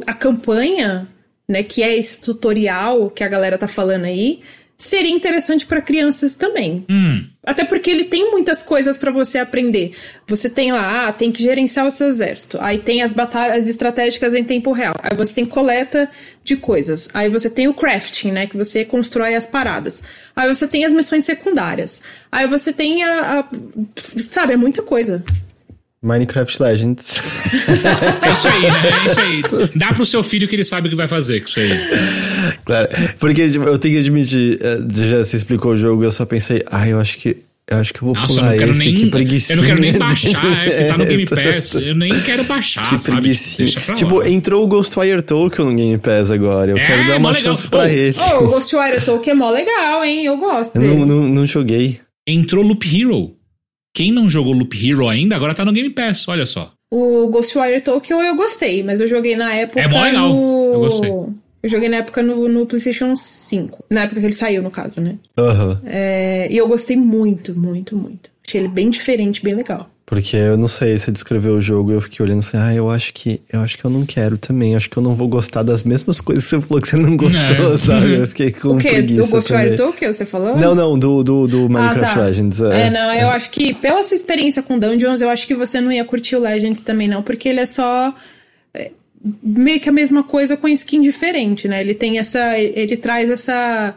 a campanha né, que é esse tutorial que a galera tá falando aí, seria interessante para crianças também. Hum. Até porque ele tem muitas coisas para você aprender. Você tem lá, ah, tem que gerenciar o seu exército. Aí tem as batalhas estratégicas em tempo real. Aí você tem coleta de coisas. Aí você tem o crafting, né, que você constrói as paradas. Aí você tem as missões secundárias. Aí você tem a, a sabe, é muita coisa. Minecraft Legends. É isso aí, né? É isso aí. Dá pro seu filho que ele sabe o que vai fazer com isso aí. claro. Porque tipo, eu tenho que admitir, eh, já se explicou o jogo, eu só pensei, ah, eu acho que. Eu acho que eu vou Nossa, eu pular não quero esse, nem. que preguiça. Eu não quero nem baixar, é, porque tá no Game tô- Pass. Eu nem quero baixar, Que sabe? Tipo, entrou o Ghostwire Tokyo no Game Pass agora. Eu É, quero dar uma legal. chance pra Oh, ele. Oh, o Ghostwire Tokyo é mó legal, hein? Eu gosto Eu não, não, não joguei. Entrou Loop Hero. Quem não jogou Loop Hero ainda, agora tá no Game Pass, olha só. O Ghostwire Tokyo eu gostei, mas eu joguei na época. É mó legal. No... Eu gostei. Eu joguei na época no, no PlayStation 5. Na época que ele saiu, no caso, né? Aham. É, e eu gostei muito, muito, muito. Achei ele bem diferente, bem legal. Porque eu não sei, você descreveu o jogo e eu fiquei olhando assim, ah, eu acho que eu acho que eu não quero também. Acho que eu não vou gostar das mesmas coisas que você falou que você não gostou, É. sabe? Eu fiquei com o quê? preguiça Do Ghostwire também. Tokyo, você falou? Não, não, do, do, do Ah, Minecraft tá. Legends. É, não, eu acho que pela sua experiência com Dungeons, eu acho que você não ia curtir o Legends também, não, porque ele é só. é, meio que a mesma coisa com skin diferente, né? Ele tem essa. Ele traz essa.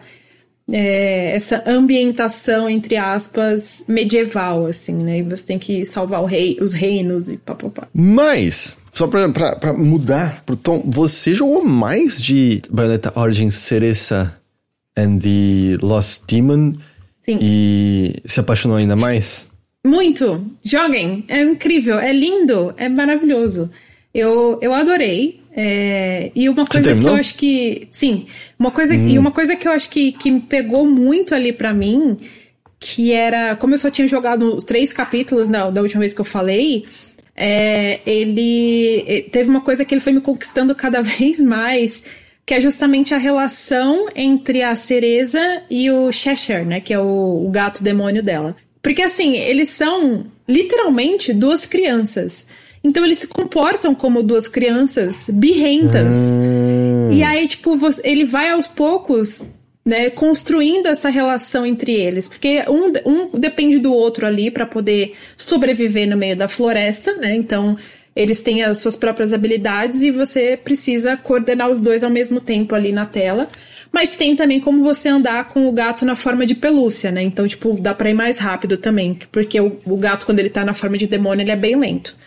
É, essa ambientação, entre aspas, medieval, assim, né? E você tem que salvar o rei, os reinos e papapá. Mas, só pra, pra, pra mudar pro tom, você jogou mais de Bayonetta Origins Cereza and the Lost Demon Sim. e se apaixonou ainda mais? Muito! Joguem! É incrível, é lindo, é maravilhoso. Eu, eu adorei. É, e uma coisa que eu acho que. Sim, uma coisa, e uma coisa que eu acho que, que me pegou muito ali pra mim, que era. Como eu só tinha jogado três capítulos na, da última vez que eu falei. é, ele teve uma coisa que ele foi me conquistando cada vez mais, que é justamente a relação entre a Cereza e o Cheshire, né? Que é o, o gato demônio dela. Porque assim, eles são literalmente duas crianças. Então eles se comportam como duas crianças birrentas. E aí, tipo, ele vai aos poucos, né, construindo essa relação entre eles. Porque um, um depende do outro ali pra poder sobreviver no meio da floresta, né? Então. Eles têm as suas próprias habilidades e você precisa coordenar os dois ao mesmo tempo ali na tela. Mas tem também como você andar com o gato na forma de pelúcia, né? Então, tipo, dá pra ir mais rápido também. Porque o, o gato, quando ele tá na forma de demônio, ele é bem lento.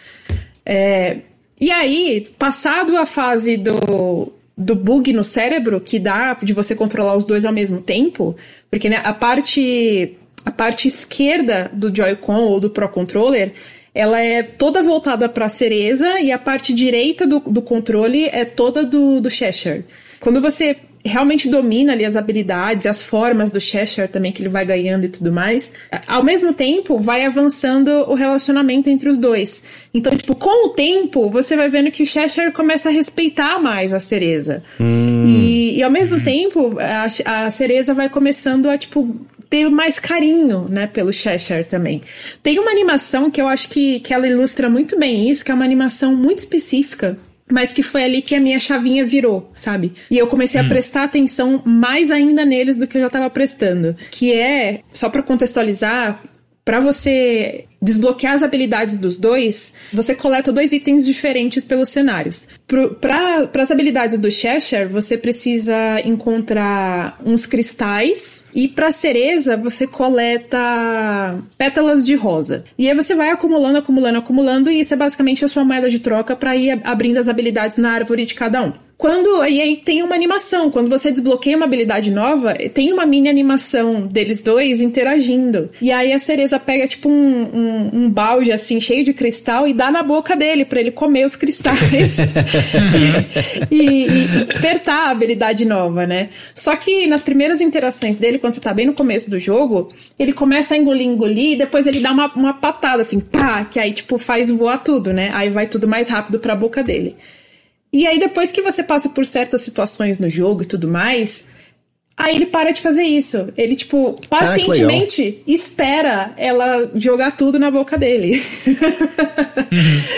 É, e aí, passado a fase do, do bug no cérebro, que dá de você controlar os dois ao mesmo tempo, porque né, a parte a parte esquerda do Joy-Con ou do Pro Controller, ela é toda voltada para a cereza e a parte direita do, do controle é toda do, do Cheshire. Quando você realmente domina ali as habilidades, as formas do Cheshire também que ele vai ganhando e tudo mais, ao mesmo tempo vai avançando o relacionamento entre os dois. Então, tipo, com o tempo, você vai vendo que o Cheshire começa a respeitar mais a Cereza. E, e ao mesmo tempo, a, a Cereza vai começando a, tipo, ter mais carinho, né, pelo Cheshire também. Tem uma animação que eu acho que, que ela ilustra muito bem isso, que é uma animação muito específica, mas que foi ali que a minha chavinha virou, sabe? E eu comecei a prestar atenção mais ainda neles do que eu já tava prestando, que é, só para contextualizar, para você desbloquear as habilidades dos dois, você coleta dois itens diferentes pelos cenários. Para as habilidades do Cheshire, você precisa encontrar uns cristais e para cereza você coleta pétalas de rosa. E aí você vai acumulando, acumulando, acumulando e isso é basicamente a sua moeda de troca para ir abrindo as habilidades na árvore de cada um. Quando e aí tem uma animação, quando você desbloqueia uma habilidade nova, tem uma mini animação deles dois interagindo. E aí a cereza pega tipo um, um, um balde assim cheio de cristal e dá na boca dele para ele comer os cristais e, e, e despertar a habilidade nova, né? Só que nas primeiras interações dele, quando você tá bem no começo do jogo, ele começa a engolir, engolir, e depois ele dá uma, uma patada assim, pá, que aí tipo faz voar tudo, né? Aí vai tudo mais rápido pra boca dele. E aí, depois que você passa por certas situações no jogo e tudo mais, Aí ele para de fazer isso. Ele, tipo, pacientemente espera ela jogar tudo na boca dele.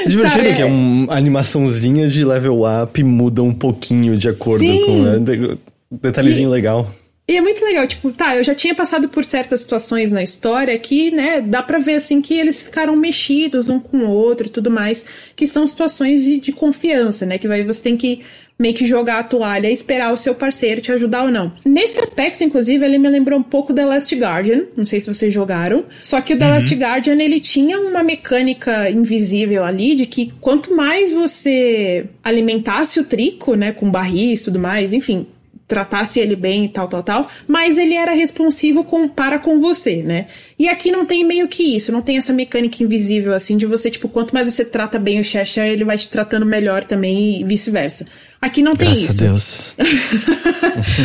É divertido Sabe, que é uma animaçãozinha de level up muda um pouquinho de acordo Sim. com. né, de- detalhezinho legal. E é muito legal, tipo, tá, eu já tinha passado por certas situações na história que, né, dá pra ver, assim, que eles ficaram mexidos um com o outro e tudo mais, que são situações de, de confiança, né, que vai, você tem que meio que jogar a toalha e esperar o seu parceiro te ajudar ou não. Nesse aspecto, inclusive, ele me lembrou um pouco The Last Guardian, não sei se vocês jogaram, só que o The Last Guardian, ele tinha uma mecânica invisível ali de que quanto mais você alimentasse o trico, né, com barris e tudo mais, enfim, tratasse ele bem e tal, tal, tal, mas ele era responsivo com, para com você, né? E aqui não tem meio que isso, não tem essa mecânica invisível, assim, de você, tipo, quanto mais você trata bem o Cheshire, ele vai te tratando melhor também e vice-versa. Aqui não tem Graças isso. a Deus.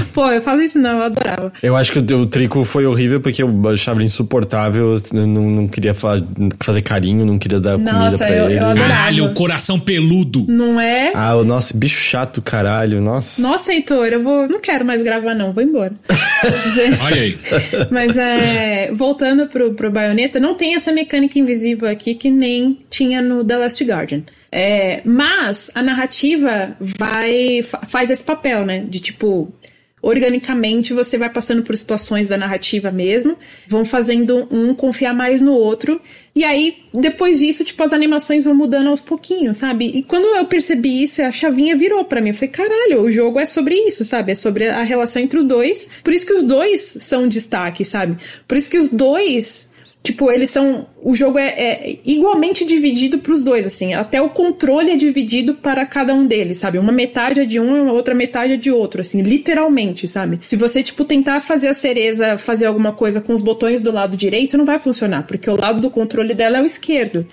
Pô, eu falo isso não, eu adorava. Eu acho que o, o trico foi horrível porque eu achava ele insuportável. eu Não, não queria fa- fazer carinho, não queria dar comida Nossa, pra eu- ele. eu adoro- Caralho, coração peludo. Não é? Ah, o nosso bicho chato, caralho. Nossa. Nossa, Heitor, eu vou. Não quero mais gravar, não, vou embora. Olha aí. Mas é, voltando pro, pro Bayonetta, não tem essa mecânica invisível aqui que nem tinha no The Last Guardian. É, mas a narrativa vai fa- faz esse papel, né? De tipo, organicamente você vai passando por situações da narrativa mesmo, vão fazendo um confiar mais no outro. E aí, depois disso, tipo, as animações vão mudando aos pouquinhos, sabe? E quando eu percebi isso, a chavinha virou pra mim. Eu falei, caralho, o jogo é sobre isso, sabe? É sobre a relação entre os dois. Por isso que os dois são destaque, sabe? Por isso que os dois Tipo, eles são. O jogo é, é igualmente dividido pros dois, assim. Até o controle é dividido para cada um deles, sabe? Uma metade é de um, a outra metade é de outro, assim, literalmente, sabe? Se você, tipo, tentar fazer a cereza fazer alguma coisa com os botões do lado direito, não vai funcionar, porque o lado do controle dela é o esquerdo.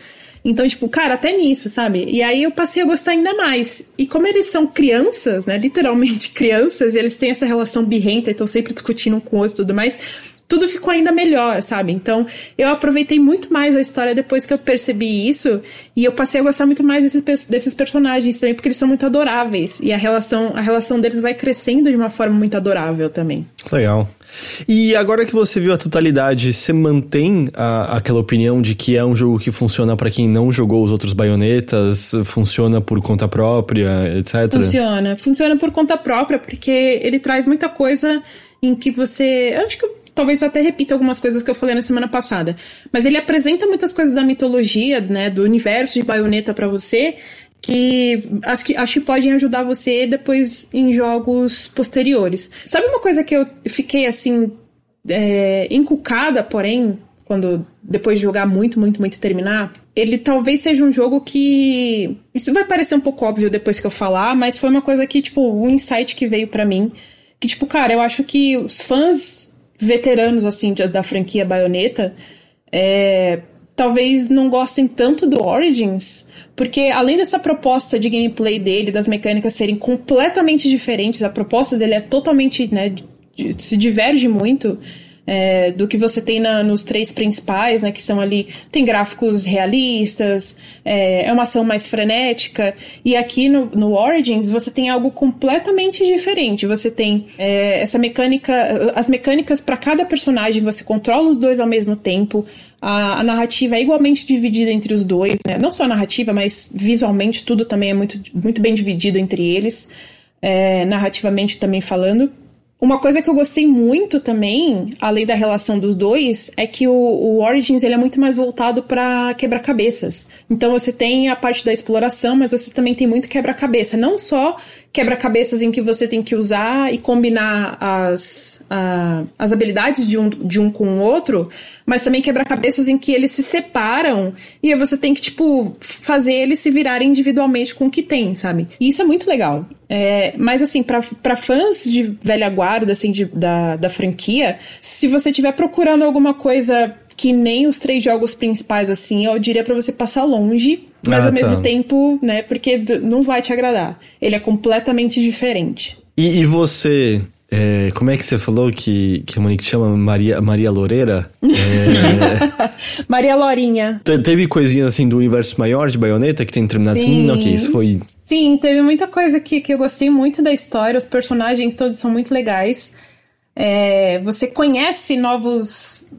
Então, tipo, cara, até nisso, sabe? E aí eu passei a gostar ainda mais. E como eles são crianças, né? Literalmente crianças, e eles têm essa relação birrenta estão sempre discutindo um com o outro e tudo mais tudo ficou ainda melhor, sabe? Então, eu aproveitei muito mais a história depois que eu percebi isso, e eu passei a gostar muito mais desses, desses personagens também, porque eles são muito adoráveis, e a relação, a relação deles vai crescendo de uma forma muito adorável também. Legal. E agora que você viu a totalidade, você mantém a- aquela opinião de que é um jogo que funciona pra quem não jogou os outros baionetas, funciona por conta própria, etc? Funciona. Funciona por conta própria, porque ele traz muita coisa em que você. Eu acho que talvez até repita algumas coisas que eu falei na semana passada. Mas ele apresenta muitas coisas da mitologia, né? Do universo de baioneta pra você. Que acho, que acho que podem ajudar você depois em jogos posteriores. Sabe uma coisa que eu fiquei assim. É, encucada, porém, quando depois de jogar muito, muito, muito e terminar, ele talvez seja um jogo que isso vai parecer um pouco óbvio depois que eu falar, mas foi uma coisa que tipo um insight que veio pra mim, que tipo, cara, eu acho que os fãs veteranos assim da, franquia Bayonetta é, talvez não gostem tanto do Origins, porque além dessa proposta de gameplay dele, das mecânicas serem completamente diferentes, a proposta dele é totalmente, né, se diverge muito é, do que você tem na- nos três principais, né, que são ali, tem gráficos realistas, é, é uma ação mais frenética, e aqui no, no Origins você tem algo completamente diferente, você tem é, essa mecânica, as mecânicas para cada personagem, você controla os dois ao mesmo tempo, a, a narrativa é igualmente dividida entre os dois, né? Não só a narrativa, mas visualmente tudo também é muito, muito bem dividido entre eles, é, narrativamente também falando. Uma coisa que eu gostei muito também, além da relação dos dois, é que o, o Origins ele é muito mais voltado para quebra-cabeças. Então você tem a parte da exploração, mas você também tem muito quebra-cabeça. Não só quebra-cabeças em que você tem que usar e combinar as, a- as habilidades de um, de um com o outro, mas também quebra-cabeças em que eles se separam e aí você tem que, tipo, fazer eles se virarem individualmente com o que tem, sabe? E isso é muito legal. É, mas assim, pra fãs de velha guarda, assim, de- da, da franquia, se você estiver procurando alguma coisa que nem os três jogos principais, assim, eu diria pra você passar longe, mas Ah, ao mesmo tá. tempo, né, porque não vai te agradar. Ele é completamente diferente. E, e você, é, como é que você falou que, que a Monique chama Maria, Maria Loureira? É, Maria Lorinha. te- teve coisinhas assim do universo maior de baioneta que tem determinados. Sim. Hum, ok, isso foi. Sim, teve muita coisa que, que eu gostei muito da história, os personagens todos são muito legais. é, você conhece novos.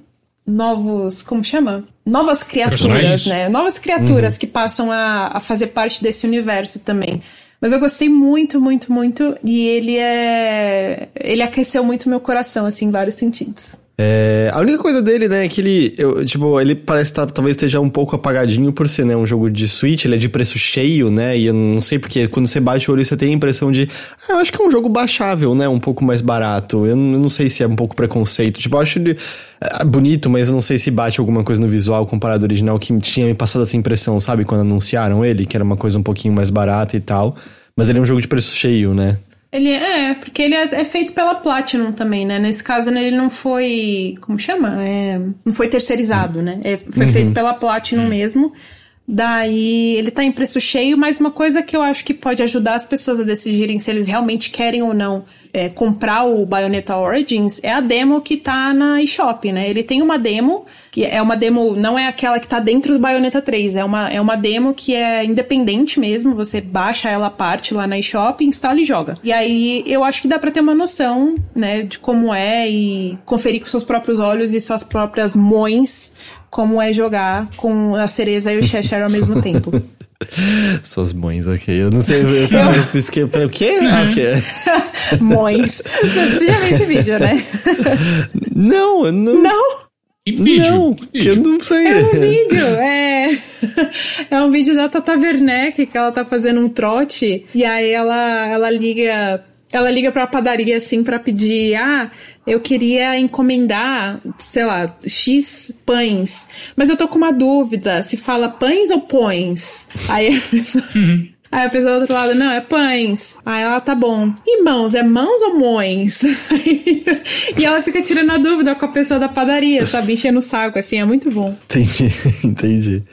Novos. Como chama? Novas criaturas, né? Novas criaturas que passam a, a fazer parte desse universo também. Mas eu gostei muito, muito, muito. E ele é. Ele aqueceu muito meu coração, assim, em vários sentidos. É, a única coisa dele, né, é que ele, eu, tipo, ele parece tá, talvez esteja um pouco apagadinho por ser, né, um jogo de Switch, ele é de preço cheio, né, e eu não sei porque quando você bate o olho você tem a impressão de, ah, eu acho que é um jogo baixável, né, um pouco mais barato. Eu não, eu não sei se é um pouco preconceito. Tipo, eu acho ele ah, bonito, mas eu não sei se bate alguma coisa no visual comparado ao original que tinha me passado essa impressão, sabe, quando anunciaram ele, que era uma coisa um pouquinho mais barata e tal. Mas ele é um jogo de preço cheio, né? Ele é, porque ele é, é feito pela Platinum também, né? Nesse caso, ele não foi. Como chama? É, não foi terceirizado, né? É, foi feito pela Platinum mesmo. Daí ele tá em preço cheio, mas uma coisa que eu acho que pode ajudar as pessoas a decidirem se eles realmente querem ou não é, comprar o Bayonetta Origins é a demo que tá na eShop, né? Ele tem uma demo, que é uma demo, não é aquela que tá dentro do Bayonetta 3, é uma, é uma demo que é independente mesmo, você baixa ela à parte lá na eShop, instala e joga. E aí eu acho que dá pra ter uma noção, né, de como é e conferir com seus próprios olhos e suas próprias mães como é jogar com a Cereza e o Cheshire ao mesmo tempo. Suas mães, ok. Eu não sei, eu tava eu o quê? Ah, o quê? Mães. Você já viu esse vídeo, né? Não, eu não. Não! Que vídeo? Não, que que eu não sei. É um vídeo, é. É um vídeo da Tata Werneck que ela tá fazendo um trote e aí ela, ela liga. Ela liga pra padaria assim pra pedir: ah, eu queria encomendar, sei lá, X pães. Mas eu tô com uma dúvida: se fala pães ou pões? Aí a pessoa. Aí a pessoa do outro lado, não, é pães. Aí ela, tá bom. E mãos, é mãos ou mões? e ela fica tirando a dúvida com a pessoa da padaria, sabe? Enchendo o saco, assim, é muito bom. Entendi, entendi.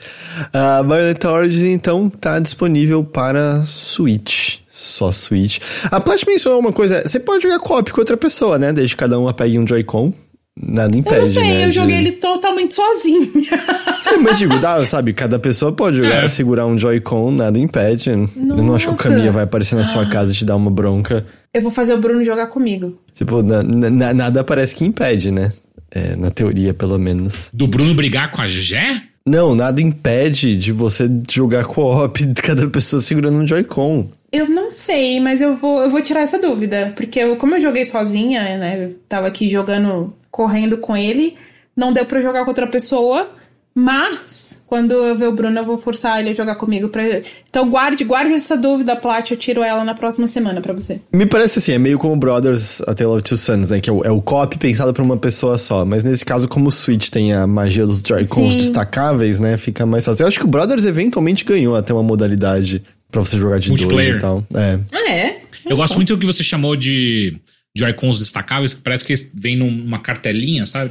A Bayonetta Origins, então, tá disponível para Switch. Só Switch. A Plat mencionou uma coisa: você pode jogar co-op com outra pessoa, né? Desde que cada um pegue um Joy-Con. Nada impede. Eu não sei, né, eu de- joguei ele totalmente sozinho. Sim, mas digo, dá, sabe? Cada pessoa pode jogar, É. segurar um Joy-Con, nada impede. Eu não acho que o Nossa. Caminha vai aparecer na sua casa e te dar uma bronca. eu vou fazer o Bruno jogar comigo. Tipo, na- na- nada parece que impede, né? É, na teoria, pelo menos. Do Bruno brigar com a Gé? Não, nada impede de você jogar co-op de cada pessoa segurando um Joy-Con. Eu não sei, mas eu vou, eu vou tirar essa dúvida. Porque eu, como eu joguei sozinha, né? Eu tava aqui jogando, correndo com ele. Não deu pra jogar com outra pessoa. Mas, quando eu ver o Bruno, eu vou forçar ele a jogar comigo. Pra... Então guarde, guarde essa dúvida, Plat. Eu tiro ela na próxima semana pra você. Me parece assim, é meio como Brothers A Tale of Two Sons, né? Que é o, é o co-op pensado pra uma pessoa só. Mas nesse caso, como o Switch tem a magia dos Joy-Cons destacáveis, né? Fica mais fácil. Eu acho que o Brothers eventualmente ganhou até uma modalidade pra você jogar de dois e tal. É. Ah, é? Eu gosto muito do que você chamou de Joy-Cons destacáveis, que parece que vem numa cartelinha, sabe?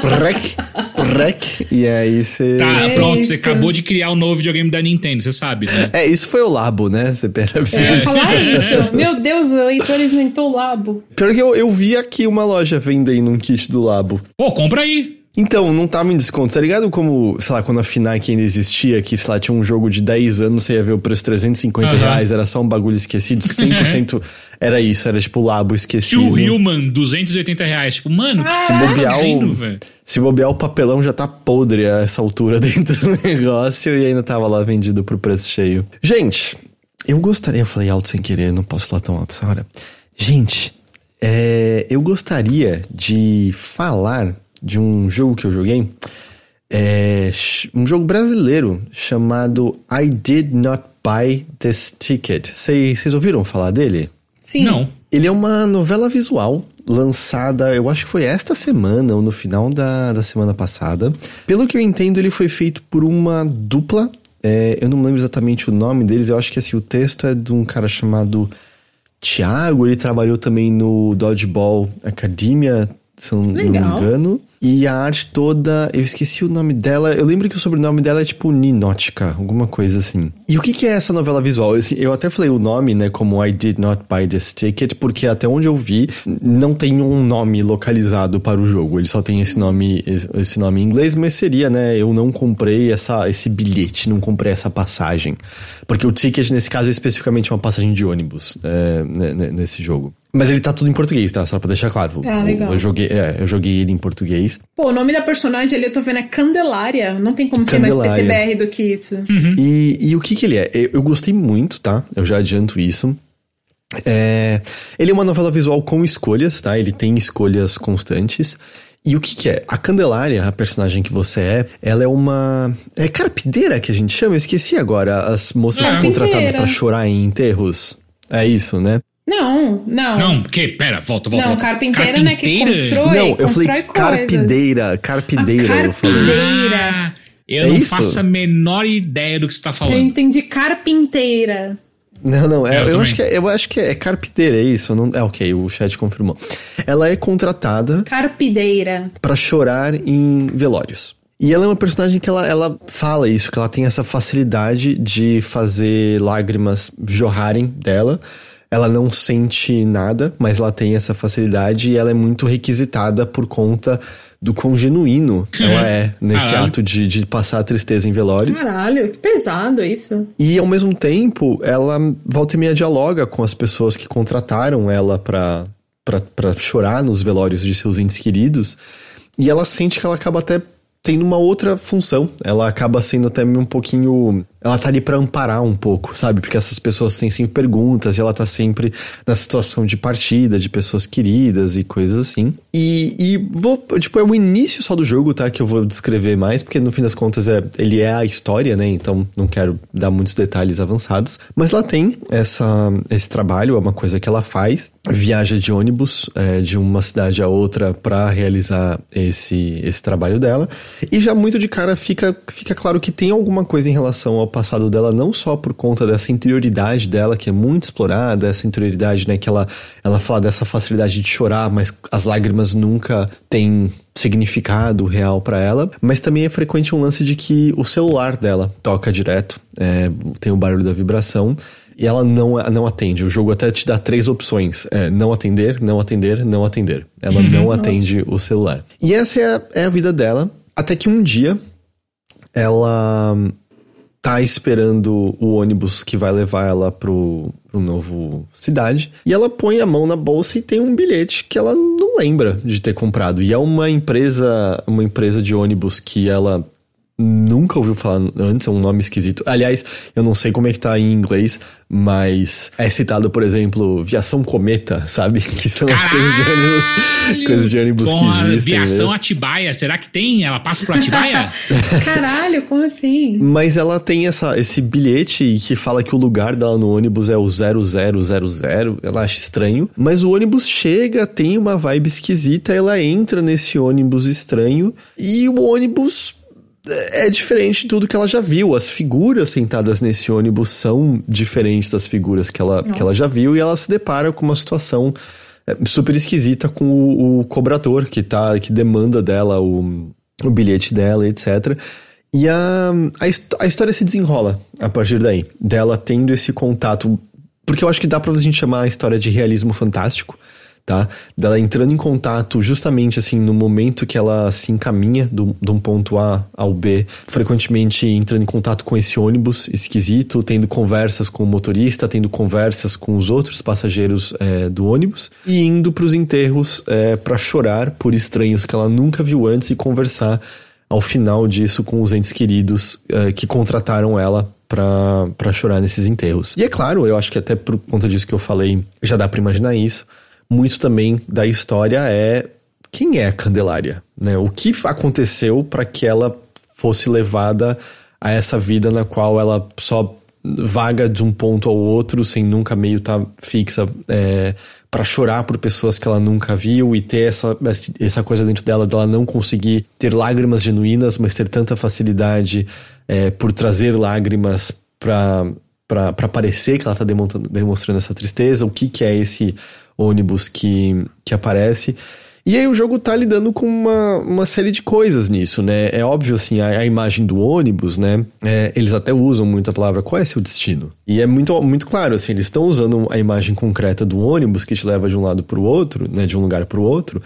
Prec, prec, e aí você. Tá, É pronto, isso. você acabou de criar um novo videogame da Nintendo, você sabe, né? É, isso foi o Labo, né? Você pera Eu ia falar isso. Meu Deus, o Heitor inventou o labo. Pior que eu, eu vi aqui uma loja vendendo um kit do Labo. Pô, compra aí. Então, não tava em desconto, tá ligado? Como, sei lá, quando a FNAC ainda existia, que, sei lá, tinha um jogo de 10 anos, você ia ver o preço 350 Aham. reais, era só um bagulho esquecido, 100% era isso, era tipo Labo esquecido. Tio Hillman, 280 reais. Tipo, mano, o que, você Se tá bobear, fazendo, velho? se bobear, o papelão já tá podre a essa altura dentro do negócio e ainda tava lá vendido pro preço cheio. Gente, eu gostaria. Eu falei alto sem querer, não posso falar tão alto essa hora. Gente, é, eu gostaria de falar de um jogo que eu joguei. É, um jogo brasileiro chamado I Did Not Buy This Ticket. Vocês ouviram falar dele? Sim. Não. Ele é uma novela visual lançada, eu acho que foi esta semana ou no final da, da semana passada. Pelo que eu entendo, ele foi feito por uma dupla. É, eu não lembro exatamente o nome deles, eu acho que assim, o texto é de um cara chamado Thiago. Ele trabalhou também no Dodgeball Academia, se eu não me engano. E a arte toda, eu esqueci o nome dela. Eu lembro que o sobrenome dela é tipo Ninótica, alguma coisa assim. E o que, que é essa novela visual? Assim, Eu até falei o nome, né, como I Did Not Buy This Ticket, porque até onde eu vi, não tem um nome localizado para o jogo. Ele só tem esse nome, esse nome em inglês, mas seria, né, eu não comprei essa, esse bilhete, não comprei essa passagem. Porque o ticket, nesse caso, é especificamente uma passagem de ônibus é, né, né, nesse jogo. Mas ele tá tudo em português, tá? Só pra deixar claro. Ah, legal. Eu, eu joguei, é, eu joguei ele em português. Pô, o nome da personagem ali eu tô vendo é Candelária. Não tem como ser mais Candelária. PTBR do que isso. Uhum. E, e o que que ele é? Eu, eu gostei muito, tá? Eu já adianto isso. É, ele é uma novela visual com escolhas, tá? Ele tem escolhas constantes. E o que que é? A Candelária, a personagem que você é, ela é uma... É carpideira que a gente chama? Eu esqueci agora. As moças Carpinteira. contratadas pra chorar em enterros. É isso, né? Não, não. Não, que? Pera, volta, volta. Não, volta. carpinteira, né, que Carpinteira? constrói. Não, eu constrói falei coisas. carpideira. Carpideira, A eu falei. carpideira. Ah, eu É não isso? faço a menor ideia do que você tá Eu falando. entendi carpinteira. Não, não, é- Eu eu, também. acho que é, eu acho que é, é carpinteira, é isso? Não, é ok, o chat confirmou. Ela é contratada Carpideira. pra chorar em velórios. E ela é uma personagem que ela, ela fala isso, que ela tem essa facilidade de fazer lágrimas jorrarem dela. Ela não sente nada, mas ela tem essa facilidade e ela é muito requisitada por conta do quão genuíno ela é nesse Caralho. ato de, de passar a tristeza em velórios. Caralho, que pesado isso. E ao mesmo tempo, ela volta e meia dialoga com as pessoas que contrataram ela pra, pra, pra chorar nos velórios de seus entes queridos. E ela sente que ela acaba até tendo uma outra função. Ela acaba sendo até um pouquinho. Ela tá ali pra amparar um pouco, sabe? Porque essas pessoas têm sempre perguntas e ela tá sempre na situação de partida, de pessoas queridas e coisas assim. E, e vou, tipo, é o início só do jogo, tá? Que eu vou descrever mais, porque no fim das contas é, ele é a história, né? Então não quero dar muitos detalhes avançados. Mas ela tem essa, esse trabalho, é uma coisa que ela faz. Viaja de ônibus é, de uma cidade a outra pra realizar esse, esse trabalho dela. E já muito de cara fica, fica claro que tem alguma coisa em relação ao passado dela, não só por conta dessa interioridade dela, que é muito explorada, essa interioridade, né? Que ela, ela fala dessa facilidade de chorar, mas as lágrimas nunca têm significado real pra ela, mas também é frequente um lance de que o celular dela toca direto, é, tem o barulho da vibração. E ela não, não atende. O jogo até te dá três opções: é, não atender, não atender, não atender. Ela não atende o celular. E essa é a, é a vida dela. Até que um dia ela tá esperando o ônibus que vai levar ela pro, pro novo cidade. E ela põe a mão na bolsa e tem um bilhete que ela não lembra de ter comprado. E é uma empresa, uma empresa de ônibus que ela nunca ouviu falar antes, é um nome esquisito. Aliás, eu não sei como é que tá em inglês, mas é citado, por exemplo, Viação Cometa, sabe? Que são as coisas de ônibus, coisas de ônibus Porra, que existem. Viação mesmo. Atibaia, será que tem? Ela passa por Atibaia? Caralho, como assim? Mas ela tem essa, esse bilhete que fala que o lugar dela no ônibus é o 0000. Ela acha estranho. Mas o ônibus chega, tem uma vibe esquisita. Ela entra nesse ônibus estranho. E o ônibus é diferente de tudo que ela já viu. As figuras sentadas nesse ônibus são diferentes das figuras que ela, que ela já viu. E ela se depara com uma situação é, super esquisita com o, o cobrador que, tá, que demanda dela o, o bilhete dela, etc. E a, a, a história se desenrola a partir daí. Dela tendo esse contato. Porque eu acho que dá pra gente chamar a história de realismo fantástico, tá? Dela entrando em contato justamente assim no momento que ela se encaminha do, de um ponto A ao B, frequentemente entrando em contato com esse ônibus esquisito, tendo conversas com o motorista, tendo conversas com os outros passageiros é, do ônibus e indo pros enterros é, para chorar por estranhos que ela nunca viu antes e conversar ao final disso com os entes queridos eh, que contrataram ela pra chorar nesses enterros. E é claro, eu acho que até por conta disso que eu falei, já dá pra imaginar isso. Muito também da história é quem é a Candelária, né? O que aconteceu para que ela fosse levada a essa vida na qual ela só vaga de um ponto ao outro sem nunca meio estar fixa é, para chorar por pessoas que ela nunca viu e ter essa, essa coisa dentro dela dela não conseguir ter lágrimas genuínas mas ter tanta facilidade é, por trazer lágrimas para para parecer que ela tá demonstrando, demonstrando essa tristeza o que que é esse ônibus que, que aparece e aí o jogo tá lidando com uma, uma série de coisas nisso, né? É óbvio, assim, a, a imagem do ônibus, né? É, eles até usam muito a palavra qual é seu destino. E é muito, muito claro, assim, eles estão usando a imagem concreta do ônibus que te leva de um lado pro outro, né? De um lugar pro outro.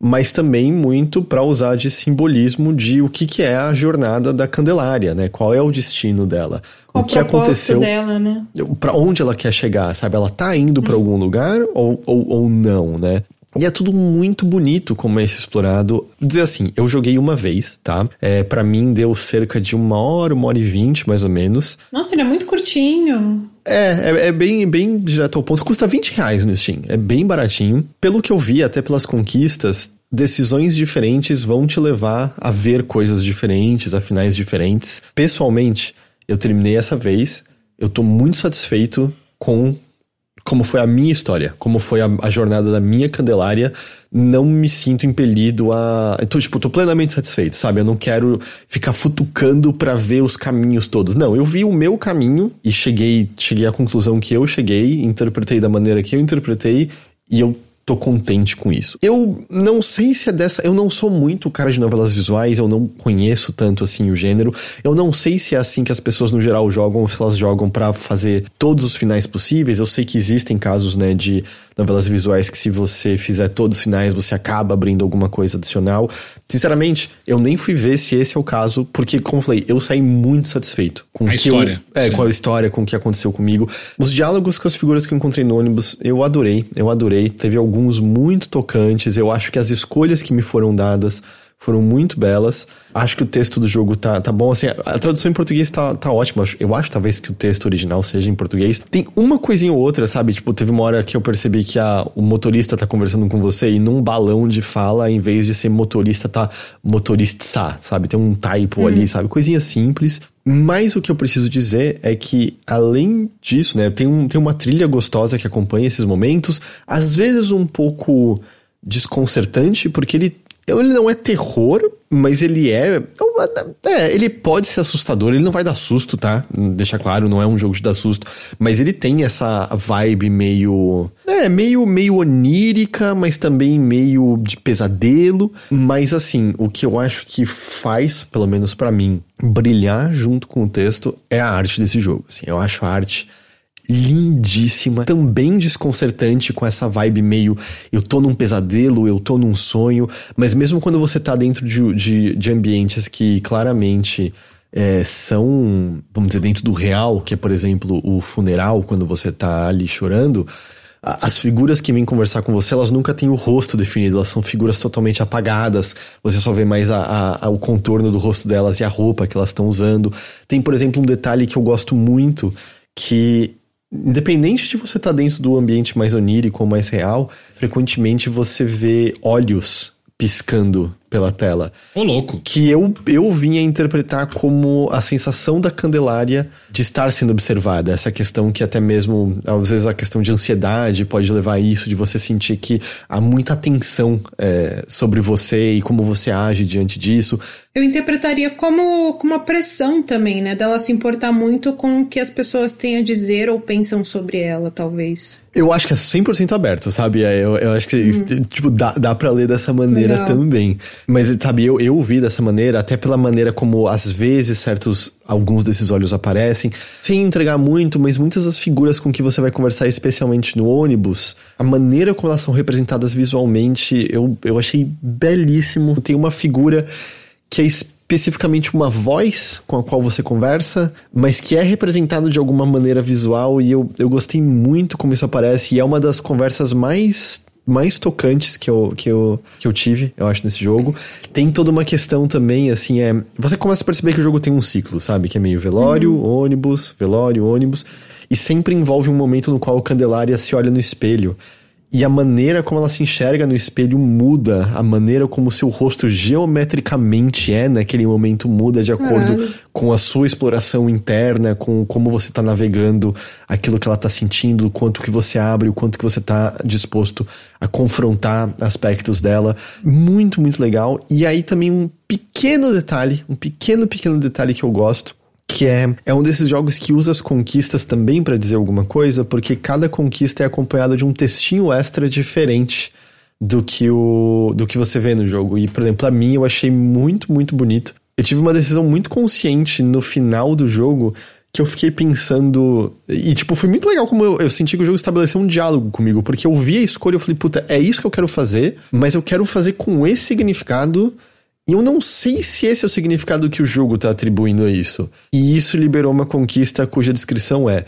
Mas também muito para usar de simbolismo de o que, que é a jornada da Candelária, né? Qual é o destino dela? Qual o que aconteceu dela, né? Para onde ela quer chegar, sabe? Ela tá indo para algum lugar ou, ou, ou não, né? E é tudo muito bonito como é esse explorado. Dizer assim, eu joguei uma vez, tá? É, para mim deu cerca de uma hora, uma hora e vinte, mais ou menos. Nossa, ele é muito curtinho. É, é, é, bem, bem direto ao ponto. Custa 20 reais no Steam. É bem baratinho. Pelo que eu vi, até pelas conquistas, decisões diferentes vão te levar a ver coisas diferentes, a finais diferentes. Pessoalmente, eu terminei essa vez. Eu tô muito satisfeito com como foi a minha história, como foi a, a, jornada da minha Candelária, não me sinto impelido a. Então, tipo, tô plenamente satisfeito, sabe? Eu não quero ficar futucando para ver os caminhos todos. Não, eu vi o meu caminho e cheguei, cheguei à conclusão que eu cheguei, interpretei da maneira que eu interpretei e eu tô contente com isso. Eu não sei se é dessa. Eu não sou muito cara de novelas visuais, eu não conheço tanto assim o gênero. Eu não sei se é assim que as pessoas no geral jogam, ou se elas jogam para fazer todos os finais possíveis. Eu sei que existem casos, né, de novelas visuais que se você fizer todos os finais, você acaba abrindo alguma coisa adicional. Sinceramente, eu nem fui ver se esse é o caso, porque, como eu falei, eu saí muito satisfeito com a história. Eu, é, com a história, com o que aconteceu comigo. Os diálogos com as figuras que eu encontrei no ônibus, eu adorei, eu adorei. Teve alguns muito tocantes. Eu acho que as escolhas que me foram dadas foram muito belas. Acho que o texto do jogo tá, tá bom. Assim, a tradução em português tá, tá ótima. Eu acho talvez que o texto original seja em português. Tem uma coisinha ou outra, sabe? Tipo, teve uma hora que eu percebi que a, o motorista tá conversando com você e num balão de fala, em vez de ser motorista, tá motorista, sabe? Tem um typo hum. ali, sabe? Coisinha simples. Mas o que eu preciso dizer é que, além disso, né? Tem, um, tem uma trilha gostosa que acompanha esses momentos. Às vezes um pouco desconcertante, porque ele ele não é terror, mas ele é, é. Ele pode ser assustador, ele não vai dar susto, tá? Deixa claro, não é um jogo de dar susto. Mas ele tem essa vibe meio. É, meio, meio onírica, mas também meio de pesadelo. Mas assim, o que eu acho que faz, pelo menos para mim, brilhar junto com o texto é a arte desse jogo. Assim, eu acho a arte lindíssima, também desconcertante com essa vibe meio eu tô num pesadelo, eu tô num sonho, mas mesmo quando você tá dentro de, de, de ambientes que claramente é, são, vamos dizer, dentro do real, que é, por exemplo, o funeral, quando você tá ali chorando, as figuras que vêm conversar com você, elas nunca têm o rosto definido, elas são figuras totalmente apagadas. Você só vê mais a, a, a, o contorno do rosto delas e a roupa que elas estão usando. Tem, por exemplo, um detalhe que eu gosto muito, que Independente de você estar tá dentro do ambiente mais onírico ou mais real, frequentemente você vê olhos piscando pela tela. Ô, louco. Que eu, eu vinha interpretar como a sensação da Candelária de estar sendo observada. Essa questão que até mesmo, às vezes, a questão de ansiedade pode levar a isso, de você sentir que há muita atenção é, sobre você e como você age diante disso. Eu interpretaria como, como uma pressão também, né? Dela se importar muito com o que as pessoas têm a dizer ou pensam sobre ela, talvez. Eu acho que é 100% aberto, sabe? É, eu, eu acho que, hum. tipo, dá, dá pra ler dessa maneira Legal. também. Mas, sabe, eu, eu vi dessa maneira, até pela maneira como, às vezes, certos... Alguns desses olhos aparecem. Sem entregar muito, mas muitas das figuras com que você vai conversar, especialmente no ônibus, a maneira como elas são representadas visualmente, eu, eu achei belíssimo. Tem uma figura que é especificamente uma voz com a qual você conversa, mas que é representado de alguma maneira visual e eu, eu gostei muito como isso aparece e é uma das conversas mais mais tocantes que eu, que, eu, que eu tive, eu acho, nesse jogo. Tem toda uma questão também, assim, é. Você começa a perceber que o jogo tem um ciclo, sabe? Que é meio velório, uhum. ônibus, velório, ônibus. E sempre envolve um momento no qual o Candelária se olha no espelho. E a maneira como ela se enxerga no espelho muda, a maneira como seu rosto geometricamente é naquele momento muda de acordo Caralho. com a sua exploração interna, com como você tá navegando, aquilo que ela tá sentindo, o quanto que você abre, o quanto que você tá disposto a confrontar aspectos dela. Muito, muito legal. E aí também um pequeno detalhe, um pequeno, pequeno detalhe que eu gosto que é, é um desses jogos que usa as conquistas também para dizer alguma coisa, porque cada conquista é acompanhada de um textinho extra diferente do que o do que você vê no jogo. E, por exemplo, pra mim eu achei muito, muito bonito. Eu tive uma decisão muito consciente no final do jogo que eu fiquei pensando. E, tipo, foi muito legal como eu, eu senti que o jogo estabeleceu um diálogo comigo, porque eu vi a escolha e eu falei, puta, é isso que eu quero fazer, mas eu quero fazer com esse significado. E eu não sei se esse é o significado que o jogo tá atribuindo a isso. E isso liberou uma conquista cuja descrição é.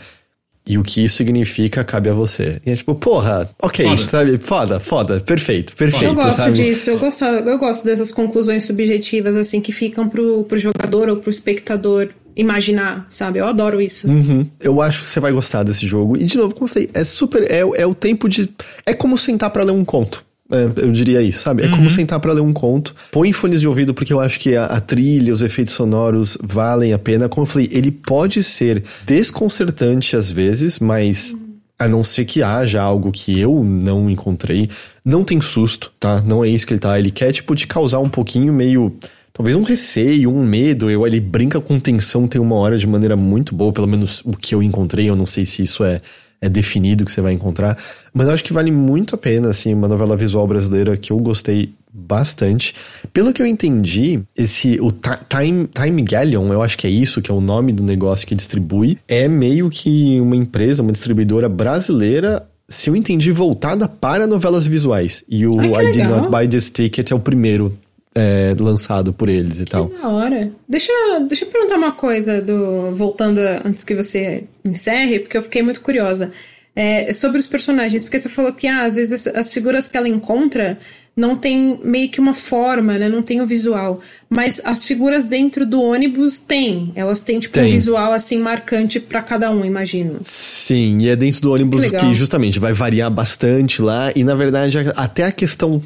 E o que isso significa cabe a você. E é tipo, porra, ok, Foda. sabe? Foda, foda, perfeito, perfeito. Eu gosto sabe? disso, eu gosto, eu gosto dessas conclusões subjetivas, assim, que ficam pro, pro jogador ou pro espectador imaginar, sabe? Eu adoro isso. Uhum. Eu acho que você vai gostar desse jogo. E de novo, como eu falei, é super. É, é o tempo de. É como sentar pra ler um conto. É, eu diria isso, sabe? É como sentar pra ler um conto. Põe fones de ouvido, porque eu acho que a, a trilha, os efeitos sonoros valem a pena. Como eu falei, ele pode ser desconcertante às vezes, mas. A não ser que haja algo que eu não encontrei. Não tem susto, tá? Não é isso que ele tá. Ele quer, tipo, te causar um pouquinho meio. Talvez um receio, um medo. Eu, ele brinca com tensão, tem uma hora de maneira muito boa, pelo menos o que eu encontrei. Eu não sei se isso é, é definido que você vai encontrar. Mas eu acho que vale muito a pena, assim, uma novela visual brasileira que eu gostei bastante. Pelo que eu entendi, esse o Ti- Time Time Galleon, eu acho que é isso, que é o nome do negócio que distribui, é meio que uma empresa, uma distribuidora brasileira, se eu entendi, voltada para novelas visuais. E o Ai, que I Did. Not Buy This Ticket é o primeiro é, lançado por eles e tal. Que da hora. Deixa, eu- deixa eu perguntar uma coisa, do voltando a- antes que você encerre, porque eu fiquei muito curiosa. É, sobre os personagens, porque você falou que ah, às vezes as, as figuras que ela encontra não tem meio que uma forma, né? Não tem o visual. Mas as figuras dentro do ônibus têm. Elas têm, tipo, um Tem. visual assim marcante pra cada um, imagino. Sim, e é dentro do ônibus Que que, justamente vai variar bastante lá. E na verdade, até a questão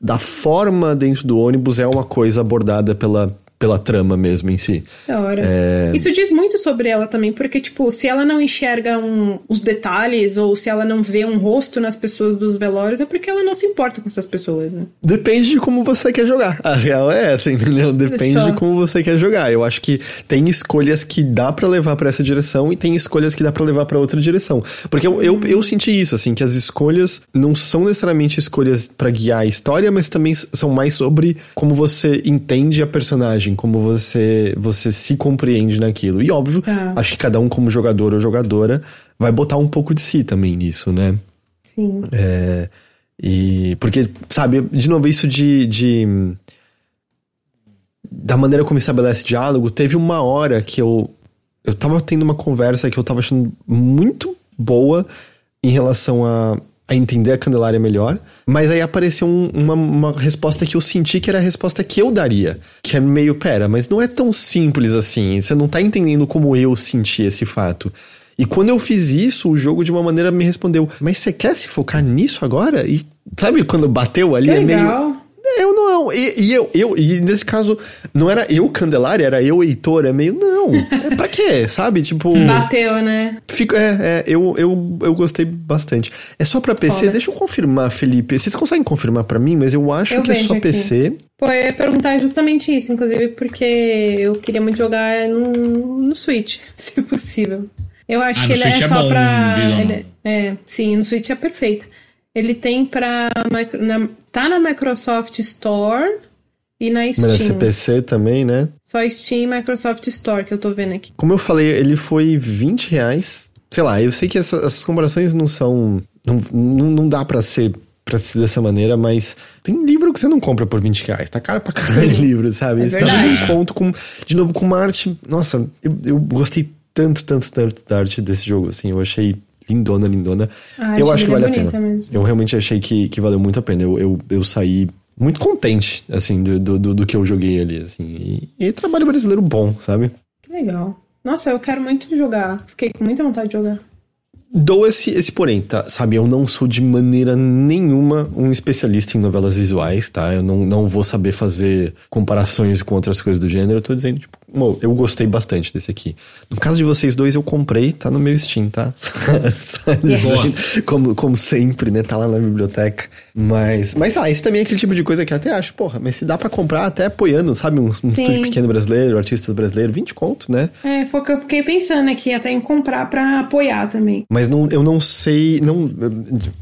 da forma dentro do ônibus é uma coisa abordada pela, pela trama mesmo em si. Da hora. É. Isso diz muito sobre ela também, porque, tipo, se ela não enxerga um- os detalhes ou se ela não vê um rosto nas pessoas dos velórios, é porque ela não se importa com essas pessoas, né? Depende de como você quer jogar. A real é essa, entendeu? Depende Só. de como você quer jogar. Eu acho que tem escolhas que dá pra levar pra essa direção e tem escolhas que dá pra levar pra outra direção. Porque eu, eu, eu senti isso, assim, que as escolhas não são necessariamente escolhas pra guiar a história, mas também são mais sobre como você entende a personagem, como você, você se compreende naquilo. E óbvio, Tá. acho que cada um como jogador ou jogadora vai botar um pouco de si também nisso, né? Sim. É, e porque, sabe, de novo, isso de, de. Da maneira como estabelece diálogo, teve uma hora que eu. Eu tava tendo uma conversa que eu tava achando muito boa em relação a, a entender a Candelária melhor, mas aí apareceu um- uma, uma resposta que eu senti que era a resposta que eu daria. Que é meio, pera, mas não é tão simples assim. Você não tá entendendo como eu senti esse fato. E quando eu fiz isso, o jogo de uma maneira me respondeu: Mas você quer se focar nisso agora? E sabe quando bateu ali? Que é meio. Eu não. E, e eu, eu, e nesse caso, não era eu Candelária, era eu Heitor. É meio, não. É pra quê? Sabe? Tipo. Bateu, né? Fico, é, é, eu, eu, eu gostei bastante. É só pra PC? Foda. Deixa eu confirmar, Felipe. Vocês conseguem confirmar pra mim, mas eu acho Eu que é só aqui. PC. Pô, eu ia perguntar justamente isso, inclusive, porque eu queria muito jogar no, no Switch, se possível. Eu acho Ah, que no ele é Switch é só bom, pra. Visão. ele- é, sim, no Switch é perfeito. Ele tem pra. micro- na- tá na Microsoft Store e na Mas deve ser Steam. PC também, né? Só Steam e Microsoft Store que eu tô vendo aqui. Como eu falei, ele foi 20 reais. Sei lá, eu sei que essa- essas comparações não são. Não, não, não dá pra ser, pra ser dessa maneira, mas tem livro que você não compra por 20 reais. Tá caro pra caralho livro, sabe? É Esse tá um conto com. De novo, com uma arte. Nossa, eu, eu gostei tanto, tanto, tanto da arte desse jogo, assim. Eu achei lindona, lindona. A arte eu acho que dele vale é a pena. mesmo. Eu realmente achei que, que valeu muito a pena. Eu, eu, eu saí muito contente, assim, do, do, do- que eu joguei ali, assim. E, e trabalho brasileiro bom, sabe? Que legal. Nossa, eu quero muito jogar. Fiquei com muita vontade de jogar. Dou esse, esse porém, tá? Sabe, eu não sou de maneira nenhuma um especialista em novelas visuais, tá? Eu não, não vou saber fazer comparações com outras coisas do gênero. Eu tô dizendo, tipo, "Mo, eu gostei bastante desse aqui. No caso de vocês dois, eu comprei, tá no meu Steam, tá? Como, como sempre, né? Tá lá na biblioteca. Mas, mas ah, esse também é aquele tipo de coisa que eu até acho, porra, mas se dá pra comprar até apoiando, sabe? Um, um estúdio pequeno brasileiro, artistas brasileiros, 20 conto, né? É, foi o que eu fiquei pensando aqui, até em comprar pra apoiar também. Mas não, eu não sei. Não,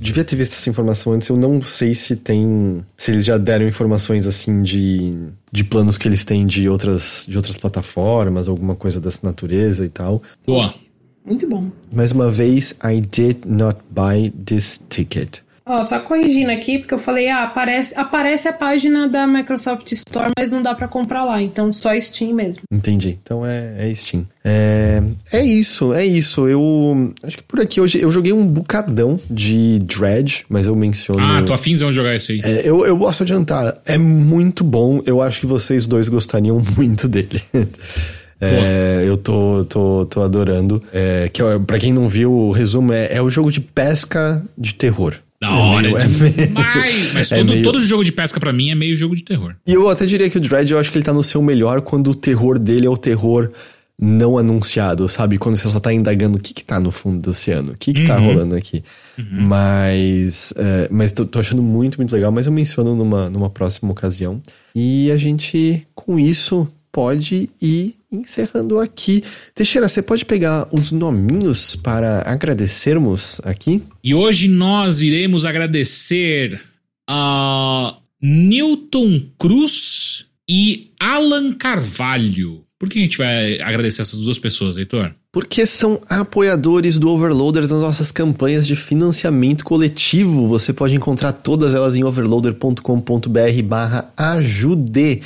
devia ter visto essa informação antes. Eu não sei se tem. Se eles já deram informações assim de, de planos que eles têm de outras, de outras plataformas, alguma coisa dessa natureza e tal. Boa. Muito bom. Mais uma vez, I did not buy this ticket. Ó, só corrigindo aqui, porque eu falei, ah, aparece, aparece a página da Microsoft Store, mas não dá pra comprar lá, então só Steam mesmo. Entendi. Então é, é Steam. É, é isso, é isso. Eu acho que por aqui hoje eu joguei um bucadão de Dredge, mas eu menciono. Ah, tô afinzão de jogar isso aí. É, eu, eu posso adiantar, é muito bom. Eu acho que vocês dois gostariam muito dele. É, eu tô, tô, tô adorando. É, que, ó, pra quem não viu, o resumo é, é o jogo de pesca de terror. Da hora meio- é demais. Mas é todo, meio- todo jogo de pesca pra mim é meio jogo de terror. E eu até diria que o Dread, eu acho que ele tá no seu melhor quando o terror dele é o terror não anunciado, sabe? Quando você só tá indagando o que que tá no fundo do oceano, o que que tá rolando aqui. Mas, é, mas tô, tô achando muito, muito legal, mas eu menciono numa, numa próxima ocasião. E a gente, com isso, pode ir encerrando aqui. Teixeira, você pode pegar os nominhos para agradecermos aqui? E hoje nós iremos agradecer a Newton Cruz e Alan Carvalho. Por que a gente vai agradecer essas duas pessoas, Heitor? Porque são apoiadores do Overloader das nossas campanhas de financiamento coletivo. Você pode encontrar todas elas em overloader.com.br barra ajude.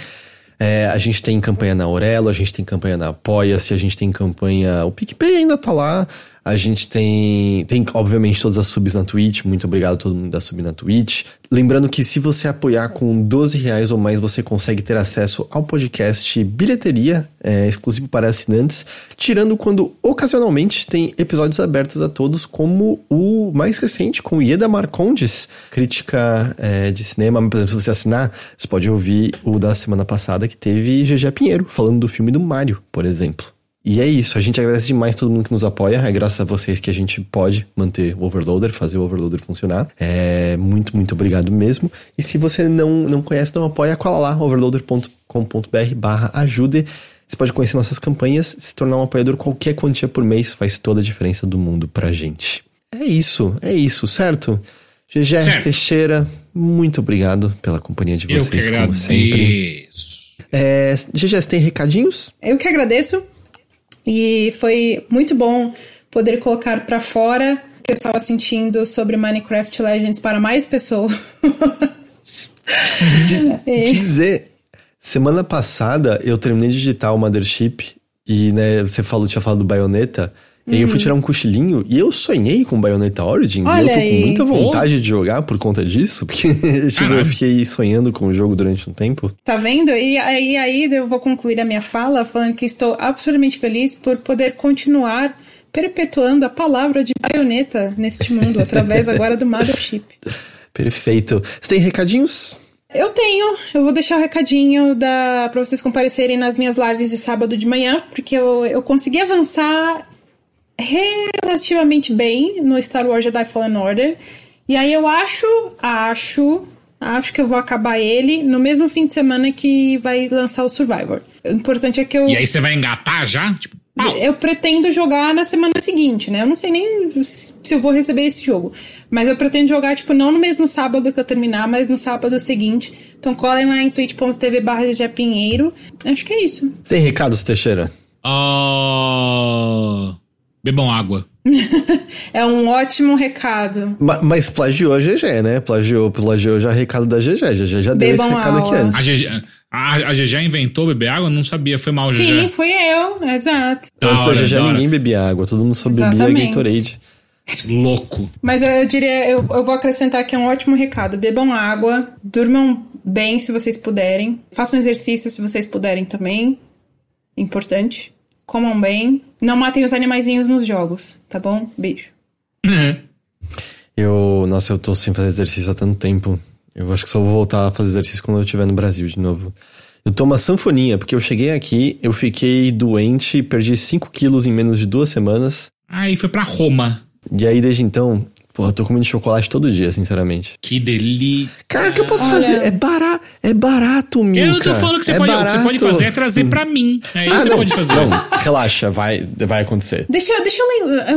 É, a gente tem campanha na Aurelo, a gente tem campanha na Apoia-se, a gente tem campanha... O PicPay ainda tá lá. A gente tem, tem, obviamente, todas as subs na Twitch. Muito obrigado a todo mundo da sub na Twitch. Lembrando que se você apoiar com 12 reais ou mais, você consegue ter acesso ao podcast Bilheteria, é, exclusivo para assinantes, tirando quando, ocasionalmente, tem episódios abertos a todos, como o mais recente, com Ieda Marcondes, crítica é, de cinema. Por exemplo, se você assinar, você pode ouvir o da semana passada, que teve GG Pinheiro, falando do filme do Mario, por exemplo. E é isso, a gente agradece demais todo mundo que nos apoia. É graças a vocês que a gente pode manter o Overloader, fazer o Overloader funcionar. É muito, muito obrigado mesmo. E se você não, não conhece, não apoia, cola lá, overloader.com.br barra ajude. Você pode conhecer nossas campanhas, se tornar um apoiador, qualquer quantia por mês faz toda a diferença do mundo pra gente. É isso, é isso, certo? GG. Teixeira, muito obrigado pela companhia de Eu vocês, que como sempre. agradeço. É, GG, você tem recadinhos? Eu que agradeço. E foi muito bom poder colocar pra fora o que eu estava sentindo sobre Minecraft Legends para mais pessoas. de dizer, semana passada eu terminei de digitar o Mothership e, né, você falou, tinha falado do Bayonetta. E aí eu fui tirar um cochilinho e eu sonhei com Bayonetta Origins. e eu Olha tô com aí. muita vontade de jogar por conta disso, porque tipo, eu fiquei sonhando com o jogo durante um tempo. Tá vendo? E aí, aí eu vou concluir a minha fala falando que estou absolutamente feliz por poder continuar perpetuando a palavra de baioneta neste mundo, através agora do Mothership. Perfeito. Você tem recadinhos? Eu tenho, eu vou deixar o recadinho da, pra vocês comparecerem nas minhas lives de sábado de manhã, porque eu, eu consegui avançar relativamente bem no Star Wars Jedi Fallen Order. E aí eu acho, acho, acho que eu vou acabar ele no mesmo fim de semana que vai lançar o Survivor. O importante é que eu. E aí você vai engatar já? Tipo, pau. Eu pretendo jogar na semana seguinte, né? Eu não sei nem se eu vou receber esse jogo. Mas eu pretendo jogar, tipo, não no mesmo sábado que eu terminar, mas no sábado seguinte. Então colhem lá em twitch.tv barra Pinheiro. Acho que é isso. Tem recados, Teixeira? Ah, bebam água. É um ótimo recado. Ma- mas plagiou a GG, né? Plagiou, plagiou já recado da GG. A GG já deu esse Bebam recado aqui água. antes. A GG, a, a GG inventou beber água? Não sabia, foi mal, Sim, GG. fui eu, exato. Da Antes da hora, GG da ninguém bebia água, todo mundo só bebia Exatamente. Gatorade. Louco. Mas eu, eu diria, eu, eu vou acrescentar que é um ótimo recado. Bebam água, durmam bem se vocês puderem. Façam exercício se vocês puderem também. Importante. Comam bem. Não matem os animaizinhos nos jogos, tá bom? Beijo. Eu, nossa, eu tô sem fazer exercício há tanto tempo. Eu acho que só vou voltar a fazer exercício quando eu estiver no Brasil de novo. Eu tô uma sanfoninha, porque eu cheguei aqui, eu fiquei doente, perdi 5 quilos em menos de duas semanas. Aí foi pra Roma. E aí, desde então, Pô, eu tô comendo chocolate todo dia, sinceramente. Que delícia. Cara, o que eu posso Olha- fazer? É barato, é barato, Milka. Eu não tô falando que você é pode. O que você pode barato. fazer é trazer pra mim. É isso Ah, que você não, pode fazer. Não, relaxa, vai, vai acontecer. Deixa, eu- deixa eu lembrar.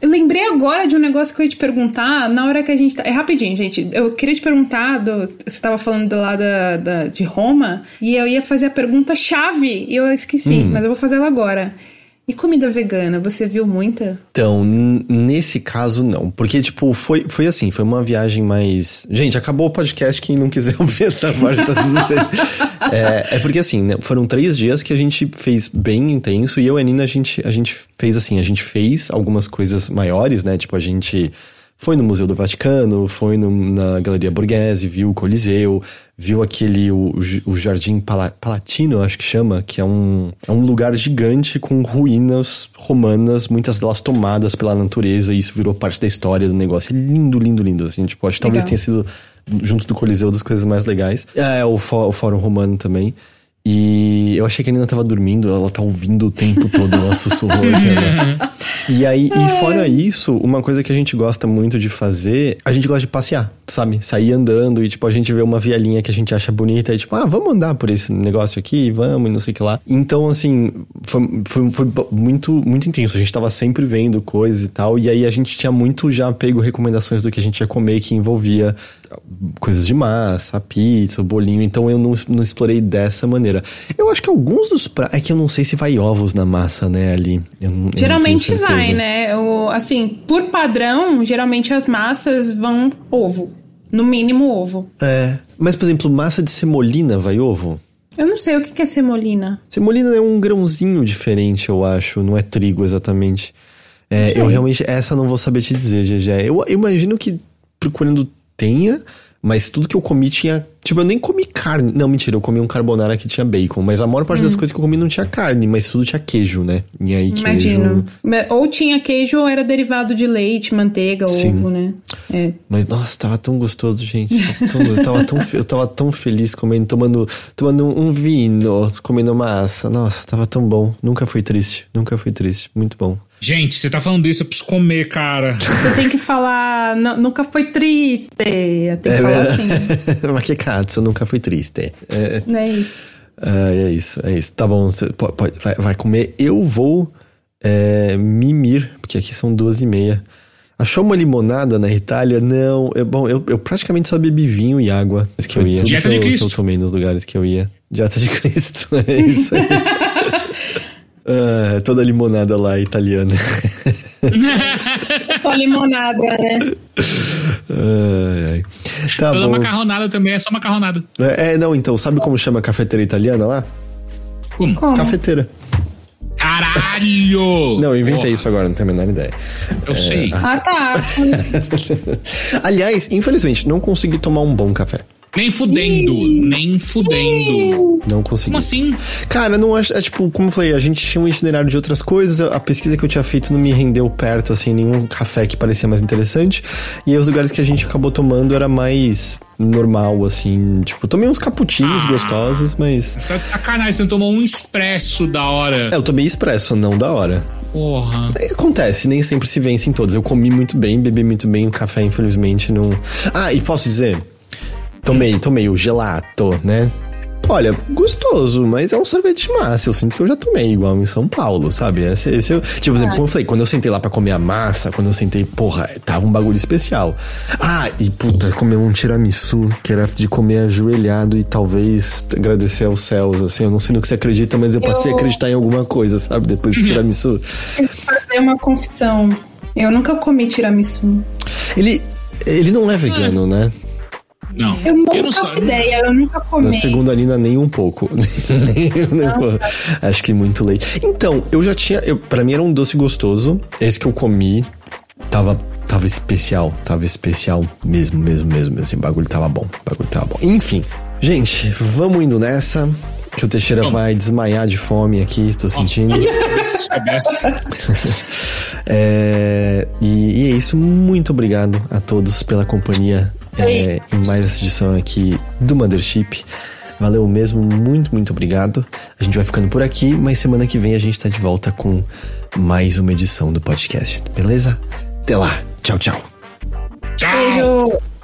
Eu lembrei agora de um negócio que eu ia te perguntar na hora que a gente. Tá, é rapidinho, gente. Eu queria te perguntar. do- você tava falando do lá da, da- de Roma. E eu ia fazer a pergunta chave. E eu esqueci, Hum. mas eu vou fazer ela agora. E comida vegana? Você viu muita? Então, nesse caso, não. Porque, tipo, foi, foi assim, foi uma viagem mais. Gente, acabou o podcast. Quem não quiser ouvir essa parte, tá tudo bem. É, é porque, assim, né, foram três dias que a gente fez bem intenso. E eu e a Nina, a gente, a gente fez assim, a gente fez algumas coisas maiores, né? Tipo, a gente foi no Museu do Vaticano, foi no- na Galeria Borghese, viu o Coliseu, viu aquele, o, o Jardim Pala- Palatino, acho que chama, que é um, é um lugar gigante com ruínas romanas, muitas delas tomadas pela natureza, e isso virou parte da história do negócio. É lindo, lindo, lindo, assim, tipo, acho que talvez tenha sido, junto do Coliseu, das coisas mais legais. É, o, fó- o Fórum Romano também. E eu achei que a Nina tava dormindo, ela tá ouvindo o tempo todo, ela sussurrou aqui. né? E aí, e fora isso, uma coisa que a gente gosta muito de fazer, a gente gosta de passear, sabe? Sair andando e, tipo, a gente vê uma vielinha que a gente acha bonita e, tipo, ah, vamos andar por esse negócio aqui, vamos, e não sei o que lá. Então, assim, foi, foi, foi muito, muito intenso. A gente tava sempre vendo coisas e tal, e aí a gente tinha muito já pego recomendações do que a gente ia comer que envolvia coisas de massa, pizza, bolinho, então eu não, não explorei dessa maneira. Eu acho que alguns dos pratos. É que eu não sei se vai ovos na massa, né, ali. Eu eu Geralmente vai, né? O, assim, por padrão, geralmente as massas vão ovo. No mínimo ovo. É. Mas, por exemplo, massa de semolina vai ovo? Eu não sei o que que é semolina. Semolina é um grãozinho diferente, eu acho. Não é trigo exatamente. É, eu realmente. Essa não vou saber te dizer, GG. Eu, eu imagino que procurando tenha, mas tudo que eu comi tinha. Tipo, eu nem comi carne. Não, mentira, eu comi um carbonara que tinha bacon. Mas a maior parte das coisas que eu comi não tinha carne, mas tudo tinha queijo, né? E aí, queijo. Imagino. Ou tinha queijo ou era derivado de leite, manteiga, Sim. ovo, né? É. Mas, nossa, tava tão gostoso, gente. Tão- eu, tava tão, eu tava tão feliz comendo, tomando, tomando um vinho, comendo massa. Nossa, tava tão bom. Nunca fui triste. Nunca fui triste. Muito bom. Gente, você tá falando isso, eu preciso comer, cara. Você tem que falar, "Não- nunca foi triste. Tem que É falar assim. Mas que katsu, nunca fui triste. É, Não é isso. ah, é isso, é isso. Tá bom, você pode, pode- vai, vai comer. Eu vou é, mimir, porque aqui são duas e meia. Achou uma limonada na Itália? Não. É, bom, eu, eu praticamente só bebi vinho e água. Isso que eu ia. Dieta de eu, Cristo. que eu tomei nos lugares que eu ia. Dieta de Cristo, é isso aí. Ah, toda limonada lá é italiana. Só limonada, né? Ai, ai. Tá Toda bom. macarronada também é só macarronada. É, é, não, então, sabe como chama a cafeteira italiana lá? Como? Como? Cafeteira. Caralho! Não, eu inventei Porra, isso agora, não tenho a menor ideia. Eu sei. Ah, tá. Aliás, infelizmente, não consegui tomar um bom café. Nem fudendo, nem fudendo. Não consegui. Como assim? Cara, não acho. É, tipo, como eu falei, a gente tinha um itinerário de outras coisas. A pesquisa que eu tinha feito não me rendeu perto, assim, nenhum café que parecia mais interessante. E aí, os lugares que a gente acabou tomando era mais normal, assim. Tipo, tomei uns cappuccinos Ah. gostosos, mas. Você tá de sacanagem, você não tomou um expresso da hora. É, eu tomei expresso, não da hora. Porra. É, Acontece, nem sempre se vence em todos. Eu comi muito bem, bebi muito bem, o café, infelizmente, não. Ah, e posso dizer? Tomei, tomei o gelato, né? Olha, gostoso, mas é um sorvete de massa. Eu sinto que eu já tomei igual em São Paulo, sabe? Esse, esse eu- tipo, por exemplo, como eu falei, quando eu sentei lá pra comer a massa, quando eu sentei, porra, tava um bagulho especial. Ah, e puta, comer um tiramisu, que era de comer ajoelhado e talvez agradecer aos céus, assim. Eu não sei no que você acredita, mas eu passei a Eu- acreditar em alguma coisa, sabe? Depois do tiramisu. Preciso fazer uma confissão. Eu nunca comi tiramisu. Ele, ele não é vegano, né? Não. Eu não não faço ideia, eu nunca Na comi. segunda Nina, nem um pouco. Nem- nem um pouco. Acho que muito leite. Então, eu já tinha. Eu, pra mim era um doce gostoso. Esse que eu comi tava, tava especial. Tava especial mesmo, mesmo, mesmo. mesmo. Assim, o bagulho tava bom. O bagulho tava bom. Enfim, gente, vamos indo nessa. Que o Teixeira Vamos. vai desmaiar de fome aqui, tô sentindo. Se soubesse. É, e, e é isso. Muito obrigado a todos pela companhia é, em mais essa edição aqui do Mothership. Valeu mesmo, muito, muito obrigado. A gente vai ficando por aqui, mas semana que vem a gente tá de volta com mais uma edição do podcast, beleza? Até lá, tchau, tchau. Tchau! Beijo.